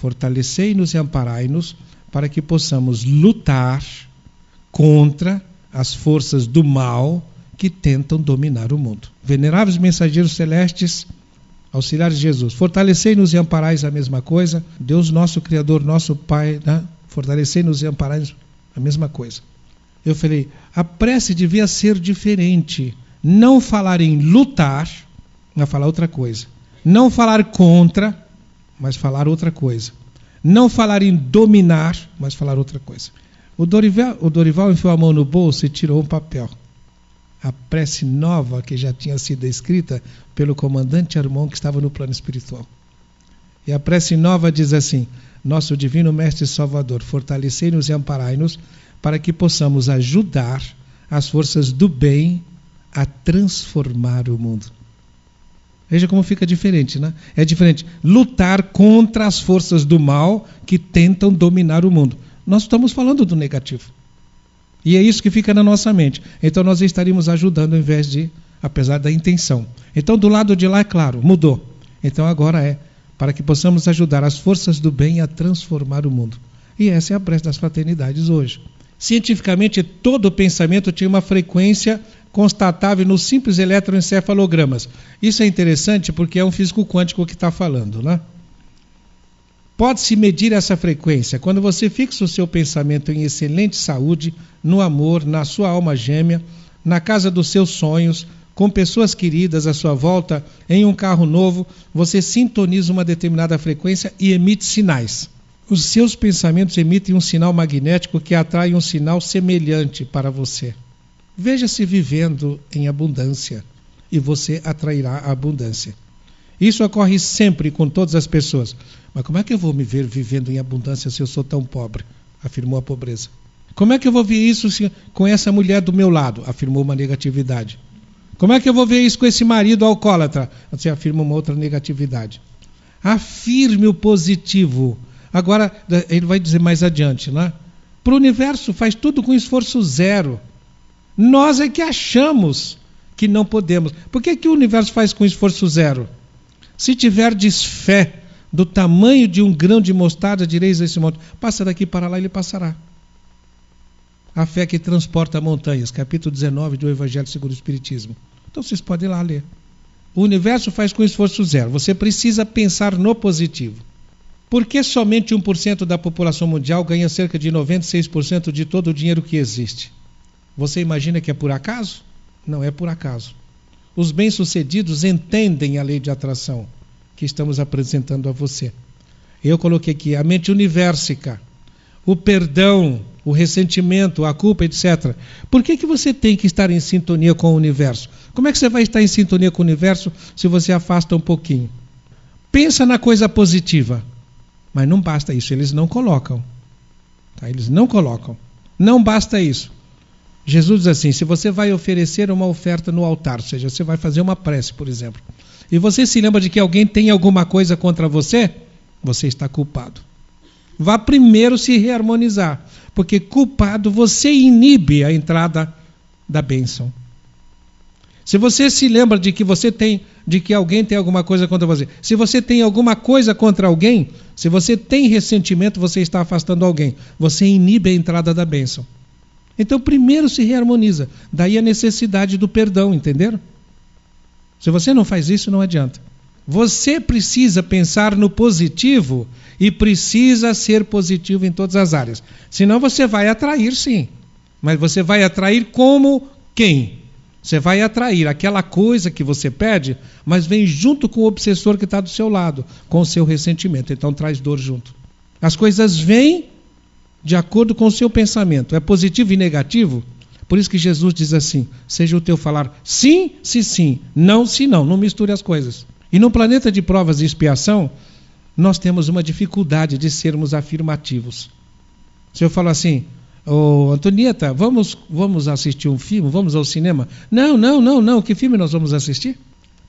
fortalecei-nos e amparai-nos para que possamos lutar contra as forças do mal que tentam dominar o mundo. Veneráveis mensageiros celestes, auxiliares de Jesus, fortalecei-nos e amparais a mesma coisa. Deus, nosso Criador, nosso Pai, né? fortalecei-nos e amparais a mesma coisa. Eu falei, a prece devia ser diferente. Não falar em lutar, mas falar outra coisa. Não falar contra, mas falar outra coisa. Não falar em dominar, mas falar outra coisa. O Dorival, o Dorival enfiou a mão no bolso e tirou um papel. A prece nova que já tinha sido escrita pelo comandante Armon que estava no plano espiritual. E a prece nova diz assim: Nosso Divino Mestre Salvador, fortalecei-nos e amparai-nos para que possamos ajudar as forças do bem a transformar o mundo. Veja como fica diferente, né? É diferente lutar contra as forças do mal que tentam dominar o mundo. Nós estamos falando do negativo. E é isso que fica na nossa mente. Então nós estaríamos ajudando em vez de, apesar da intenção. Então do lado de lá, é claro, mudou. Então agora é para que possamos ajudar as forças do bem a transformar o mundo. E essa é a prece das fraternidades hoje. Cientificamente, todo pensamento tinha uma frequência constatável nos simples eletroencefalogramas. Isso é interessante porque é um físico quântico que está falando, né? Pode-se medir essa frequência quando você fixa o seu pensamento em excelente saúde, no amor, na sua alma gêmea, na casa dos seus sonhos, com pessoas queridas à sua volta, em um carro novo, você sintoniza uma determinada frequência e emite sinais. Os seus pensamentos emitem um sinal magnético que atrai um sinal semelhante para você. Veja-se vivendo em abundância e você atrairá a abundância. Isso ocorre sempre com todas as pessoas. Mas como é que eu vou me ver vivendo em abundância se eu sou tão pobre? Afirmou a pobreza. Como é que eu vou ver isso se, com essa mulher do meu lado? Afirmou uma negatividade. Como é que eu vou ver isso com esse marido alcoólatra? Você afirma uma outra negatividade. Afirme o positivo. Agora, ele vai dizer mais adiante, né? Para o universo faz tudo com esforço zero. Nós é que achamos que não podemos. Por que, que o universo faz com esforço zero? Se tiverdes fé do tamanho de um grão de mostarda, direis a esse monte: passa daqui para lá, ele passará. A fé que transporta montanhas, capítulo 19 do Evangelho segundo o Espiritismo. Então vocês podem ir lá ler. O universo faz com esforço zero. Você precisa pensar no positivo. Por que somente 1% da população mundial ganha cerca de 96% de todo o dinheiro que existe? Você imagina que é por acaso? Não é por acaso. Os bem-sucedidos entendem a lei de atração que estamos apresentando a você. Eu coloquei aqui a mente universica, o perdão, o ressentimento, a culpa, etc. Por que, que você tem que estar em sintonia com o universo? Como é que você vai estar em sintonia com o universo se você afasta um pouquinho? Pensa na coisa positiva. Mas não basta isso, eles não colocam. Tá? Eles não colocam. Não basta isso. Jesus diz assim: se você vai oferecer uma oferta no altar, ou seja, você vai fazer uma prece, por exemplo, e você se lembra de que alguém tem alguma coisa contra você, você está culpado. Vá primeiro se reharmonizar, porque culpado você inibe a entrada da bênção. Se você se lembra de que você tem, de que alguém tem alguma coisa contra você, se você tem alguma coisa contra alguém, se você tem ressentimento, você está afastando alguém. Você inibe a entrada da bênção. Então, primeiro se reharmoniza. Daí a necessidade do perdão, entenderam? Se você não faz isso, não adianta. Você precisa pensar no positivo e precisa ser positivo em todas as áreas. Senão você vai atrair, sim. Mas você vai atrair como quem? Você vai atrair aquela coisa que você pede, mas vem junto com o obsessor que está do seu lado, com o seu ressentimento. Então traz dor junto. As coisas vêm de acordo com o seu pensamento. É positivo e negativo? Por isso que Jesus diz assim: seja o teu falar sim, se sim, não, se não. Não misture as coisas. E no planeta de provas e expiação, nós temos uma dificuldade de sermos afirmativos. Se eu falo assim, Ô, Antonieta, vamos, vamos assistir um filme? Vamos ao cinema? Não, não, não, não. Que filme nós vamos assistir?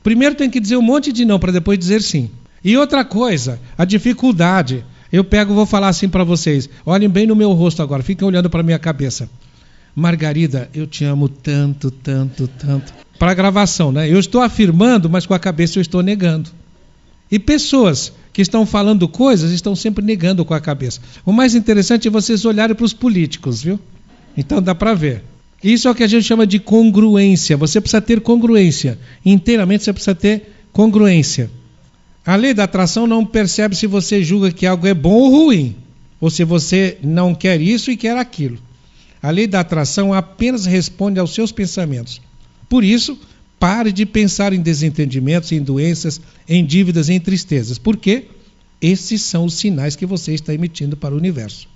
Primeiro tem que dizer um monte de não para depois dizer sim. E outra coisa, a dificuldade. Eu pego, vou falar assim para vocês. Olhem bem no meu rosto agora, fiquem olhando para minha cabeça. Margarida, eu te amo tanto, tanto, tanto. Para gravação, né? Eu estou afirmando, mas com a cabeça eu estou negando. E pessoas que estão falando coisas estão sempre negando com a cabeça. O mais interessante é vocês olharem para os políticos, viu? Então dá para ver. Isso é o que a gente chama de congruência. Você precisa ter congruência. Inteiramente você precisa ter congruência. A lei da atração não percebe se você julga que algo é bom ou ruim, ou se você não quer isso e quer aquilo. A lei da atração apenas responde aos seus pensamentos. Por isso, Pare de pensar em desentendimentos, em doenças, em dívidas, em tristezas. Por quê? Esses são os sinais que você está emitindo para o universo.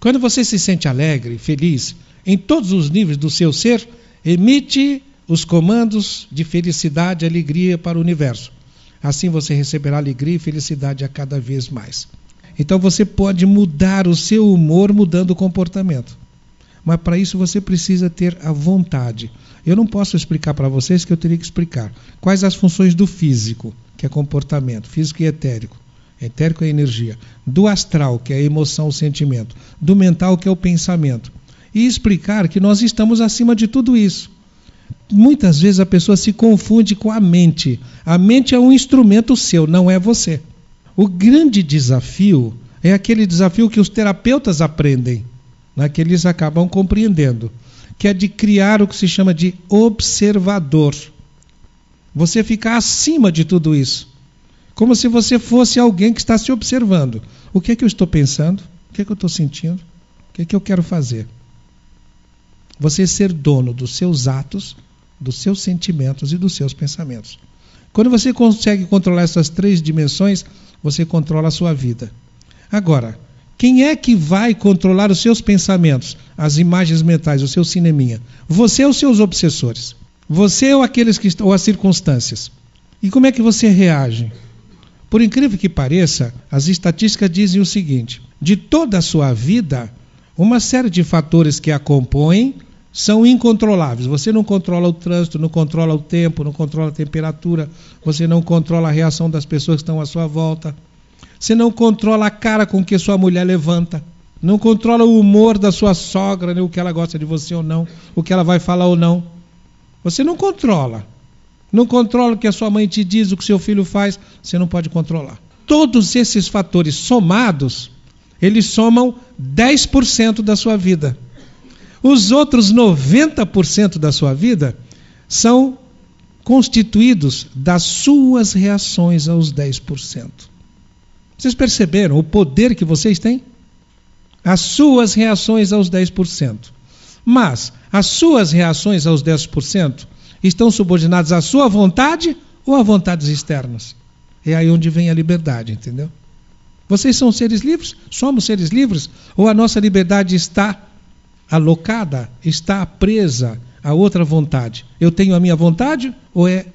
Quando você se sente alegre, feliz, em todos os níveis do seu ser, emite os comandos de felicidade e alegria para o universo. Assim você receberá alegria e felicidade a cada vez mais. Então você pode mudar o seu humor mudando o comportamento. Mas para isso você precisa ter a vontade. Eu não posso explicar para vocês que eu teria que explicar. Quais as funções do físico, que é comportamento, físico e etérico. Etérico é energia. Do astral, que é a emoção, o sentimento. Do mental, que é o pensamento. E explicar que nós estamos acima de tudo isso. Muitas vezes a pessoa se confunde com a mente. A mente é um instrumento seu, não é você. O grande desafio é aquele desafio que os terapeutas aprendem, né, que eles acabam compreendendo que é de criar o que se chama de observador. Você ficar acima de tudo isso. Como se você fosse alguém que está se observando. O que é que eu estou pensando? O que é que eu estou sentindo? O que é que eu quero fazer? Você ser dono dos seus atos, dos seus sentimentos e dos seus pensamentos. Quando você consegue controlar essas três dimensões, você controla a sua vida. Agora, quem é que vai controlar os seus pensamentos, as imagens mentais, o seu cineminha? Você ou seus obsessores? Você ou aqueles que ou as circunstâncias? E como é que você reage? Por incrível que pareça, as estatísticas dizem o seguinte: de toda a sua vida, uma série de fatores que a compõem são incontroláveis. Você não controla o trânsito, não controla o tempo, não controla a temperatura, você não controla a reação das pessoas que estão à sua volta. Você não controla a cara com que sua mulher levanta. Não controla o humor da sua sogra, né, o que ela gosta de você ou não, o que ela vai falar ou não. Você não controla. Não controla o que a sua mãe te diz, o que seu filho faz, você não pode controlar. Todos esses fatores somados, eles somam 10% da sua vida. Os outros 90% da sua vida são constituídos das suas reações aos 10%. Vocês perceberam o poder que vocês têm? As suas reações aos 10%. Mas as suas reações aos 10% estão subordinadas à sua vontade ou a vontades externas? É aí onde vem a liberdade, entendeu? Vocês são seres livres? Somos seres livres? Ou a nossa liberdade está alocada, está presa a outra vontade. Eu tenho a minha vontade ou é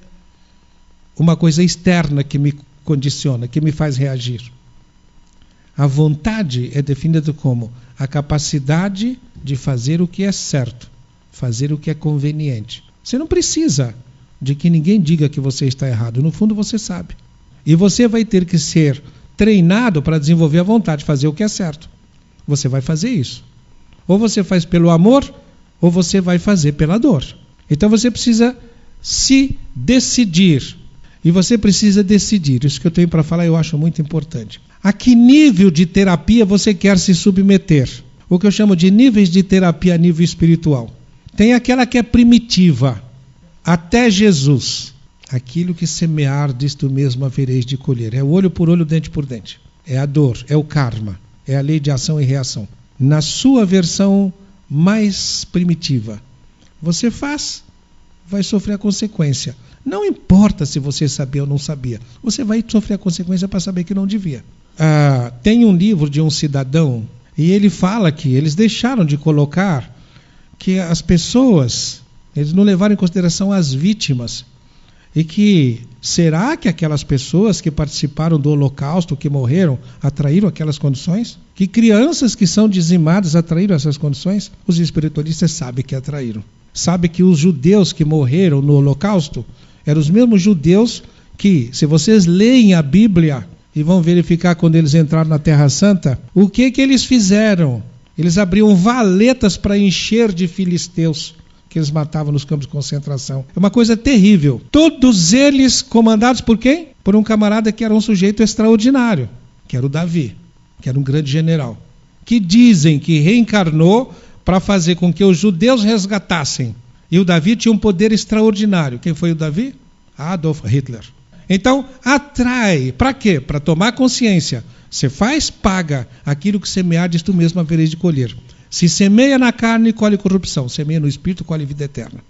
uma coisa externa que me condiciona, que me faz reagir? A vontade é definida como a capacidade de fazer o que é certo, fazer o que é conveniente. Você não precisa de que ninguém diga que você está errado, no fundo você sabe. E você vai ter que ser treinado para desenvolver a vontade de fazer o que é certo. Você vai fazer isso. Ou você faz pelo amor, ou você vai fazer pela dor. Então você precisa se decidir. E você precisa decidir. Isso que eu tenho para falar eu acho muito importante. A que nível de terapia você quer se submeter? O que eu chamo de níveis de terapia a nível espiritual. Tem aquela que é primitiva, até Jesus. Aquilo que semear, disto mesmo havereis de colher. É o olho por olho, dente por dente. É a dor, é o karma, é a lei de ação e reação na sua versão mais primitiva. Você faz, vai sofrer a consequência. Não importa se você sabia ou não sabia, você vai sofrer a consequência para saber que não devia. Ah, tem um livro de um cidadão e ele fala que eles deixaram de colocar que as pessoas, eles não levaram em consideração as vítimas e que será que aquelas pessoas que participaram do Holocausto, que morreram, atraíram aquelas condições? Que crianças que são dizimadas atraíram essas condições? Os espiritualistas sabem que atraíram. Sabe que os judeus que morreram no Holocausto eram os mesmos judeus que, se vocês leem a Bíblia e vão verificar quando eles entraram na Terra Santa, o que que eles fizeram? Eles abriam valetas para encher de filisteus que eles matavam nos campos de concentração. É uma coisa terrível. Todos eles comandados por quem? Por um camarada que era um sujeito extraordinário, que era o Davi, que era um grande general, que dizem que reencarnou para fazer com que os judeus resgatassem. E o Davi tinha um poder extraordinário. Quem foi o Davi? Adolf Hitler. Então, atrai. Para quê? Para tomar consciência. Você faz, paga. Aquilo que semear, tu mesmo havereis de colher. Se semeia na carne, colhe corrupção. Semeia no espírito, colhe vida eterna.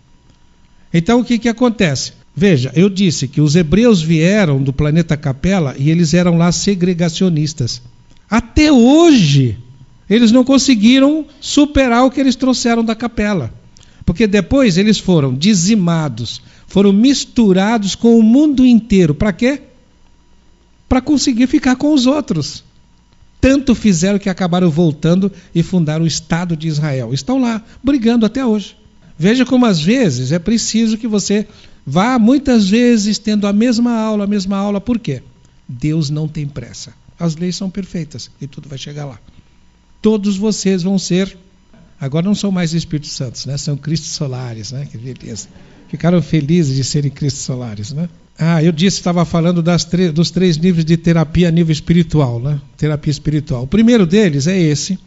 Então o que, que acontece? Veja, eu disse que os hebreus vieram do planeta Capela e eles eram lá segregacionistas. Até hoje, eles não conseguiram superar o que eles trouxeram da Capela. Porque depois eles foram dizimados, foram misturados com o mundo inteiro. Para quê? Para conseguir ficar com os outros tanto fizeram que acabaram voltando e fundaram o Estado de Israel. Estão lá, brigando até hoje. Veja como às vezes é preciso que você vá muitas vezes tendo a mesma aula, a mesma aula, por quê? Deus não tem pressa. As leis são perfeitas e tudo vai chegar lá. Todos vocês vão ser, agora não são mais Espíritos Santos, né? São Cristos Solares, né? Que beleza. Ficaram felizes de serem Cristos Solares, né? Ah, eu disse, estava falando dos três níveis de terapia a nível espiritual, né? Terapia espiritual. O primeiro deles é esse,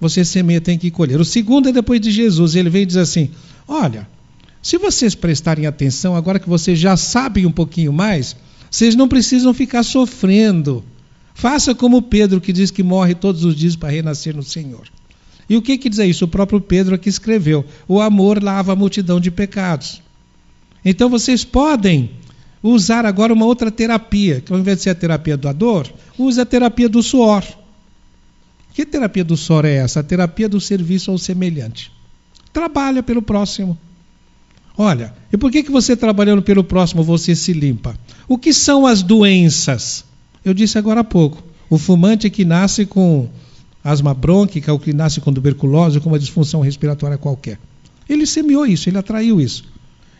você semeia tem que colher. O segundo é depois de Jesus, ele vem e diz assim: olha, se vocês prestarem atenção, agora que vocês já sabem um pouquinho mais, vocês não precisam ficar sofrendo. Faça como Pedro, que diz que morre todos os dias para renascer no Senhor. E o que, que diz isso? O próprio Pedro aqui escreveu: o amor lava a multidão de pecados. Então vocês podem usar agora uma outra terapia, que ao invés de ser a terapia da dor, use a terapia do suor. Que terapia do suor é essa? A terapia do serviço ao semelhante. Trabalha pelo próximo. Olha, e por que, que você trabalhando pelo próximo você se limpa? O que são as doenças? Eu disse agora há pouco. O fumante que nasce com asma brônquica, o que nasce com tuberculose, com uma disfunção respiratória qualquer. Ele semeou isso, ele atraiu isso.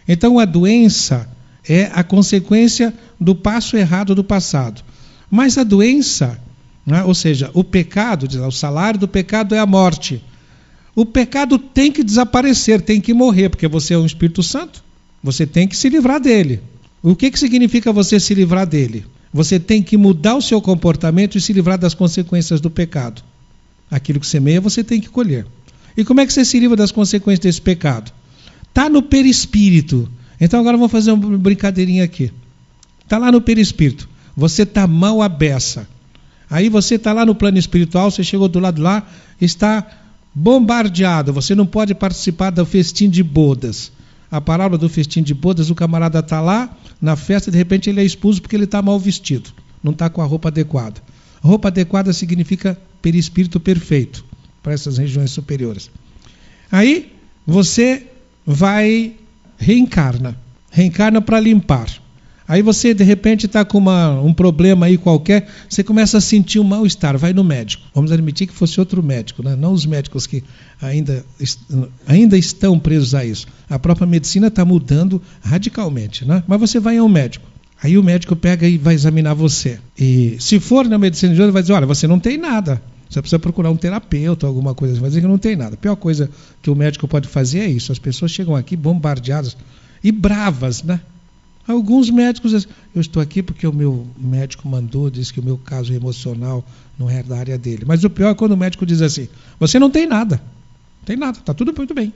Então a doença é a consequência do passo errado do passado. Mas a doença, né, ou seja, o pecado, o salário do pecado é a morte. O pecado tem que desaparecer, tem que morrer, porque você é um Espírito Santo. Você tem que se livrar dele. O que, que significa você se livrar dele? Você tem que mudar o seu comportamento e se livrar das consequências do pecado. Aquilo que semeia, você tem que colher. E como é que você se livra das consequências desse pecado? Está no perispírito. Então agora vamos fazer uma brincadeirinha aqui. Está lá no perispírito. Você está mal à beça. Aí você está lá no plano espiritual, você chegou do lado lá, está bombardeado. Você não pode participar do festim de bodas. A palavra do festim de bodas, o camarada está lá na festa, de repente ele é expulso porque ele está mal vestido, não está com a roupa adequada. Roupa adequada significa perispírito perfeito para essas regiões superiores. Aí você vai reencarna, reencarna para limpar. Aí você de repente está com uma, um problema aí qualquer, você começa a sentir um mal-estar, vai no médico. Vamos admitir que fosse outro médico, né? não os médicos que ainda, ainda estão presos a isso. A própria medicina está mudando radicalmente, né? mas você vai a um médico. Aí o médico pega e vai examinar você. E se for na medicina de hoje, vai dizer: olha, você não tem nada. Você precisa procurar um terapeuta, alguma coisa assim. Vai dizer que não tem nada. A pior coisa que o médico pode fazer é isso. As pessoas chegam aqui bombardeadas e bravas, né? Alguns médicos dizem, eu estou aqui porque o meu médico mandou, disse que o meu caso emocional não é da área dele. Mas o pior é quando o médico diz assim, você não tem nada. Não tem nada, está tudo muito bem.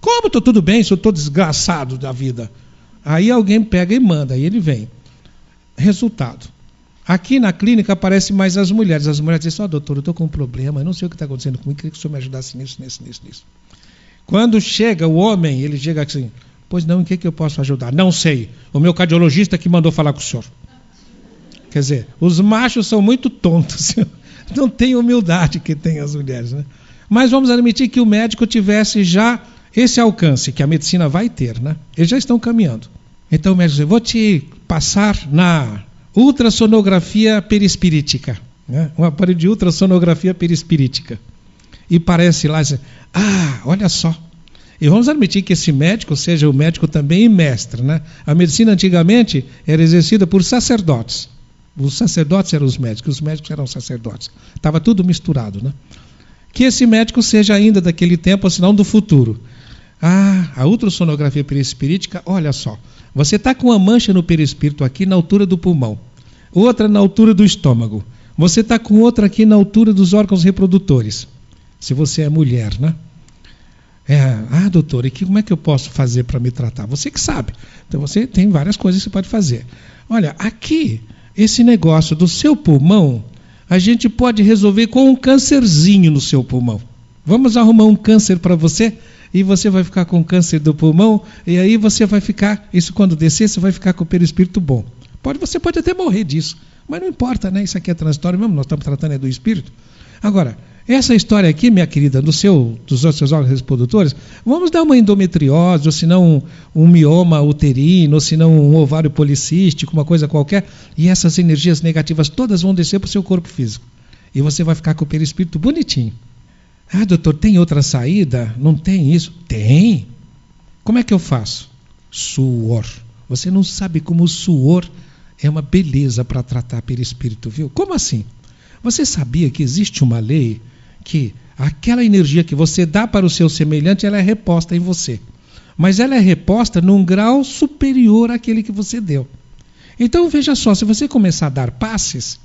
Como estou tudo bem se eu estou desgraçado da vida? Aí alguém pega e manda, aí ele vem. Resultado. Aqui na clínica aparecem mais as mulheres. As mulheres dizem, ó, oh, doutor, eu estou com um problema, eu não sei o que está acontecendo comigo, queria que o senhor me ajudasse nisso, nisso, nisso, nisso. Quando chega o homem, ele chega assim, Pois não, em que, que eu posso ajudar? Não sei. O meu cardiologista que mandou falar com o senhor. Quer dizer, os machos são muito tontos. <laughs> Não tem humildade que tem as mulheres. Né? Mas vamos admitir que o médico tivesse já esse alcance, que a medicina vai ter. Né? Eles já estão caminhando. Então o médico diz, vou te passar na ultrassonografia perispirítica. Né? Um aparelho de ultrassonografia perispirítica. E parece lá, ah, olha só, e vamos admitir que esse médico seja o médico também mestre. Né? A medicina antigamente era exercida por sacerdotes. Os sacerdotes eram os médicos, os médicos eram sacerdotes. Estava tudo misturado. Né? Que esse médico seja ainda daquele tempo, senão do futuro. Ah, a ultrassonografia perispirítica, olha só. Você está com uma mancha no perispírito aqui na altura do pulmão, outra na altura do estômago. Você está com outra aqui na altura dos órgãos reprodutores. Se você é mulher, né? É, ah, doutor, e que, como é que eu posso fazer para me tratar? Você que sabe. Então você tem várias coisas que você pode fazer. Olha, aqui, esse negócio do seu pulmão, a gente pode resolver com um câncerzinho no seu pulmão. Vamos arrumar um câncer para você e você vai ficar com câncer do pulmão e aí você vai ficar, isso quando descer, você vai ficar com o perispírito bom. Pode, você pode até morrer disso, mas não importa, né? Isso aqui é transitório mesmo, nós estamos tratando é do espírito. Agora, essa história aqui, minha querida, do seu, dos seus órgãos reprodutores, vamos dar uma endometriose, ou se não um, um mioma uterino, ou se não um ovário policístico, uma coisa qualquer, e essas energias negativas todas vão descer para o seu corpo físico. E você vai ficar com o perispírito bonitinho. Ah, doutor, tem outra saída? Não tem isso? Tem. Como é que eu faço? Suor. Você não sabe como o suor é uma beleza para tratar perispírito, viu? Como assim? Você sabia que existe uma lei que aquela energia que você dá para o seu semelhante, ela é reposta em você. Mas ela é reposta num grau superior àquele que você deu. Então veja só, se você começar a dar passes,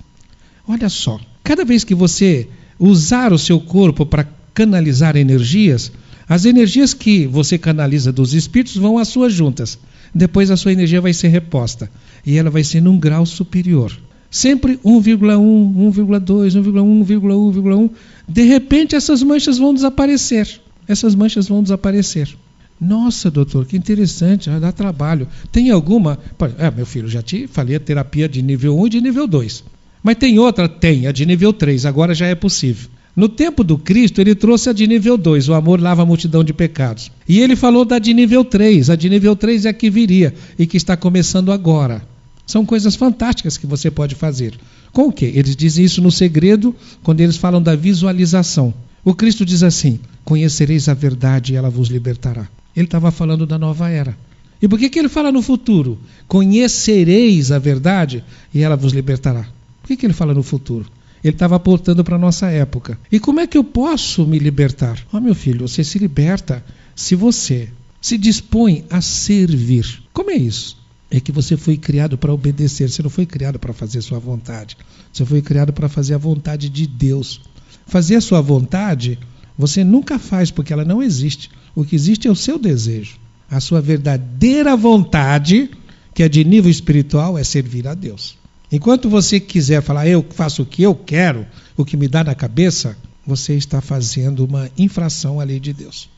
olha só, cada vez que você usar o seu corpo para canalizar energias, as energias que você canaliza dos espíritos vão às suas juntas. Depois a sua energia vai ser reposta e ela vai ser num grau superior. Sempre 1,1, 1,2, 1,1, 1,1, 1,1. De repente essas manchas vão desaparecer. Essas manchas vão desaparecer. Nossa, doutor, que interessante, dá trabalho. Tem alguma? É, meu filho, já te falei a terapia de nível 1 e de nível 2. Mas tem outra? Tem, a de nível 3, agora já é possível. No tempo do Cristo, ele trouxe a de nível 2, o amor lava a multidão de pecados. E ele falou da de nível 3, a de nível 3 é a que viria e que está começando agora. São coisas fantásticas que você pode fazer. Com o quê? Eles dizem isso no segredo quando eles falam da visualização. O Cristo diz assim: Conhecereis a verdade e ela vos libertará. Ele estava falando da nova era. E por que, que ele fala no futuro? Conhecereis a verdade e ela vos libertará. Que, que ele fala no futuro? Ele estava apontando para a nossa época. E como é que eu posso me libertar? Ó, oh, meu filho, você se liberta se você se dispõe a servir. Como é isso? É que você foi criado para obedecer, você não foi criado para fazer sua vontade. Você foi criado para fazer a vontade de Deus. Fazer a sua vontade, você nunca faz porque ela não existe. O que existe é o seu desejo. A sua verdadeira vontade, que é de nível espiritual, é servir a Deus. Enquanto você quiser falar, eu faço o que eu quero, o que me dá na cabeça, você está fazendo uma infração à lei de Deus.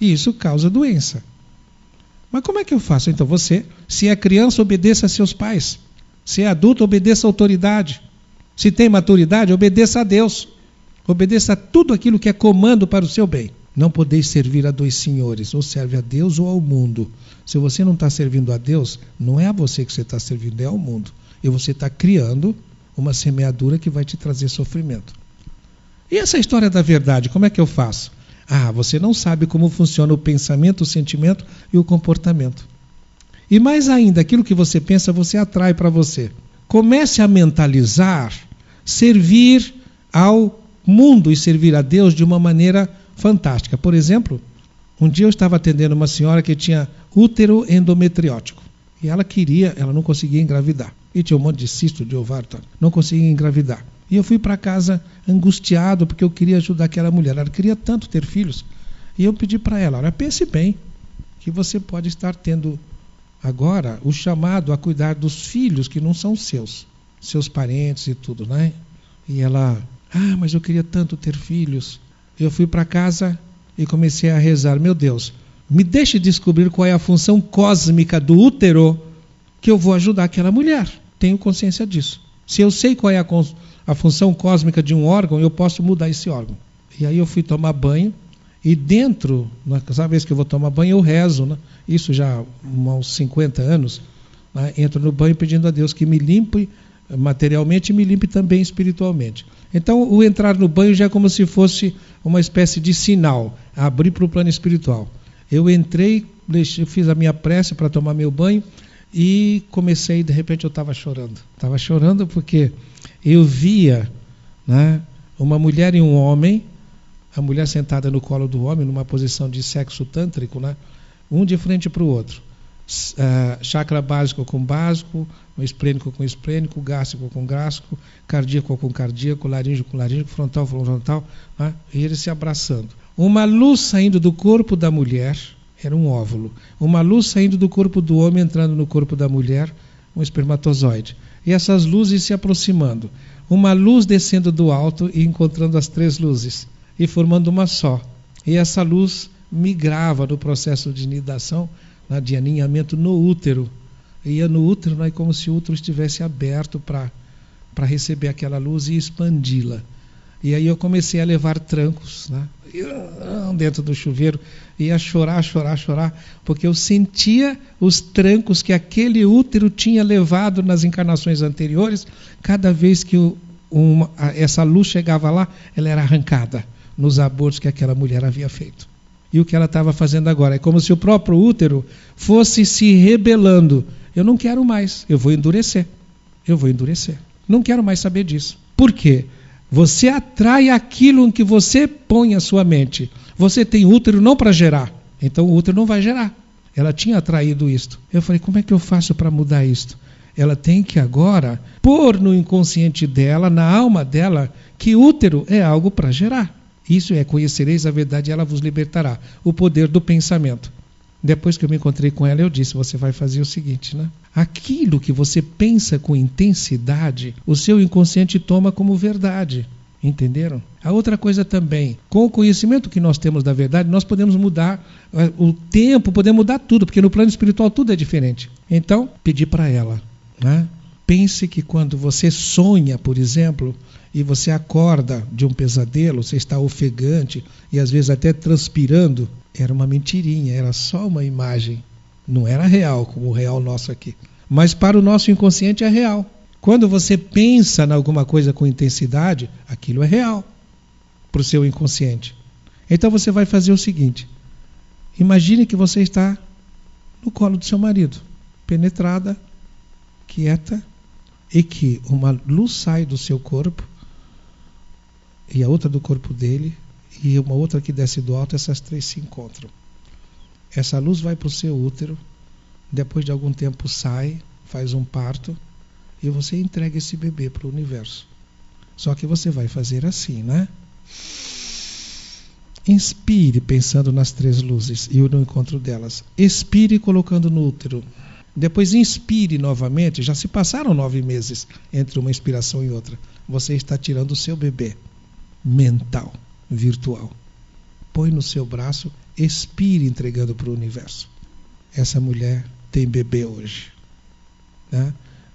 E isso causa doença. Mas como é que eu faço? Então você, se é criança, obedeça a seus pais. Se é adulto, obedeça a autoridade. Se tem maturidade, obedeça a Deus. Obedeça a tudo aquilo que é comando para o seu bem. Não podeis servir a dois senhores, ou serve a Deus ou ao mundo. Se você não está servindo a Deus, não é a você que você está servindo, é ao mundo. E você está criando uma semeadura que vai te trazer sofrimento. E essa história da verdade, como é que eu faço? Ah, você não sabe como funciona o pensamento, o sentimento e o comportamento. E mais ainda, aquilo que você pensa, você atrai para você. Comece a mentalizar, servir ao mundo e servir a Deus de uma maneira fantástica. Por exemplo, um dia eu estava atendendo uma senhora que tinha útero endometriótico. E ela queria, ela não conseguia engravidar. E tinha um monte de cisto de ovário, não conseguia engravidar. E eu fui para casa angustiado porque eu queria ajudar aquela mulher. Ela queria tanto ter filhos. E eu pedi para ela: olha, pense bem que você pode estar tendo agora o chamado a cuidar dos filhos que não são seus, seus parentes e tudo, né? E ela, ah, mas eu queria tanto ter filhos. Eu fui para casa e comecei a rezar: meu Deus, me deixe descobrir qual é a função cósmica do útero que eu vou ajudar aquela mulher. Tenho consciência disso. Se eu sei qual é a a função cósmica de um órgão, eu posso mudar esse órgão. E aí eu fui tomar banho, e dentro, cada vez que eu vou tomar banho, eu rezo, né? isso já há uns 50 anos, né? entro no banho pedindo a Deus que me limpe materialmente e me limpe também espiritualmente. Então, o entrar no banho já é como se fosse uma espécie de sinal, abrir para o plano espiritual. Eu entrei, fiz a minha prece para tomar meu banho e comecei, de repente eu estava chorando. Estava chorando porque eu via né, uma mulher e um homem, a mulher sentada no colo do homem, numa posição de sexo tântrico, né, um de frente para o outro. Uh, chakra básico com básico, esplênico com esplênico, gástrico com gástrico, cardíaco com cardíaco, laríngeo com laríngeo, frontal com frontal, né, e eles se abraçando. Uma luz saindo do corpo da mulher, era um óvulo. Uma luz saindo do corpo do homem, entrando no corpo da mulher, um espermatozoide e essas luzes se aproximando. Uma luz descendo do alto e encontrando as três luzes e formando uma só. E essa luz migrava no processo de nidação, né, de aninhamento no útero. Ia no útero, né, como se o útero estivesse aberto para receber aquela luz e expandi-la. E aí eu comecei a levar trancos, né? dentro do chuveiro, ia chorar, chorar, chorar, porque eu sentia os trancos que aquele útero tinha levado nas encarnações anteriores. Cada vez que uma, essa luz chegava lá, ela era arrancada nos abortos que aquela mulher havia feito. E o que ela estava fazendo agora é como se o próprio útero fosse se rebelando. Eu não quero mais, eu vou endurecer. Eu vou endurecer. Não quero mais saber disso. Por quê? Você atrai aquilo em que você põe a sua mente. Você tem útero não para gerar, então o útero não vai gerar. Ela tinha atraído isto. Eu falei, como é que eu faço para mudar isto? Ela tem que agora pôr no inconsciente dela, na alma dela, que útero é algo para gerar. Isso é conhecereis a verdade ela vos libertará. O poder do pensamento. Depois que eu me encontrei com ela, eu disse: você vai fazer o seguinte, né? Aquilo que você pensa com intensidade, o seu inconsciente toma como verdade. Entenderam? A outra coisa também, com o conhecimento que nós temos da verdade, nós podemos mudar eh, o tempo, podemos mudar tudo, porque no plano espiritual tudo é diferente. Então, pedir para ela, né? Pense que quando você sonha, por exemplo, e você acorda de um pesadelo, você está ofegante e às vezes até transpirando, era uma mentirinha, era só uma imagem. Não era real, como o real nosso aqui. Mas para o nosso inconsciente é real. Quando você pensa em alguma coisa com intensidade, aquilo é real para o seu inconsciente. Então você vai fazer o seguinte: imagine que você está no colo do seu marido, penetrada, quieta, e que uma luz sai do seu corpo e a outra do corpo dele e uma outra que desce do alto, essas três se encontram. Essa luz vai para o seu útero, depois de algum tempo sai, faz um parto e você entrega esse bebê para o universo. Só que você vai fazer assim, né? Inspire pensando nas três luzes e no encontro delas. Expire colocando no útero. Depois inspire novamente. Já se passaram nove meses entre uma inspiração e outra. Você está tirando o seu bebê mental, virtual. Põe no seu braço, expire entregando para o universo. Essa mulher tem bebê hoje. Né?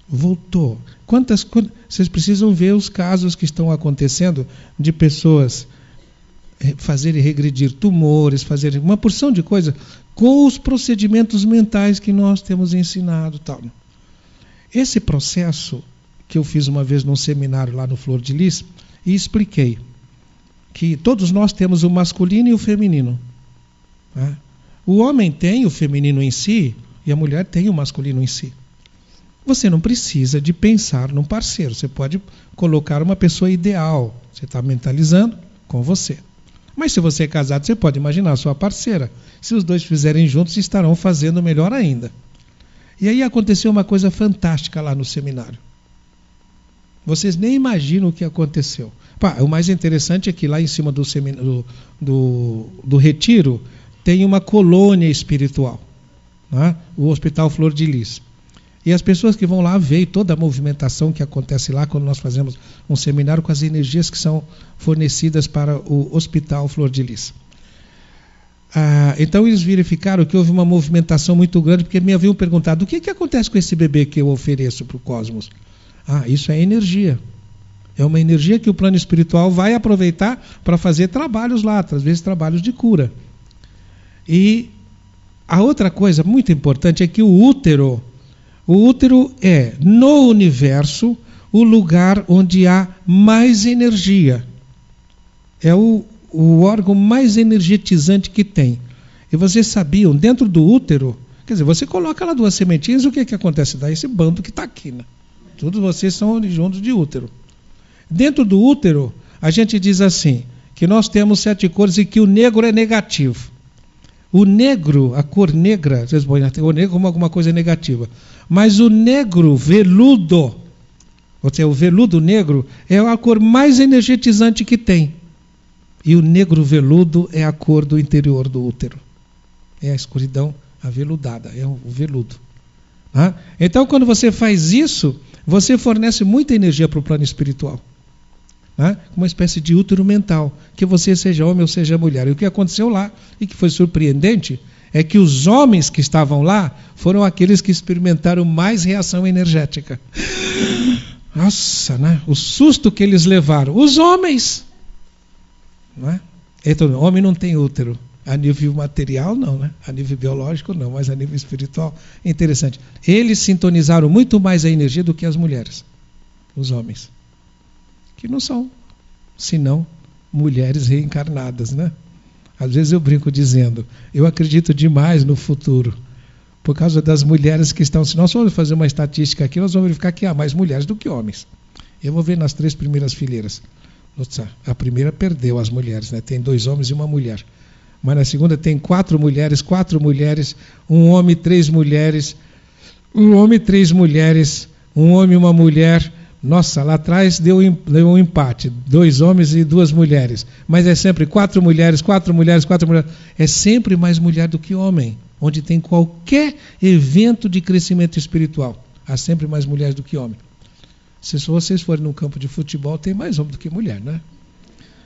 Voltou. Quantas, quantas, vocês precisam ver os casos que estão acontecendo de pessoas fazerem regredir tumores, fazerem uma porção de coisas com os procedimentos mentais que nós temos ensinado, tal. Esse processo que eu fiz uma vez num seminário lá no Flor de Lis e expliquei que todos nós temos o masculino e o feminino. Né? O homem tem o feminino em si e a mulher tem o masculino em si. Você não precisa de pensar num parceiro. Você pode colocar uma pessoa ideal. Você está mentalizando com você. Mas se você é casado, você pode imaginar a sua parceira. Se os dois fizerem juntos, estarão fazendo melhor ainda. E aí aconteceu uma coisa fantástica lá no seminário. Vocês nem imaginam o que aconteceu. O mais interessante é que lá em cima do, do, do, do retiro tem uma colônia espiritual, né? o Hospital Flor de Lis. E as pessoas que vão lá veem toda a movimentação que acontece lá quando nós fazemos um seminário com as energias que são fornecidas para o Hospital Flor de Lis. Ah, então eles verificaram que houve uma movimentação muito grande, porque me haviam perguntado o que, que acontece com esse bebê que eu ofereço para o cosmos. Ah, isso é energia. É uma energia que o plano espiritual vai aproveitar para fazer trabalhos lá, às vezes trabalhos de cura. E a outra coisa muito importante é que o útero, o útero é no universo o lugar onde há mais energia. É o, o órgão mais energetizante que tem. E vocês sabiam, dentro do útero, quer dizer, você coloca lá duas sementinhas, o que, que acontece? Dá esse bando que está aqui. Né? Todos vocês são oriundos de útero. Dentro do útero, a gente diz assim, que nós temos sete cores e que o negro é negativo. O negro, a cor negra, vocês põem o negro como alguma coisa negativa. Mas o negro veludo, ou seja, o veludo negro, é a cor mais energetizante que tem. E o negro veludo é a cor do interior do útero. É a escuridão aveludada, é o veludo. Ah? Então, quando você faz isso, você fornece muita energia para o plano espiritual né? uma espécie de útero mental, que você seja homem ou seja mulher. E o que aconteceu lá, e que foi surpreendente, é que os homens que estavam lá foram aqueles que experimentaram mais reação energética. Nossa, né? o susto que eles levaram. Os homens! Não é? Então, homem não tem útero. A nível material, não, né? A nível biológico, não, mas a nível espiritual, interessante. Eles sintonizaram muito mais a energia do que as mulheres, os homens que não são, senão mulheres reencarnadas, né? Às vezes eu brinco dizendo, eu acredito demais no futuro, por causa das mulheres que estão. Se nós formos fazer uma estatística aqui, nós vamos verificar que há mais mulheres do que homens. Eu vou ver nas três primeiras fileiras. Nossa, a primeira perdeu as mulheres, né? Tem dois homens e uma mulher. Mas na segunda tem quatro mulheres, quatro mulheres, um homem, três mulheres, um homem, três mulheres, um homem e uma mulher, nossa, lá atrás deu, deu um empate, dois homens e duas mulheres. Mas é sempre quatro mulheres, quatro mulheres, quatro mulheres. É sempre mais mulher do que homem. Onde tem qualquer evento de crescimento espiritual, há sempre mais mulheres do que homem. Se vocês forem num campo de futebol, tem mais homem do que mulher, né?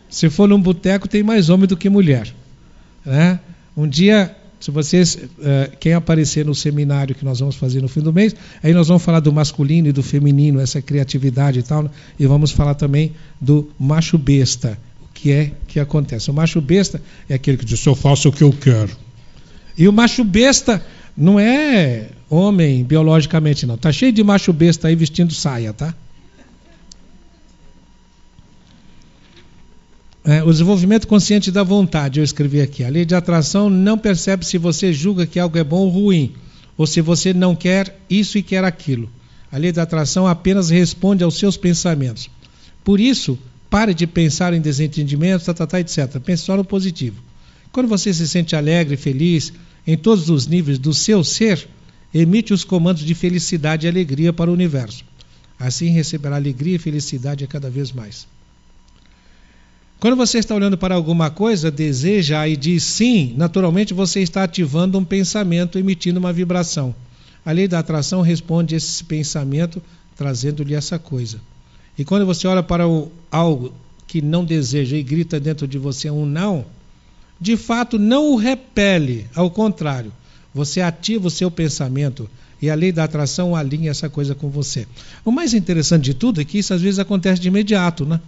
Se for num boteco, tem mais homem do que mulher. Né? Um dia se vocês uh, querem aparecer no seminário que nós vamos fazer no fim do mês, aí nós vamos falar do masculino e do feminino, essa criatividade e tal, né? e vamos falar também do macho besta. O que é que acontece? O macho besta é aquele que diz: eu faço o que eu quero. E o macho besta não é homem biologicamente, não. Tá cheio de macho besta aí vestindo saia, tá? É, o desenvolvimento consciente da vontade, eu escrevi aqui. A lei de atração não percebe se você julga que algo é bom ou ruim, ou se você não quer isso e quer aquilo. A lei da atração apenas responde aos seus pensamentos. Por isso, pare de pensar em desentendimentos, tá, tá, tá, etc. Pense só no positivo. Quando você se sente alegre, feliz, em todos os níveis do seu ser, emite os comandos de felicidade e alegria para o universo. Assim receberá alegria e felicidade cada vez mais. Quando você está olhando para alguma coisa, deseja e diz sim, naturalmente você está ativando um pensamento, emitindo uma vibração. A lei da atração responde a esse pensamento, trazendo-lhe essa coisa. E quando você olha para o, algo que não deseja e grita dentro de você um não, de fato não o repele, ao contrário, você ativa o seu pensamento e a lei da atração alinha essa coisa com você. O mais interessante de tudo é que isso às vezes acontece de imediato, né?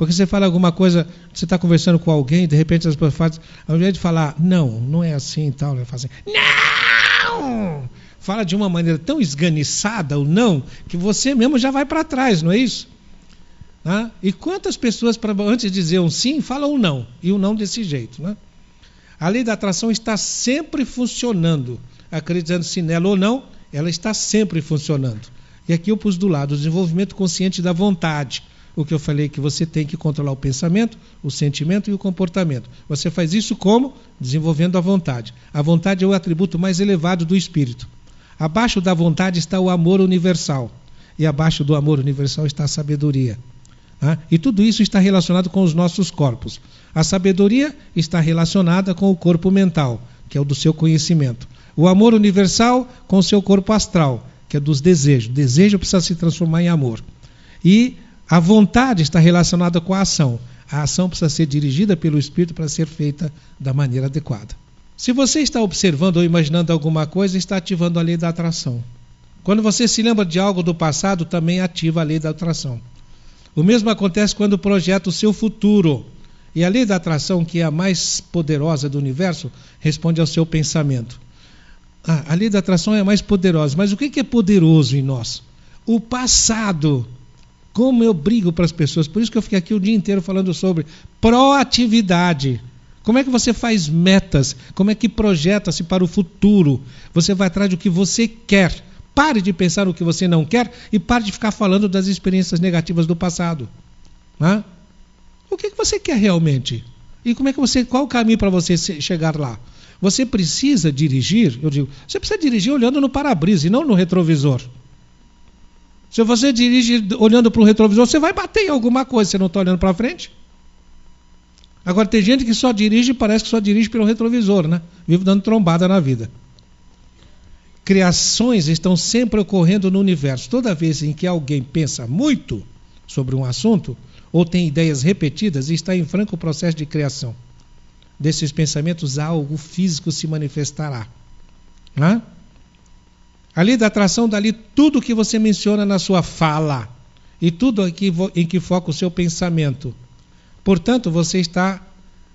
Porque você fala alguma coisa, você está conversando com alguém, de repente as pessoas fazem, ao invés de falar, não, não é assim e tal, ela fala assim, não! Fala de uma maneira tão esganiçada o não, que você mesmo já vai para trás, não é isso? Né? E quantas pessoas, pra, antes de dizer um sim, falam um não, e um não desse jeito, né? A lei da atração está sempre funcionando, acreditando se nela ou não, ela está sempre funcionando. E aqui eu pus do lado o desenvolvimento consciente da vontade o que eu falei que você tem que controlar o pensamento, o sentimento e o comportamento. Você faz isso como? Desenvolvendo a vontade. A vontade é o atributo mais elevado do espírito. Abaixo da vontade está o amor universal. E abaixo do amor universal está a sabedoria. Ah, e tudo isso está relacionado com os nossos corpos. A sabedoria está relacionada com o corpo mental, que é o do seu conhecimento. O amor universal com o seu corpo astral, que é dos desejos. Desejo precisa se transformar em amor. E a vontade está relacionada com a ação. A ação precisa ser dirigida pelo Espírito para ser feita da maneira adequada. Se você está observando ou imaginando alguma coisa, está ativando a lei da atração. Quando você se lembra de algo do passado, também ativa a lei da atração. O mesmo acontece quando projeta o seu futuro. E a lei da atração, que é a mais poderosa do universo, responde ao seu pensamento. Ah, a lei da atração é a mais poderosa, mas o que é poderoso em nós? O passado como eu brigo para as pessoas. Por isso que eu fiquei aqui o dia inteiro falando sobre proatividade. Como é que você faz metas? Como é que projeta-se para o futuro? Você vai atrás do que você quer. Pare de pensar o que você não quer e pare de ficar falando das experiências negativas do passado. O que, que você quer realmente? E como é que você, qual o caminho para você chegar lá? Você precisa dirigir, eu digo, você precisa dirigir olhando no para-brisa e não no retrovisor. Se você dirige olhando para o retrovisor, você vai bater em alguma coisa, você não está olhando para frente. Agora tem gente que só dirige, parece que só dirige pelo retrovisor, né? Vive dando trombada na vida. Criações estão sempre ocorrendo no universo. Toda vez em que alguém pensa muito sobre um assunto, ou tem ideias repetidas, está em franco processo de criação. Desses pensamentos, algo físico se manifestará. Né? A lei da atração dali tudo que você menciona na sua fala e tudo em que foca o seu pensamento. Portanto, você está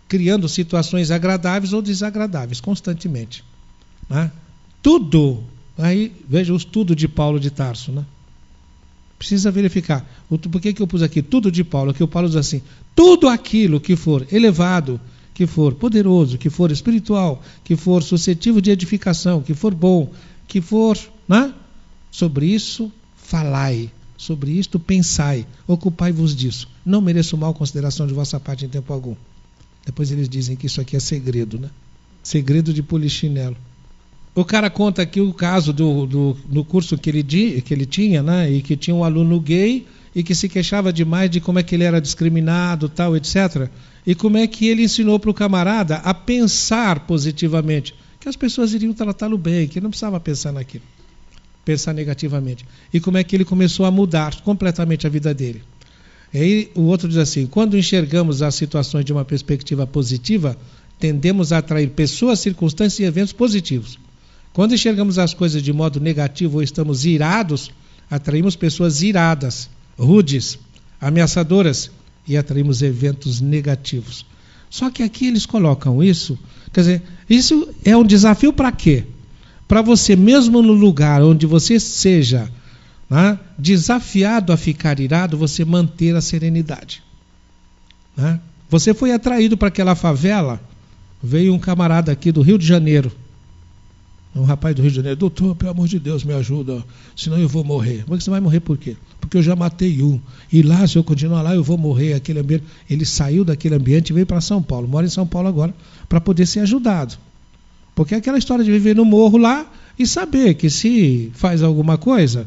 criando situações agradáveis ou desagradáveis constantemente. Né? Tudo, aí veja o estudo de Paulo de Tarso, né? Precisa verificar. Por que, que eu pus aqui tudo de Paulo? Aqui o Paulo diz assim: tudo aquilo que for elevado, que for poderoso, que for espiritual, que for suscetível de edificação, que for bom, que for, né? Sobre isso falai, sobre isto pensai, ocupai-vos disso. Não mereço mal consideração de vossa parte em tempo algum. Depois eles dizem que isso aqui é segredo, né? Segredo de polichinelo. O cara conta aqui o caso do, do, do curso que ele, que ele tinha, né? E que tinha um aluno gay e que se queixava demais de como é que ele era discriminado, tal, etc. E como é que ele ensinou para o camarada a pensar positivamente que as pessoas iriam tratá-lo bem, que ele não precisava pensar naquilo, pensar negativamente. E como é que ele começou a mudar completamente a vida dele. E aí o outro diz assim: quando enxergamos as situações de uma perspectiva positiva, tendemos a atrair pessoas, circunstâncias e eventos positivos. Quando enxergamos as coisas de modo negativo ou estamos irados, atraímos pessoas iradas, rudes, ameaçadoras e atraímos eventos negativos. Só que aqui eles colocam isso Quer dizer, isso é um desafio para quê? Para você, mesmo no lugar onde você seja né, desafiado a ficar irado, você manter a serenidade. Né? Você foi atraído para aquela favela, veio um camarada aqui do Rio de Janeiro. Um rapaz do Rio de Janeiro, doutor, pelo amor de Deus, me ajuda, senão eu vou morrer. Mas você vai morrer por quê? Porque eu já matei um. E lá, se eu continuar lá, eu vou morrer. Aquele ambiente. Ele saiu daquele ambiente e veio para São Paulo. Mora em São Paulo agora, para poder ser ajudado. Porque é aquela história de viver no morro lá e saber que se faz alguma coisa,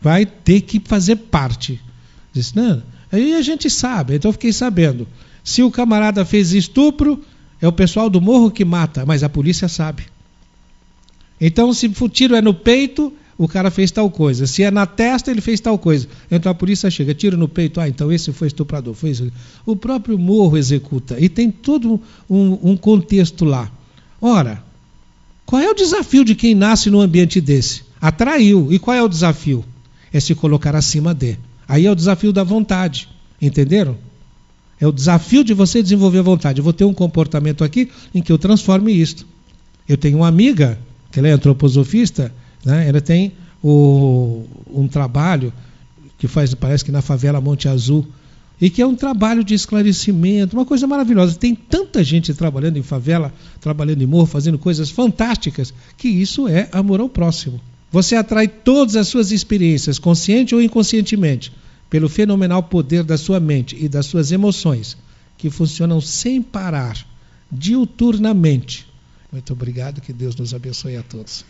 vai ter que fazer parte. Disse, não, aí a gente sabe, então eu fiquei sabendo. Se o camarada fez estupro, é o pessoal do morro que mata, mas a polícia sabe. Então, se o tiro é no peito, o cara fez tal coisa. Se é na testa, ele fez tal coisa. Então a polícia chega, tiro no peito, ah, então esse foi estuprador. Foi isso. O próprio morro executa. E tem todo um, um contexto lá. Ora, qual é o desafio de quem nasce num ambiente desse? Atraiu. E qual é o desafio? É se colocar acima de. Aí é o desafio da vontade. Entenderam? É o desafio de você desenvolver a vontade. Eu vou ter um comportamento aqui em que eu transforme isto. Eu tenho uma amiga que ela é antroposofista, né? ela tem o, um trabalho que faz, parece que na favela Monte Azul, e que é um trabalho de esclarecimento, uma coisa maravilhosa. Tem tanta gente trabalhando em favela, trabalhando em morro, fazendo coisas fantásticas, que isso é amor ao próximo. Você atrai todas as suas experiências, consciente ou inconscientemente, pelo fenomenal poder da sua mente e das suas emoções, que funcionam sem parar, diuturnamente, muito obrigado, que Deus nos abençoe a todos.